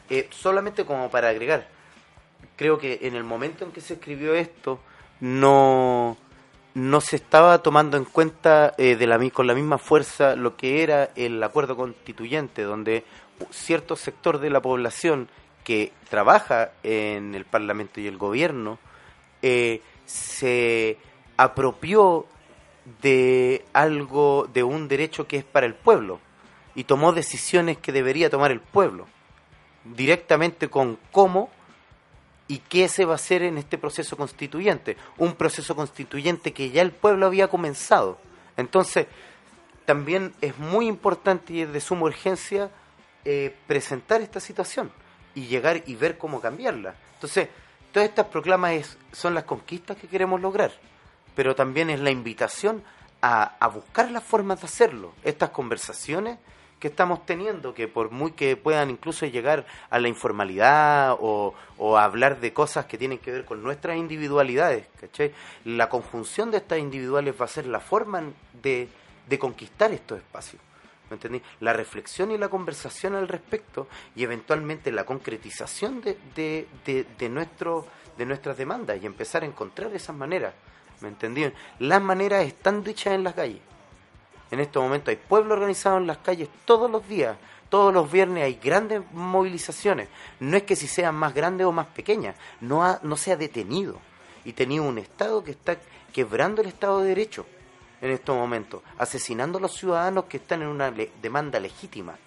Eh, solamente como para agregar, creo que en el momento en que se escribió esto, no, no se estaba tomando en cuenta eh, con la misma fuerza lo que era el acuerdo constituyente, donde cierto sector de la población que trabaja en el Parlamento y el gobierno eh, se apropió de algo, de un derecho que es para el pueblo y tomó decisiones que debería tomar el pueblo directamente con cómo y qué se va a hacer en este proceso constituyente. Un proceso constituyente que ya el pueblo había comenzado. Entonces, también es muy importante y es de suma urgencia eh, presentar esta situación y llegar y ver cómo cambiarla. Entonces, todas estas proclamas son las conquistas que queremos lograr, pero también es la invitación a buscar las formas de hacerlo. Estas conversaciones que estamos teniendo, que por muy que puedan incluso llegar a la informalidad o, o hablar de cosas que tienen que ver con nuestras individualidades, ¿cachai? La conjunción de estas individuales va a ser la forma de, de conquistar estos espacios. ¿Me entendí? La reflexión y la conversación al respecto y eventualmente la concretización de, de nuestro, de nuestras demandas y empezar a encontrar esas maneras. ¿Me entendí? Las maneras están dichas en las calles. En estos momentos hay pueblo organizado en las calles todos los días, todos los viernes hay grandes movilizaciones. No es que si sean más grandes o más pequeñas, no, ha, no se ha detenido. Y tenía un Estado que está quebrando el Estado de Derecho en estos momentos, asesinando a los ciudadanos que están en una demanda legítima.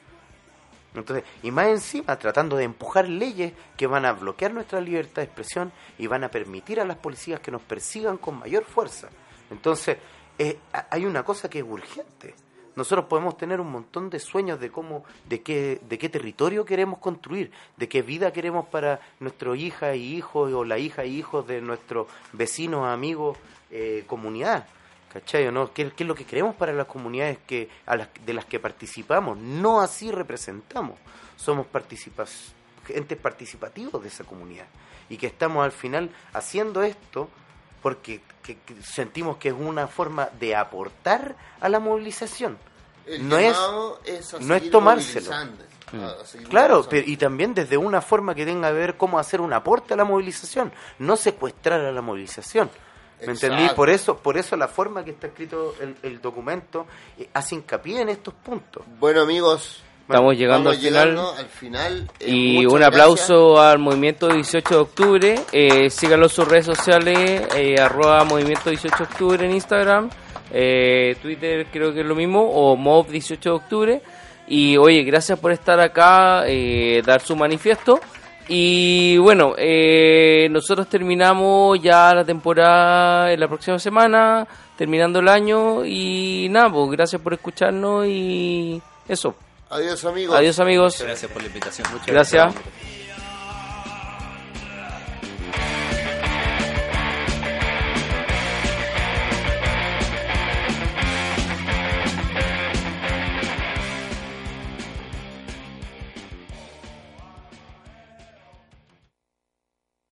Entonces, y más encima, tratando de empujar leyes que van a bloquear nuestra libertad de expresión y van a permitir a las policías que nos persigan con mayor fuerza. Entonces, eh, ha- hay una cosa que es urgente. Nosotros podemos tener un montón de sueños de cómo, de qué, de qué territorio queremos construir, de qué vida queremos para nuestros hijas y hijos o la hija y hijos de nuestros vecinos, amigos, eh, comunidad. ¿Cachai o no? ¿Qué, qué es lo que queremos para las comunidades que, a las, de las que participamos? No así representamos. Somos participas, entes participativos de esa comunidad. Y que estamos al final haciendo esto porque que- que sentimos que es una forma de aportar a la movilización. El no es, es no es tomárselo. seguir Claro, pero, y también desde una forma que tenga que ver cómo hacer un aporte a la movilización, no secuestrar a la movilización. ¿Me Exacto. entendí? Por eso, por eso la forma que está escrito el, el documento eh, hace hincapié en estos puntos. Bueno, amigos, Estamos llegando al final. al final. Eh, Y muchas un aplauso al movimiento 18 de octubre. Eh, síganlo en sus redes sociales, eh, arroba movimiento 18 de octubre en Instagram, eh, Twitter creo que es lo mismo, o mob 18 de octubre. Y oye, gracias por estar acá, eh, dar su manifiesto. Y bueno, nosotros terminamos ya la temporada en la próxima semana, terminando el año. Y nada, pues gracias por escucharnos y eso. Adiós, amigos. Adiós amigos. Gracias por la invitación. Gracias.